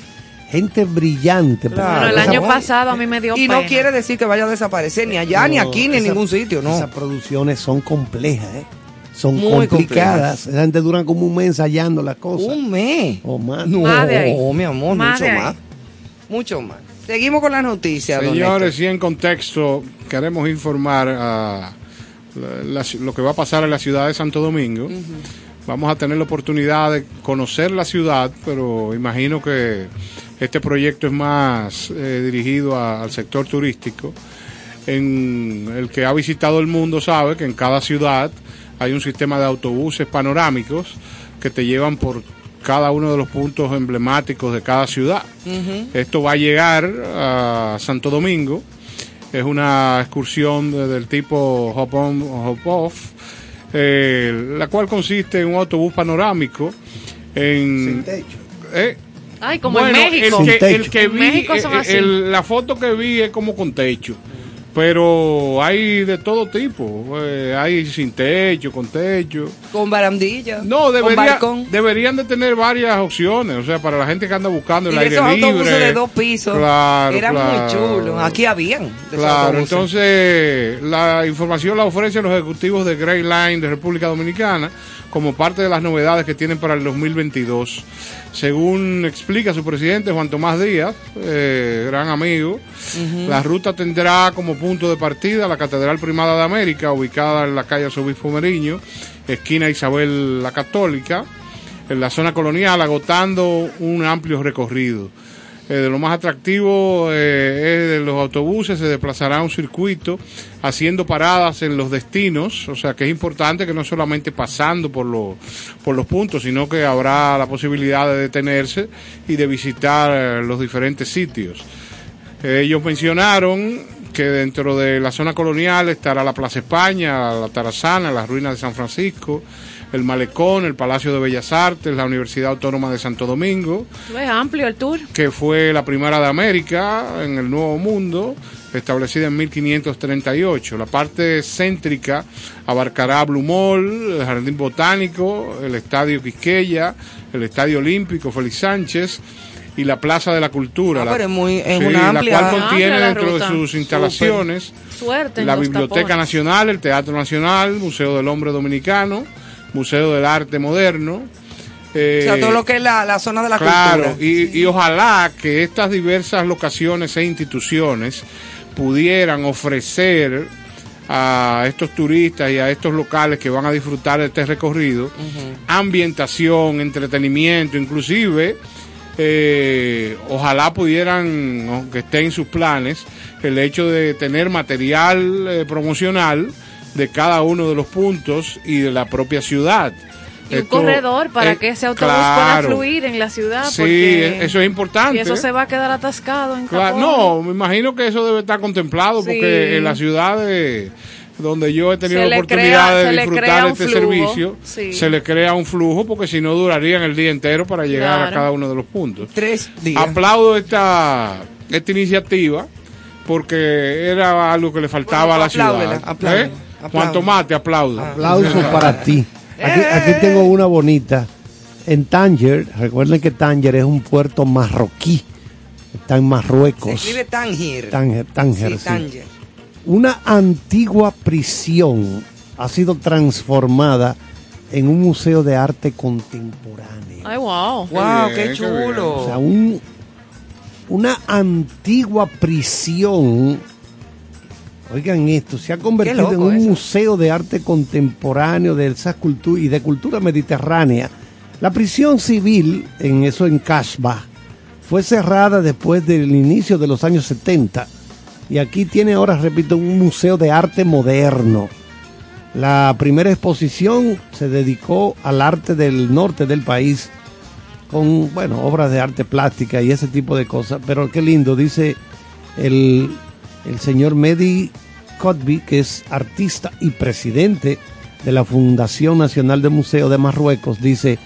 Speaker 6: Gente brillante. pero
Speaker 5: Claro.
Speaker 4: Bueno, el año pasado a mí me dio
Speaker 5: Y
Speaker 4: pena.
Speaker 5: no quiere decir que vaya a desaparecer ni allá, ni aquí, ni en ningún sitio, no.
Speaker 6: Esas producciones son complejas, ¿eh? Son
Speaker 5: Muy
Speaker 6: complicadas. Esa gente duran como un mes ensayando las cosas.
Speaker 5: Un mes.
Speaker 6: O más.
Speaker 5: No,
Speaker 4: Más de ahí.
Speaker 5: mi amor,
Speaker 4: Más
Speaker 5: mucho
Speaker 4: de ahí.
Speaker 5: más. Mucho más. Seguimos con las noticias, don
Speaker 3: Señores, y en contexto, queremos informar a la- la- lo que va a pasar en la ciudad de Santo Domingo. Vamos a tener la oportunidad de conocer la ciudad, pero imagino que este proyecto es más eh, dirigido a- al sector turístico. En el que ha visitado el mundo sabe que en cada ciudad hay un sistema de autobuses panorámicos que te llevan por cada uno de los puntos emblemáticos de cada ciudad. Esto va a llegar a Santo Domingo. Es una excursión de- del tipo hop on, hop off, eh, la cual consiste en un autobús panorámico en eh,
Speaker 4: Ay, como
Speaker 3: bueno,
Speaker 4: en México.
Speaker 3: El que, el que vi,
Speaker 4: México son
Speaker 3: eh,
Speaker 4: así.
Speaker 3: el- la foto que vi es como con techo. Pero hay de todo tipo. eh, hay sin techo, con techo.
Speaker 5: Con barandilla.
Speaker 3: No,
Speaker 5: con
Speaker 3: debería,
Speaker 5: balcón.
Speaker 3: deberían de tener varias opciones. O sea, para la gente que anda buscando el
Speaker 5: Y de
Speaker 3: aire
Speaker 5: esos
Speaker 3: libre.
Speaker 5: autobuses de dos pisos.
Speaker 3: Claro,
Speaker 5: Eran
Speaker 3: claro.
Speaker 5: muy chulos. Aquí habían.
Speaker 3: Claro, entonces la información la ofrecen los ejecutivos de Grey Line de República Dominicana como parte de las novedades que tienen para el 2022. Según explica su presidente Juan Tomás Díaz, eh, gran amigo, la ruta tendrá como punto de partida la Catedral Primada de América, ubicada en la calle Arzobispo Meriño, esquina Isabel la Católica, en la zona colonial, agotando un amplio recorrido. Eh, de lo más atractivo eh, es de los autobuses, se desplazará un circuito haciendo paradas en los destinos, o sea que es importante que no solamente pasando por, los por los puntos, sino que habrá la posibilidad de detenerse y de visitar eh, los diferentes sitios. Ellos mencionaron que dentro de la zona colonial estará la Plaza España, la Tarazana, las ruinas de San Francisco, el Malecón, el Palacio de Bellas Artes, la Universidad Autónoma de Santo Domingo,
Speaker 4: Es amplio el tour.
Speaker 3: que fue la primera de América en el Nuevo Mundo, establecida en 1538. La parte céntrica abarcará Blue Mall, el Jardín Botánico, el Estadio Quisqueya, el Estadio Olímpico Félix Sánchez y la Plaza de la Cultura.
Speaker 5: Ah,
Speaker 3: la,
Speaker 5: es muy- es
Speaker 3: sí,
Speaker 5: una
Speaker 3: la
Speaker 5: amplia-
Speaker 3: cual contiene
Speaker 4: amplia la
Speaker 3: dentro de sus instalaciones
Speaker 4: Suerte.
Speaker 3: la Biblioteca
Speaker 4: tapones.
Speaker 3: Nacional, el Teatro Nacional, Museo del Hombre Dominicano, Museo del Arte Moderno.
Speaker 5: O
Speaker 3: eh,
Speaker 5: sea, todo lo que es la, la zona de la
Speaker 3: claro,
Speaker 5: cultura.
Speaker 3: y, y ojalá que estas diversas locaciones e instituciones pudieran ofrecer a estos turistas y a estos locales que van a disfrutar de este recorrido ambientación, entretenimiento, inclusive eh, ojalá pudieran, que esté en sus planes, el hecho de tener material eh, promocional de cada uno de los puntos y de la propia ciudad.
Speaker 4: Y un
Speaker 3: Esto,
Speaker 4: corredor para
Speaker 3: eh,
Speaker 4: que ese autobús
Speaker 3: claro.
Speaker 4: pueda fluir en la ciudad.
Speaker 3: Sí,
Speaker 4: porque
Speaker 3: eso es importante.
Speaker 4: si eso se va a quedar atascado en
Speaker 3: Claro, no, me imagino que eso debe estar contemplado
Speaker 4: Sí.
Speaker 3: porque en la ciudad de- donde yo he tenido
Speaker 4: Se
Speaker 3: la oportunidad
Speaker 4: crea-
Speaker 3: de disfrutar este
Speaker 4: flujo,
Speaker 3: servicio,
Speaker 4: sí.
Speaker 3: se le crea un flujo porque si no durarían el día entero para llegar a cada uno de los puntos.
Speaker 5: Tres días.
Speaker 3: Aplaudo esta, esta iniciativa porque era algo que le faltaba a la
Speaker 5: apláudela,
Speaker 3: ciudad.
Speaker 5: apláudela,
Speaker 3: ¿Eh? Juan Tomás, te aplaudo.
Speaker 6: Aplausos para ti. Aquí, aquí tengo una bonita. En Tánger, recuerden que Tánger es un puerto marroquí. Está en
Speaker 5: Se
Speaker 6: Marruecos.
Speaker 5: escribe Tánger.
Speaker 6: Tánger, Tánger,
Speaker 5: Sí,
Speaker 6: sí.
Speaker 5: Tánger.
Speaker 6: Una antigua prisión ha sido transformada en un museo de arte contemporáneo.
Speaker 4: Ay, wow.
Speaker 5: Wow, qué chulo.
Speaker 6: O sea, un- una antigua prisión. Oigan esto, se ha convertido en un
Speaker 5: eso.
Speaker 6: museo de arte contemporáneo de cultura y de cultura mediterránea. La prisión civil, en eso en Casbah, fue cerrada después del inicio de los años 70 y aquí tiene ahora, repito, un museo de arte moderno. La primera exposición se dedicó al arte del norte del país con, bueno, obras de arte plástica y ese tipo de cosas. Pero qué lindo, dice el, el señor Mehdi Kotbi, que es artista y presidente de la Fundación Nacional de Museo de Marruecos, dice,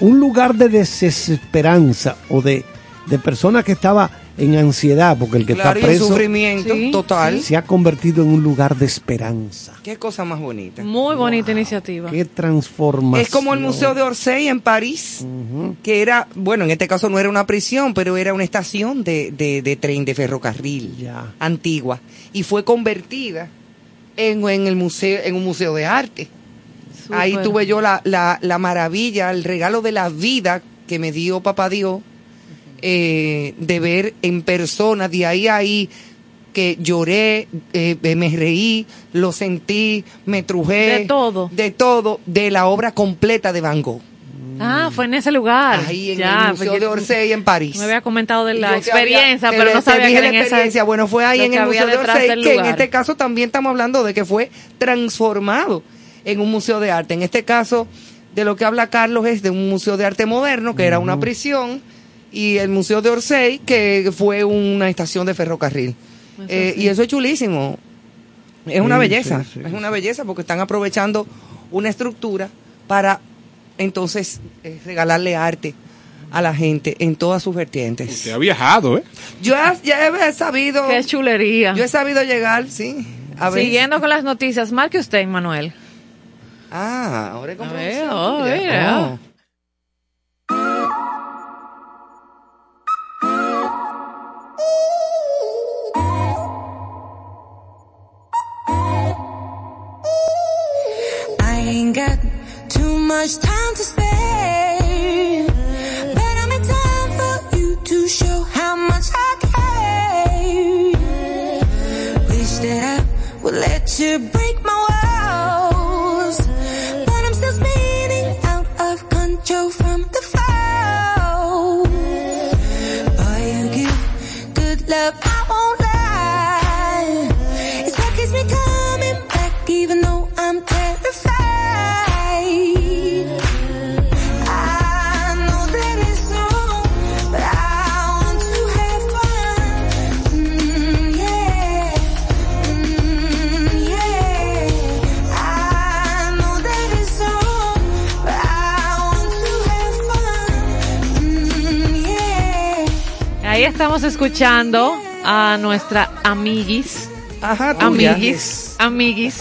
Speaker 6: un lugar de desesperanza o de, de persona que estaba en ansiedad, porque el que
Speaker 5: Claro, y
Speaker 6: está
Speaker 5: en
Speaker 6: preso
Speaker 5: sufrimiento total.
Speaker 6: se ha convertido en un lugar de esperanza.
Speaker 5: Qué cosa más bonita.
Speaker 4: Muy bonita iniciativa.
Speaker 6: Qué transformación.
Speaker 5: Es como el Museo de Orsay en París, que era, bueno, en este caso no era una prisión, pero era una estación de, de- de tren, de ferrocarril
Speaker 6: Ya.
Speaker 5: antigua. Y fue convertida en, en el museo, en un museo de arte. Ahí tuve yo la, la, la maravilla, el regalo de la vida que me dio papá Dios, eh, de ver en persona, de ahí a ahí, que lloré, eh, me reí, lo sentí, me trujé.
Speaker 4: De todo.
Speaker 5: De todo, de la obra completa de Van Gogh.
Speaker 4: Ah, fue en ese lugar.
Speaker 5: Ahí en
Speaker 4: Ya,
Speaker 5: el Museo de Orsay en París.
Speaker 4: Me había comentado de la
Speaker 5: había-
Speaker 4: experiencia,
Speaker 5: te
Speaker 4: pero no sabía que
Speaker 5: la
Speaker 4: era en esa
Speaker 5: experiencia. Bueno, fue ahí en el Museo de Orsay, que en este caso también estamos hablando de que fue transformado en un museo de arte. En este caso, de lo que habla Carlos es de un museo de arte moderno, que era una prisión, y el Museo de Orsay, que fue una estación de ferrocarril. Eh, y eso es chulísimo. Es una
Speaker 6: Sí,
Speaker 5: belleza,
Speaker 6: sí, sí,
Speaker 5: es una belleza porque están aprovechando una estructura para entonces eh, regalarle arte a la gente en todas sus vertientes.
Speaker 3: Usted ha viajado, ¿eh?
Speaker 5: Yo he- ya he sabido.
Speaker 4: Qué chulería.
Speaker 5: Yo he sabido llegar, sí. A.
Speaker 4: Siguiendo con las noticias, marque usted, Manuel.
Speaker 5: Ah, ahora es con
Speaker 12: too much time to I'm in time for you to show how much I care. Wish that I would let you break
Speaker 4: estamos escuchando a nuestra amiguis.
Speaker 5: Ajá, tuya.
Speaker 4: Amiguis. Amiguis.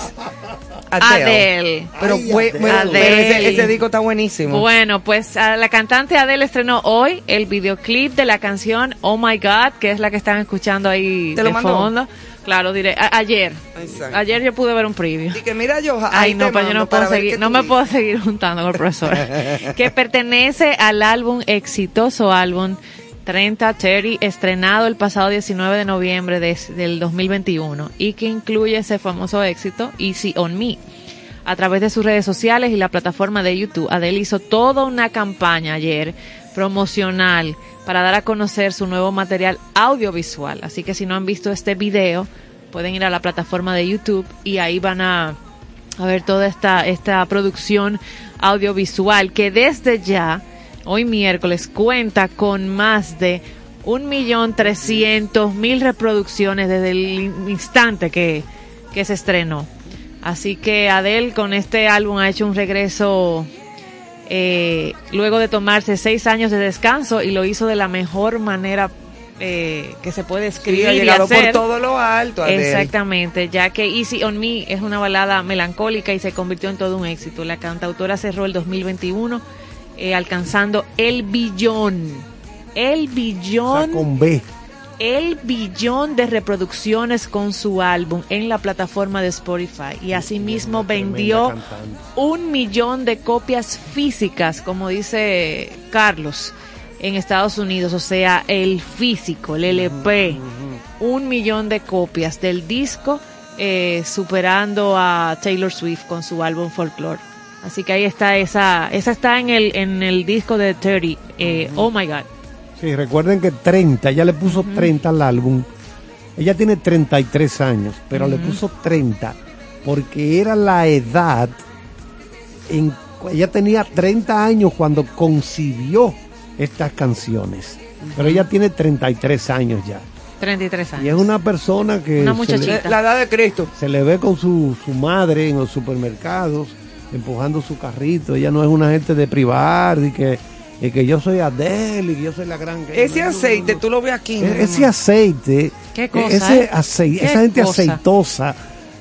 Speaker 5: Adele.
Speaker 4: Adele.
Speaker 5: Pero,
Speaker 6: Ay,
Speaker 5: fue-
Speaker 6: Adele.
Speaker 5: bueno, pero ese, disco está buenísimo.
Speaker 4: Bueno, pues a la cantante Adele estrenó hoy el videoclip de la canción Oh My God, que es la que están escuchando ahí
Speaker 5: ¿Te lo
Speaker 4: de
Speaker 5: mandó?
Speaker 4: fondo. Claro, diré, a- ayer.
Speaker 5: Exacto.
Speaker 4: Ayer yo pude ver un preview.
Speaker 5: Y que mira yo,
Speaker 4: Ay, no, pero yo no puedo seguir, no me
Speaker 5: dices.
Speaker 4: puedo seguir juntando con el profesor. que pertenece al álbum, exitoso álbum 30 Terry, estrenado el pasado 19 de noviembre de- del 2021 y que incluye ese famoso éxito Easy on Me. A través de sus redes sociales y la plataforma de YouTube, Adele hizo toda una campaña ayer promocional para dar a conocer su nuevo material audiovisual. Así que si no han visto este video, pueden ir a la plataforma de YouTube y ahí van a, a ver toda esta, esta producción audiovisual que desde ya, hoy miércoles, cuenta con más de un millón trescientos mil reproducciones desde el in- instante que, que se estrenó. Así que Adele con este álbum ha hecho un regreso eh, luego de tomarse seis años de descanso y lo hizo de la mejor manera eh, que se puede
Speaker 5: Sí,
Speaker 4: escribir
Speaker 5: ha
Speaker 4: y
Speaker 5: llegado por
Speaker 4: hacer.
Speaker 5: todo lo alto. Adele.
Speaker 4: Exactamente, ya que Easy on Me es una balada melancólica y se convirtió en todo un éxito. La cantautora cerró el 2021 eh, alcanzando el billón. El
Speaker 6: O sea,
Speaker 4: billón
Speaker 6: con B.
Speaker 4: el billón de reproducciones con su álbum en la plataforma de Spotify y asimismo vendió un millón de copias físicas, como dice Carlos, en Estados Unidos, o sea, el físico, el LP, un millón de copias del disco, eh, superando a Taylor Swift con su álbum Folklore. Así que ahí está esa, esa está en el, en el disco de 30, eh, Oh My God.
Speaker 6: Sí, recuerden que 30, ella le puso 30 al álbum. Ella tiene 33 años, pero le puso 30 porque era la edad en ella tenía 30 años cuando concibió estas canciones. Pero ella tiene 33 años ya.
Speaker 4: 33 años.
Speaker 6: Y es una persona que
Speaker 4: Una muchachita.
Speaker 6: le-
Speaker 5: La edad de Cristo.
Speaker 6: se le ve con su, su madre en los supermercados, empujando su carrito. Ella no es una gente de privar y que, y que yo soy Adele y que yo soy la gran...
Speaker 5: Ese aceite, tú lo ves aquí.
Speaker 6: E- Ese aceite,
Speaker 5: Qué cosa,
Speaker 6: ese
Speaker 5: ¿eh? Qué
Speaker 6: esa gente
Speaker 5: cosa.
Speaker 6: aceitosa,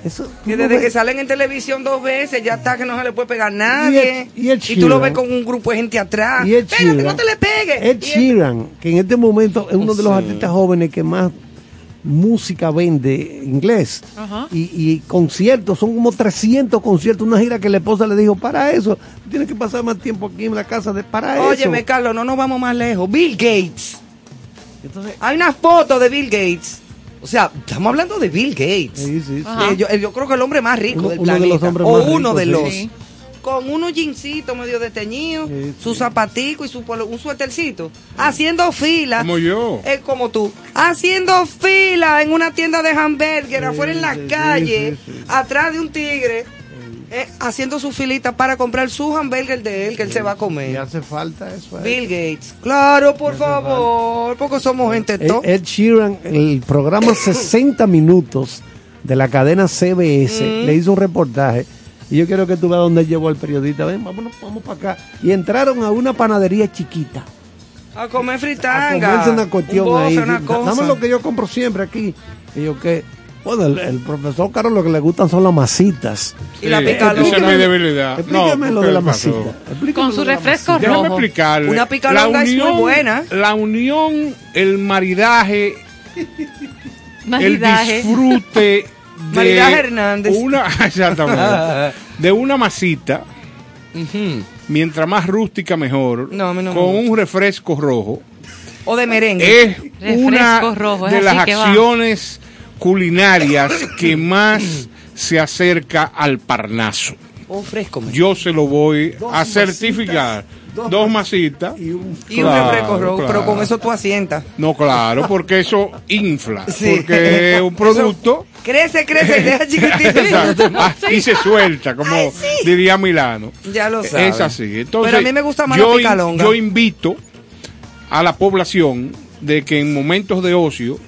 Speaker 6: eso, lo
Speaker 5: desde
Speaker 6: ves-
Speaker 5: que salen en televisión dos veces ya está que no se le puede pegar a nadie.
Speaker 6: Y el- y el
Speaker 5: tú lo ves con un grupo de gente atrás.
Speaker 6: y
Speaker 5: Pégate, no te le pegues.
Speaker 6: Ed
Speaker 5: Y
Speaker 6: Sheeran, que en este momento es uno de los
Speaker 5: Sí.
Speaker 6: artistas jóvenes que más música vende inglés
Speaker 4: Ajá.
Speaker 6: y, y conciertos, son como 300 conciertos, una gira que la esposa le dijo, para eso, tienes que pasar más tiempo aquí en la casa de para
Speaker 5: Óyeme,
Speaker 6: eso.
Speaker 5: Carlos, no nos vamos más lejos. Bill Gates.
Speaker 6: Entonces,
Speaker 5: Hay una foto de Bill Gates. O sea, estamos hablando de Bill Gates.
Speaker 6: Sí, sí, sí.
Speaker 5: Eh, yo, yo creo que el hombre más rico
Speaker 6: Uno-
Speaker 5: del
Speaker 6: uno de
Speaker 5: planeta.
Speaker 6: los hombres
Speaker 5: o
Speaker 6: más
Speaker 5: uno
Speaker 6: ricos,
Speaker 5: de
Speaker 6: sí.
Speaker 5: los.
Speaker 6: Sí.
Speaker 5: Con unos jeansitos medio desteñidos, su zapatico y su polo- un suétercito. Haciendo fila.
Speaker 3: Como yo.
Speaker 5: Es como tú. Haciendo fila en una tienda de hamburger afuera en la calle. Atrás de un tigre. eh, haciendo su filita para comprar su hamburger de él que él se va a
Speaker 6: Y
Speaker 5: comer.
Speaker 6: hace falta eso. ¿eh?
Speaker 5: Bill Gates. Claro, por favor. Porque somos gente
Speaker 6: Ed,
Speaker 5: top.
Speaker 6: Ed Sheeran, el programa 60 minutos de la cadena CBS,
Speaker 5: Mm.
Speaker 6: le hizo un reportaje. Y yo quiero que tú veas dónde llevó al periodista. Ven, vámonos, vamos para acá. Y entraron a una panadería chiquita.
Speaker 5: A comer
Speaker 6: A
Speaker 5: fritanga.
Speaker 6: comerse una cuestión
Speaker 5: un
Speaker 6: ahí.
Speaker 5: una.
Speaker 6: Dame lo que yo compro siempre aquí. Y yo que, bueno, el, el profesor Carlos lo que le gustan son las masitas.
Speaker 5: Y la
Speaker 3: Sí,
Speaker 5: picalona.
Speaker 3: Esa es mi debilidad.
Speaker 6: Explíqueme
Speaker 3: No,
Speaker 6: lo
Speaker 3: ¿qué
Speaker 6: de la masita. Explíqueme
Speaker 4: Con su refresco
Speaker 6: masita.
Speaker 3: Déjame
Speaker 4: rojo.
Speaker 3: explicarle.
Speaker 5: Una picalonga es muy buena.
Speaker 3: La unión, el maridaje, el disfrute de
Speaker 5: Maridaje Hernández.
Speaker 3: una exactamente de una masita mientras más rústica mejor
Speaker 5: No, no
Speaker 3: con un refresco rojo
Speaker 5: O de merengue.
Speaker 3: es
Speaker 4: Refresco
Speaker 3: una
Speaker 4: rojo, es
Speaker 3: de las
Speaker 4: va.
Speaker 3: acciones culinarias que más se acerca al parnaso
Speaker 5: fresco.
Speaker 3: yo se lo voy a certificar
Speaker 6: dos
Speaker 3: dos masitas
Speaker 6: Y un-
Speaker 5: Y un refresco rojo. Pero con eso tú asientas.
Speaker 3: No, claro, porque eso infla.
Speaker 5: Sí.
Speaker 3: Porque es un producto.
Speaker 5: Crece, crece y deja chiquitito.
Speaker 3: Exacto. Y se suelta, como
Speaker 5: Ay, sí.
Speaker 3: diría Milano.
Speaker 5: Ya lo sabes.
Speaker 3: Es así. Entonces,
Speaker 5: Pero a mí me gusta más
Speaker 3: yo,
Speaker 5: la picalonga.
Speaker 3: yo invito a la población de que en momentos de ocio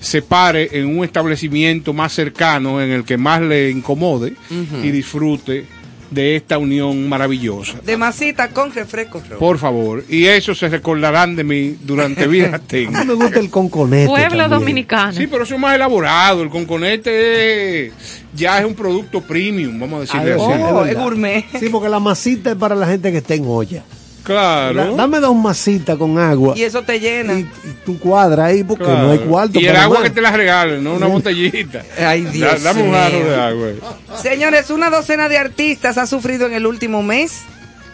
Speaker 3: se pare en un establecimiento más cercano en el que más le incomode y disfrute de esta unión maravillosa.
Speaker 5: De masita con refresco.
Speaker 3: Por favor. Y eso se recordarán de mí durante vida
Speaker 6: mí me gusta el conconete.
Speaker 4: Pueblo
Speaker 6: también.
Speaker 4: dominicano.
Speaker 3: Sí, pero eso es más elaborado. El conconete es- ya es un producto premium, vamos a decirle
Speaker 6: Ah,
Speaker 3: así.
Speaker 6: sí,
Speaker 5: Oh, es gourmet.
Speaker 6: Sí, porque la masita es para la gente que está en olla.
Speaker 3: Claro.
Speaker 6: Da- Dame dos masitas con agua.
Speaker 5: Y eso te llena.
Speaker 6: y, y tú cuadras ahí porque
Speaker 3: Claro.
Speaker 6: no hay cuarto.
Speaker 3: Y el agua
Speaker 6: más.
Speaker 3: que te la regalen, no una botellita.
Speaker 5: Ay,
Speaker 3: Da-
Speaker 5: Dios
Speaker 3: dame un jarro de agua.
Speaker 5: Señores, una docena de artistas ha sufrido en el último mes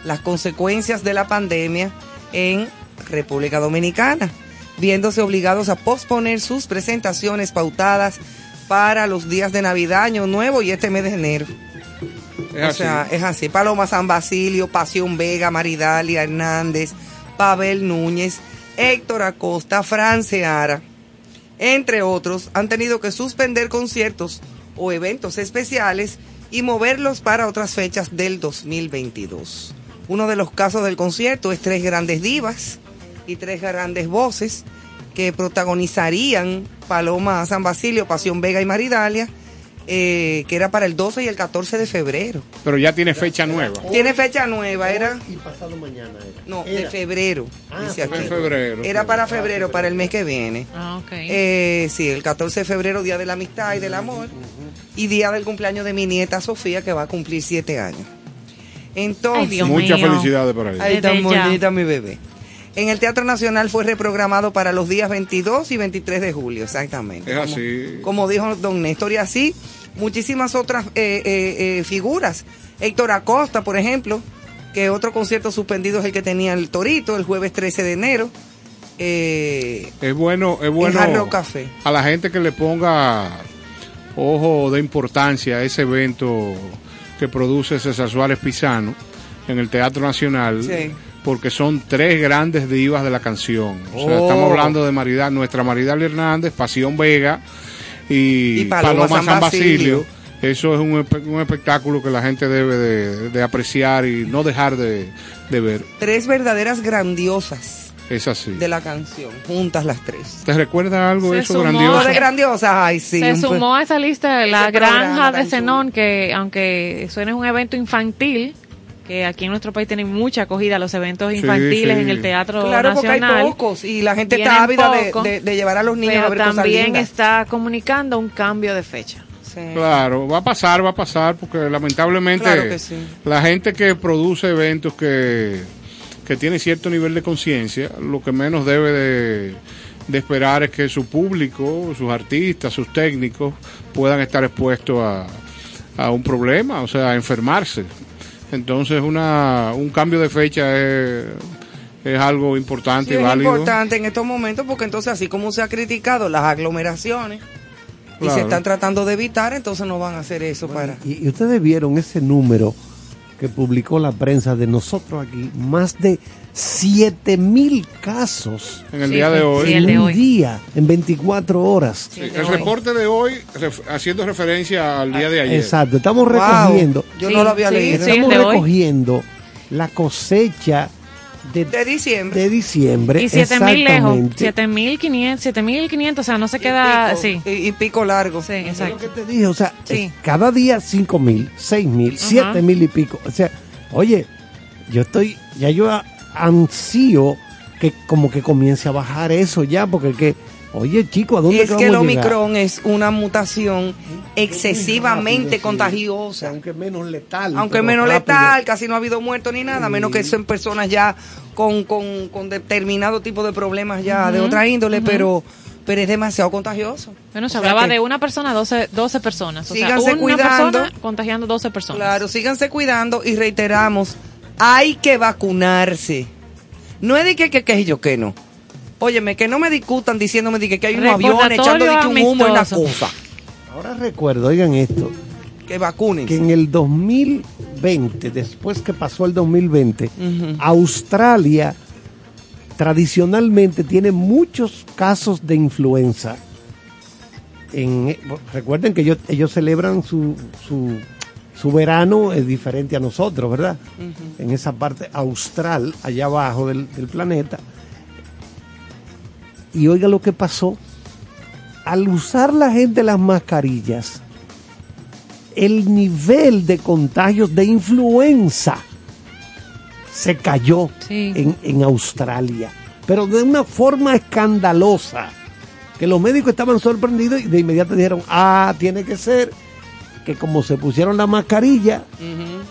Speaker 5: las consecuencias de la pandemia en República Dominicana, viéndose obligados a posponer sus presentaciones pautadas para los días de Navidad, Año Nuevo y este mes de enero.
Speaker 3: Es
Speaker 5: o
Speaker 3: así.
Speaker 5: sea, es así. Paloma San Basilio, Pasión Vega, Maridalia Hernández, Pavel Núñez, Héctor Acosta, Fran Seara, entre otros, han tenido que suspender conciertos o eventos especiales y moverlos para otras fechas del 2022. Uno de los casos del concierto es tres grandes divas y tres grandes voces que protagonizarían Paloma San Basilio, Pasión Vega y Maridalia, eh, que era para el 12 y el 14 de febrero.
Speaker 3: Pero ya tiene fecha nueva.
Speaker 5: Tiene fecha nueva, era...
Speaker 6: Y pasado mañana era.
Speaker 5: No, de
Speaker 6: Era.
Speaker 5: febrero.
Speaker 6: Ah,
Speaker 5: dice
Speaker 3: febrero.
Speaker 5: Era para febrero, para el mes que viene.
Speaker 4: Ah, ok.
Speaker 5: Eh, sí, el 14 de febrero, Día de la Amistad y del Amor. Y día del cumpleaños de mi nieta Sofía, que va a cumplir siete años. Entonces,
Speaker 3: Muchas felicidades por ahí.
Speaker 5: ahí
Speaker 4: ya.
Speaker 5: bonita mi bebé. en el Teatro Nacional fue reprogramado para los días 22 y 23 de julio, exactamente.
Speaker 3: Es
Speaker 5: Como-
Speaker 3: así.
Speaker 5: Como dijo don Néstor, y así muchísimas otras eh, eh, eh, figuras. Héctor Acosta, por ejemplo, que otro concierto suspendido es el que tenía el Torito el jueves 13 de enero. Eh,
Speaker 3: Es bueno, es bueno
Speaker 5: Café.
Speaker 3: a la gente que le ponga ojo de importancia a ese evento que produce César Suárez Pisano en el Teatro Nacional.
Speaker 5: Sí.
Speaker 3: Porque son tres grandes divas de la canción. O sea,
Speaker 5: Oh.
Speaker 3: estamos hablando de Maridad, nuestra Maridal Hernández, Pasión Vega y,
Speaker 5: Y Paloma San
Speaker 3: San
Speaker 5: Basilio.
Speaker 3: Basilio. Eso es un, un espectáculo que la gente debe de, de apreciar y no dejar de, de ver.
Speaker 5: tres verdaderas grandiosas
Speaker 3: Es así.
Speaker 5: de la canción, juntas las tres.
Speaker 3: ¿Te recuerda algo
Speaker 4: Se
Speaker 3: eso
Speaker 4: sumó-
Speaker 3: grandioso?
Speaker 5: De grandiosas, ay, sí.
Speaker 4: se sumó a esa lista de la
Speaker 5: programa
Speaker 4: granja de Zenón, que aunque suene un evento infantil, que aquí en nuestro país tienen mucha acogida los eventos infantiles
Speaker 3: sí.
Speaker 4: en el Teatro
Speaker 5: Claro, porque hay
Speaker 4: Nacional.
Speaker 5: pocos y la gente
Speaker 4: Vienen
Speaker 5: está ávida de,
Speaker 4: pocos,
Speaker 5: de- de llevar a los niños
Speaker 4: pero
Speaker 5: a ver cosas
Speaker 4: también está comunicando un cambio de fecha.
Speaker 5: Sí.
Speaker 3: Claro, va a pasar, va a pasar, porque lamentablemente
Speaker 5: Claro que
Speaker 3: la gente que produce eventos que, que tiene cierto nivel de conciencia, lo que menos debe de, de esperar es que su público, sus artistas, sus técnicos puedan estar expuestos a, a un problema, o sea, a enfermarse. Entonces, una, un cambio de fecha es, es algo importante
Speaker 5: Sí,
Speaker 3: y
Speaker 5: es
Speaker 3: válido.
Speaker 5: importante en estos momentos porque entonces así como se ha criticado las aglomeraciones y se están tratando de evitar, entonces no van a hacer eso para...
Speaker 6: Y, y ustedes vieron ese número que publicó la prensa de nosotros aquí, más de 7 mil casos
Speaker 3: En el
Speaker 4: Sí,
Speaker 3: día de hoy.
Speaker 4: sí,
Speaker 6: en
Speaker 4: el de
Speaker 6: un
Speaker 4: hoy.
Speaker 6: día, en 24 horas.
Speaker 4: Sí,
Speaker 3: El
Speaker 4: hoy.
Speaker 3: reporte de hoy, ref- haciendo referencia al día de ayer.
Speaker 6: Exacto, estamos
Speaker 5: Wow,
Speaker 6: recogiendo,
Speaker 5: yo
Speaker 4: Sí,
Speaker 5: no lo había
Speaker 4: sí,
Speaker 5: leído.
Speaker 4: sí.
Speaker 6: estamos
Speaker 4: de hoy.
Speaker 6: recogiendo la cosecha de,
Speaker 5: De diciembre.
Speaker 6: de diciembre.
Speaker 4: Y 7000 lejos,
Speaker 6: exactamente.
Speaker 4: 7500, 7500, o sea, no se queda
Speaker 5: y
Speaker 4: así.
Speaker 5: pico, y, y pico largo.
Speaker 4: Sí,
Speaker 6: Es lo
Speaker 4: exacto.
Speaker 6: que te dije, o sea,
Speaker 4: Sí.
Speaker 6: es cada día 5 mil, 6 mil,
Speaker 4: Ajá.
Speaker 6: 7 mil y pico. O sea, oye, yo estoy, ya yo a- ansío que como que comience a bajar eso ya, porque que, oye chico, ¿a dónde
Speaker 5: Es que el
Speaker 6: llegar?
Speaker 5: Omicron es una mutación excesivamente
Speaker 6: Rápido, sí.
Speaker 5: contagiosa.
Speaker 6: Aunque menos letal.
Speaker 5: Aunque menos
Speaker 6: rápido.
Speaker 5: letal, casi no ha habido muertos ni nada, menos que son personas ya con, con, con determinado tipo de problemas ya de otra índole, pero, pero es demasiado contagioso.
Speaker 4: Bueno, se
Speaker 5: O sea
Speaker 4: hablaba
Speaker 5: que-
Speaker 4: de una persona, 12, 12 personas. O sea,
Speaker 5: Síganse
Speaker 4: una
Speaker 5: cuidando.
Speaker 4: persona contagiando 12 personas.
Speaker 5: Claro, síganse cuidando y reiteramos, hay que vacunarse. No es de que, que, que yo que no. Óyeme, que no me discutan diciéndome de que, que hay unos aviones echando de que un humo y una
Speaker 4: amistoso.
Speaker 5: cosa.
Speaker 6: Ahora recuerdo, oigan esto,
Speaker 5: Que vacunen.
Speaker 6: que en el 2020, después que pasó el 2020,
Speaker 5: Ujú.
Speaker 6: Australia tradicionalmente tiene muchos casos de influenza. En, recuerden que ellos, ellos celebran su, su, su verano es diferente a nosotros, ¿verdad? En esa parte austral, allá abajo del, del planeta. Y oiga lo que pasó. Al usar la gente las mascarillas, el nivel de contagios de influenza se cayó
Speaker 4: Sí.
Speaker 6: en, en Australia, pero de una forma escandalosa, que los médicos estaban sorprendidos y de inmediato dijeron, ah, tiene que ser que como se pusieron la mascarilla,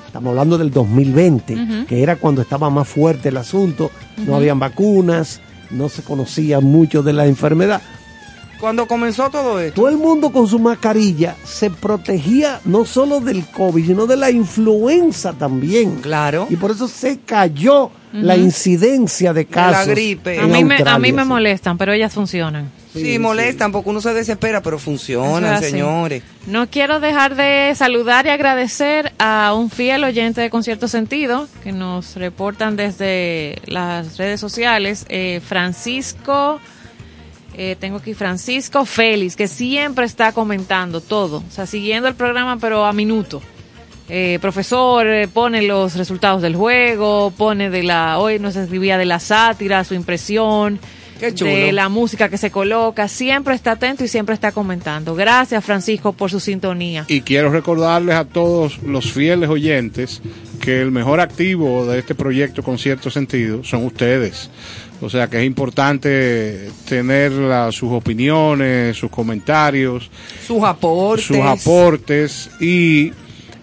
Speaker 6: estamos hablando del 2020,
Speaker 4: Ujú.
Speaker 6: que era cuando estaba más fuerte el asunto, no habían vacunas, no se conocía mucho de la enfermedad.
Speaker 5: Cuando comenzó todo esto.
Speaker 6: Todo el mundo con su mascarilla se protegía no solo del COVID, sino de la influenza también.
Speaker 5: Claro.
Speaker 6: Y por eso se cayó la incidencia de
Speaker 5: la
Speaker 6: casos.
Speaker 5: gripe.
Speaker 4: A mí, me, a mí me molestan, pero ellas funcionan.
Speaker 5: Sí, molestan porque uno se desespera, pero funcionan, señores.
Speaker 4: No quiero dejar de saludar y agradecer a un fiel oyente de Concierto Sentido que nos reportan desde las redes sociales, eh, Francisco, eh, tengo aquí Francisco Félix, que siempre está comentando todo, o sea, siguiendo el programa pero a minuto. Eh, profesor eh, pone los resultados del juego, pone de la, hoy nos escribía de la sátira, su impresión. De la música que se coloca, siempre está atento y siempre está comentando. Gracias Francisco por su sintonía.
Speaker 3: Y quiero recordarles a todos los fieles oyentes que el mejor activo de este proyecto con cierto sentido son ustedes. O sea que es importante tener la- sus opiniones, sus comentarios,
Speaker 5: Sus aportes.
Speaker 3: sus aportes y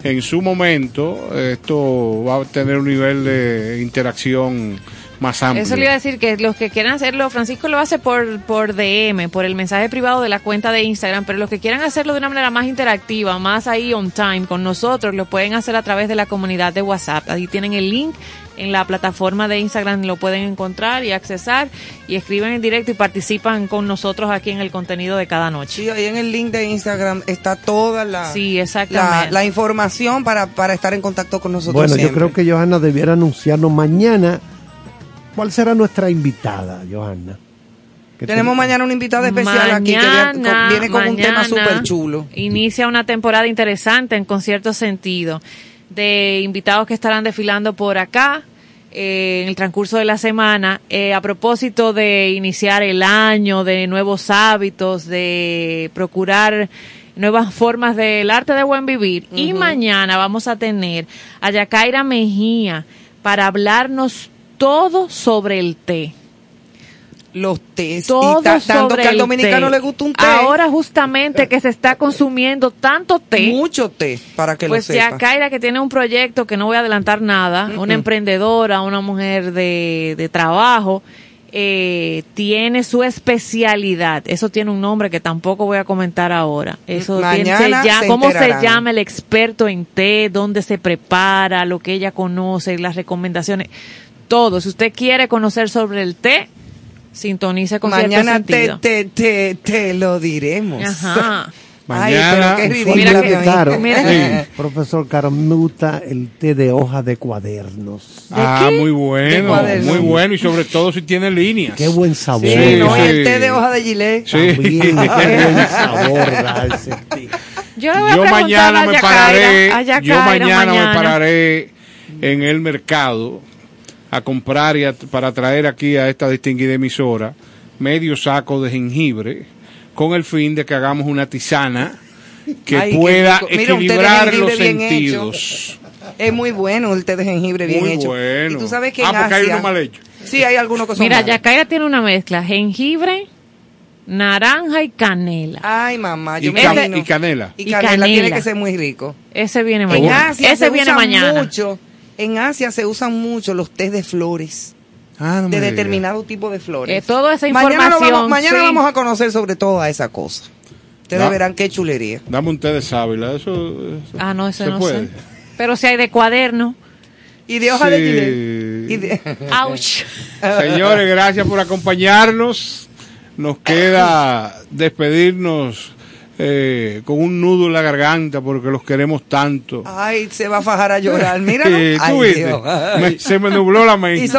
Speaker 3: en su momento esto va a tener un nivel de interacción más amplio.
Speaker 4: Eso le iba a decir que los que quieran hacerlo, Francisco lo hace por, por DM, por el mensaje privado de la cuenta de Instagram, pero los que quieran hacerlo de una manera más interactiva, más ahí on time con nosotros, lo pueden hacer a través de la comunidad de WhatsApp. Ahí tienen el link en la plataforma de Instagram, lo pueden encontrar y accesar y escriben en directo y participan con nosotros aquí en el contenido de cada noche.
Speaker 5: Sí, ahí en el link de Instagram está toda la,
Speaker 4: Sí,
Speaker 5: la,
Speaker 4: exactamente.
Speaker 5: la información para, para estar en contacto con nosotros
Speaker 6: Bueno, yo creo que Johanna debiera anunciarnos mañana cuál será nuestra invitada, Johanna.
Speaker 5: Tenemos
Speaker 6: ten-
Speaker 5: mañana una invitada especial aquí que viene con, viene con un tema súper chulo.
Speaker 4: Inicia una temporada interesante en concierto sentido de invitados que estarán desfilando por acá eh, en el transcurso de la semana eh, a propósito de iniciar el año, de nuevos hábitos, de procurar nuevas formas del arte de buen vivir. Y mañana vamos a tener a Yacaira Mejía para hablarnos todo sobre el té
Speaker 5: Los tés.
Speaker 4: todo
Speaker 5: y ta- tanto
Speaker 4: sobre
Speaker 5: que al dominicano
Speaker 4: té.
Speaker 5: le gusta un té.
Speaker 4: Ahora justamente que se está consumiendo tanto té.
Speaker 5: Mucho té, para que
Speaker 4: pues
Speaker 5: lo sepa.
Speaker 4: Yacaira que tiene un proyecto que no voy a adelantar nada, una emprendedora, una mujer de, de trabajo, eh, tiene su especialidad. Eso tiene un nombre que tampoco voy a comentar ahora. Eso tiene- se llama-
Speaker 5: se
Speaker 4: ¿Cómo se llama el experto en té? ¿Dónde se prepara? Lo que ella conoce, las recomendaciones. Todo. Si usted quiere conocer sobre el té, sintonice con
Speaker 5: Mañana te, te, te, te lo diremos.
Speaker 4: Ajá.
Speaker 5: Ay,
Speaker 3: Mañana,
Speaker 5: pero qué
Speaker 6: profesor Caro, me gusta el té de hoja de cuadernos.
Speaker 3: Ah, muy bueno, muy bueno y sobre todo si tiene líneas.
Speaker 6: Qué buen sabor.
Speaker 5: Sí, no, el té de hoja de gilet.
Speaker 3: Sí.
Speaker 6: También, qué buen sabor da ese té.
Speaker 4: Yo,
Speaker 3: mañana
Speaker 4: a
Speaker 3: me
Speaker 4: Yacaira-
Speaker 3: pararé,
Speaker 4: a
Speaker 3: yo
Speaker 4: Yacaira
Speaker 3: mañana, me pararé en el mercado a comprar y a- para traer aquí a esta distinguida emisora medio saco de jengibre con el fin de que hagamos una tisana que
Speaker 5: Ay,
Speaker 3: pueda.
Speaker 5: Mira,
Speaker 3: equilibrar los sentidos.
Speaker 5: Es muy bueno el té de jengibre bien
Speaker 3: Muy
Speaker 5: hecho.
Speaker 3: bueno.
Speaker 5: Y tú sabes que
Speaker 3: Ah,
Speaker 5: en
Speaker 3: porque hay uno mal hecho.
Speaker 5: Sí, hay algunos que son
Speaker 4: Mira,
Speaker 5: malos.
Speaker 4: Yacaira tiene una mezcla, jengibre, naranja y canela.
Speaker 5: Ay, mamá, yo
Speaker 3: Y,
Speaker 5: me
Speaker 3: can-
Speaker 5: imagino.
Speaker 3: y canela.
Speaker 5: Y
Speaker 4: Y
Speaker 5: canela,
Speaker 4: canela.
Speaker 5: tiene que ser muy rico.
Speaker 4: Ese viene
Speaker 5: En
Speaker 4: mañana.
Speaker 5: Asia
Speaker 4: Ese
Speaker 5: se
Speaker 4: viene mañana.
Speaker 5: mucho. En Asia se usan mucho los tés de flores.
Speaker 3: Ah, no
Speaker 5: de determinado tipo de flores.
Speaker 4: Eh, toda esa
Speaker 5: Mañana,
Speaker 4: información,
Speaker 5: vamos, mañana
Speaker 4: sí.
Speaker 5: vamos a conocer sobre toda esa cosa. Ustedes
Speaker 3: Da-
Speaker 5: verán qué chulería.
Speaker 3: Dame un té de sábila, eso, eso
Speaker 4: Ah, no,
Speaker 3: se
Speaker 4: no
Speaker 3: puede.
Speaker 4: sé. Pero si hay de cuaderno.
Speaker 5: Y de hoja de
Speaker 3: Sí.
Speaker 5: Y de-
Speaker 4: Ouch.
Speaker 3: Señores, gracias por acompañarnos. Nos queda despedirnos eh, con un nudo en la garganta porque los queremos tanto.
Speaker 5: Ay, se va a fajar a llorar. Mira.
Speaker 3: Eh, tú viste, Me- se me nubló la mente.
Speaker 5: Hizo.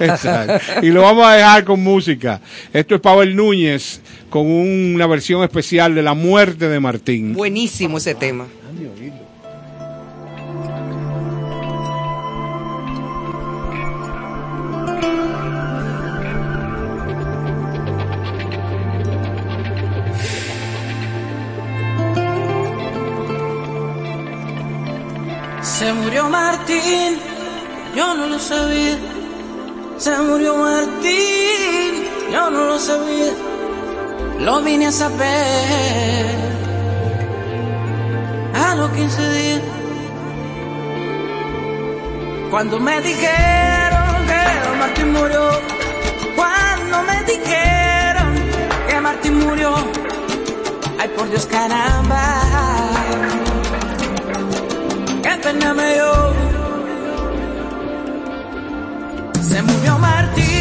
Speaker 3: Exacto. Y lo vamos a dejar con música. Esto es Pavel Núñez con una versión especial de La muerte de Martín.
Speaker 5: Buenísimo ese tema.
Speaker 1: Se Martín, yo no lo sabía. Se murió Martín, yo no lo sabía. Lo vine a saber a los 15 días. Cuando me dijeron que Martín murió, cuando me dijeron que Martín murió, ay por Dios caramba me dio. Se murió Martín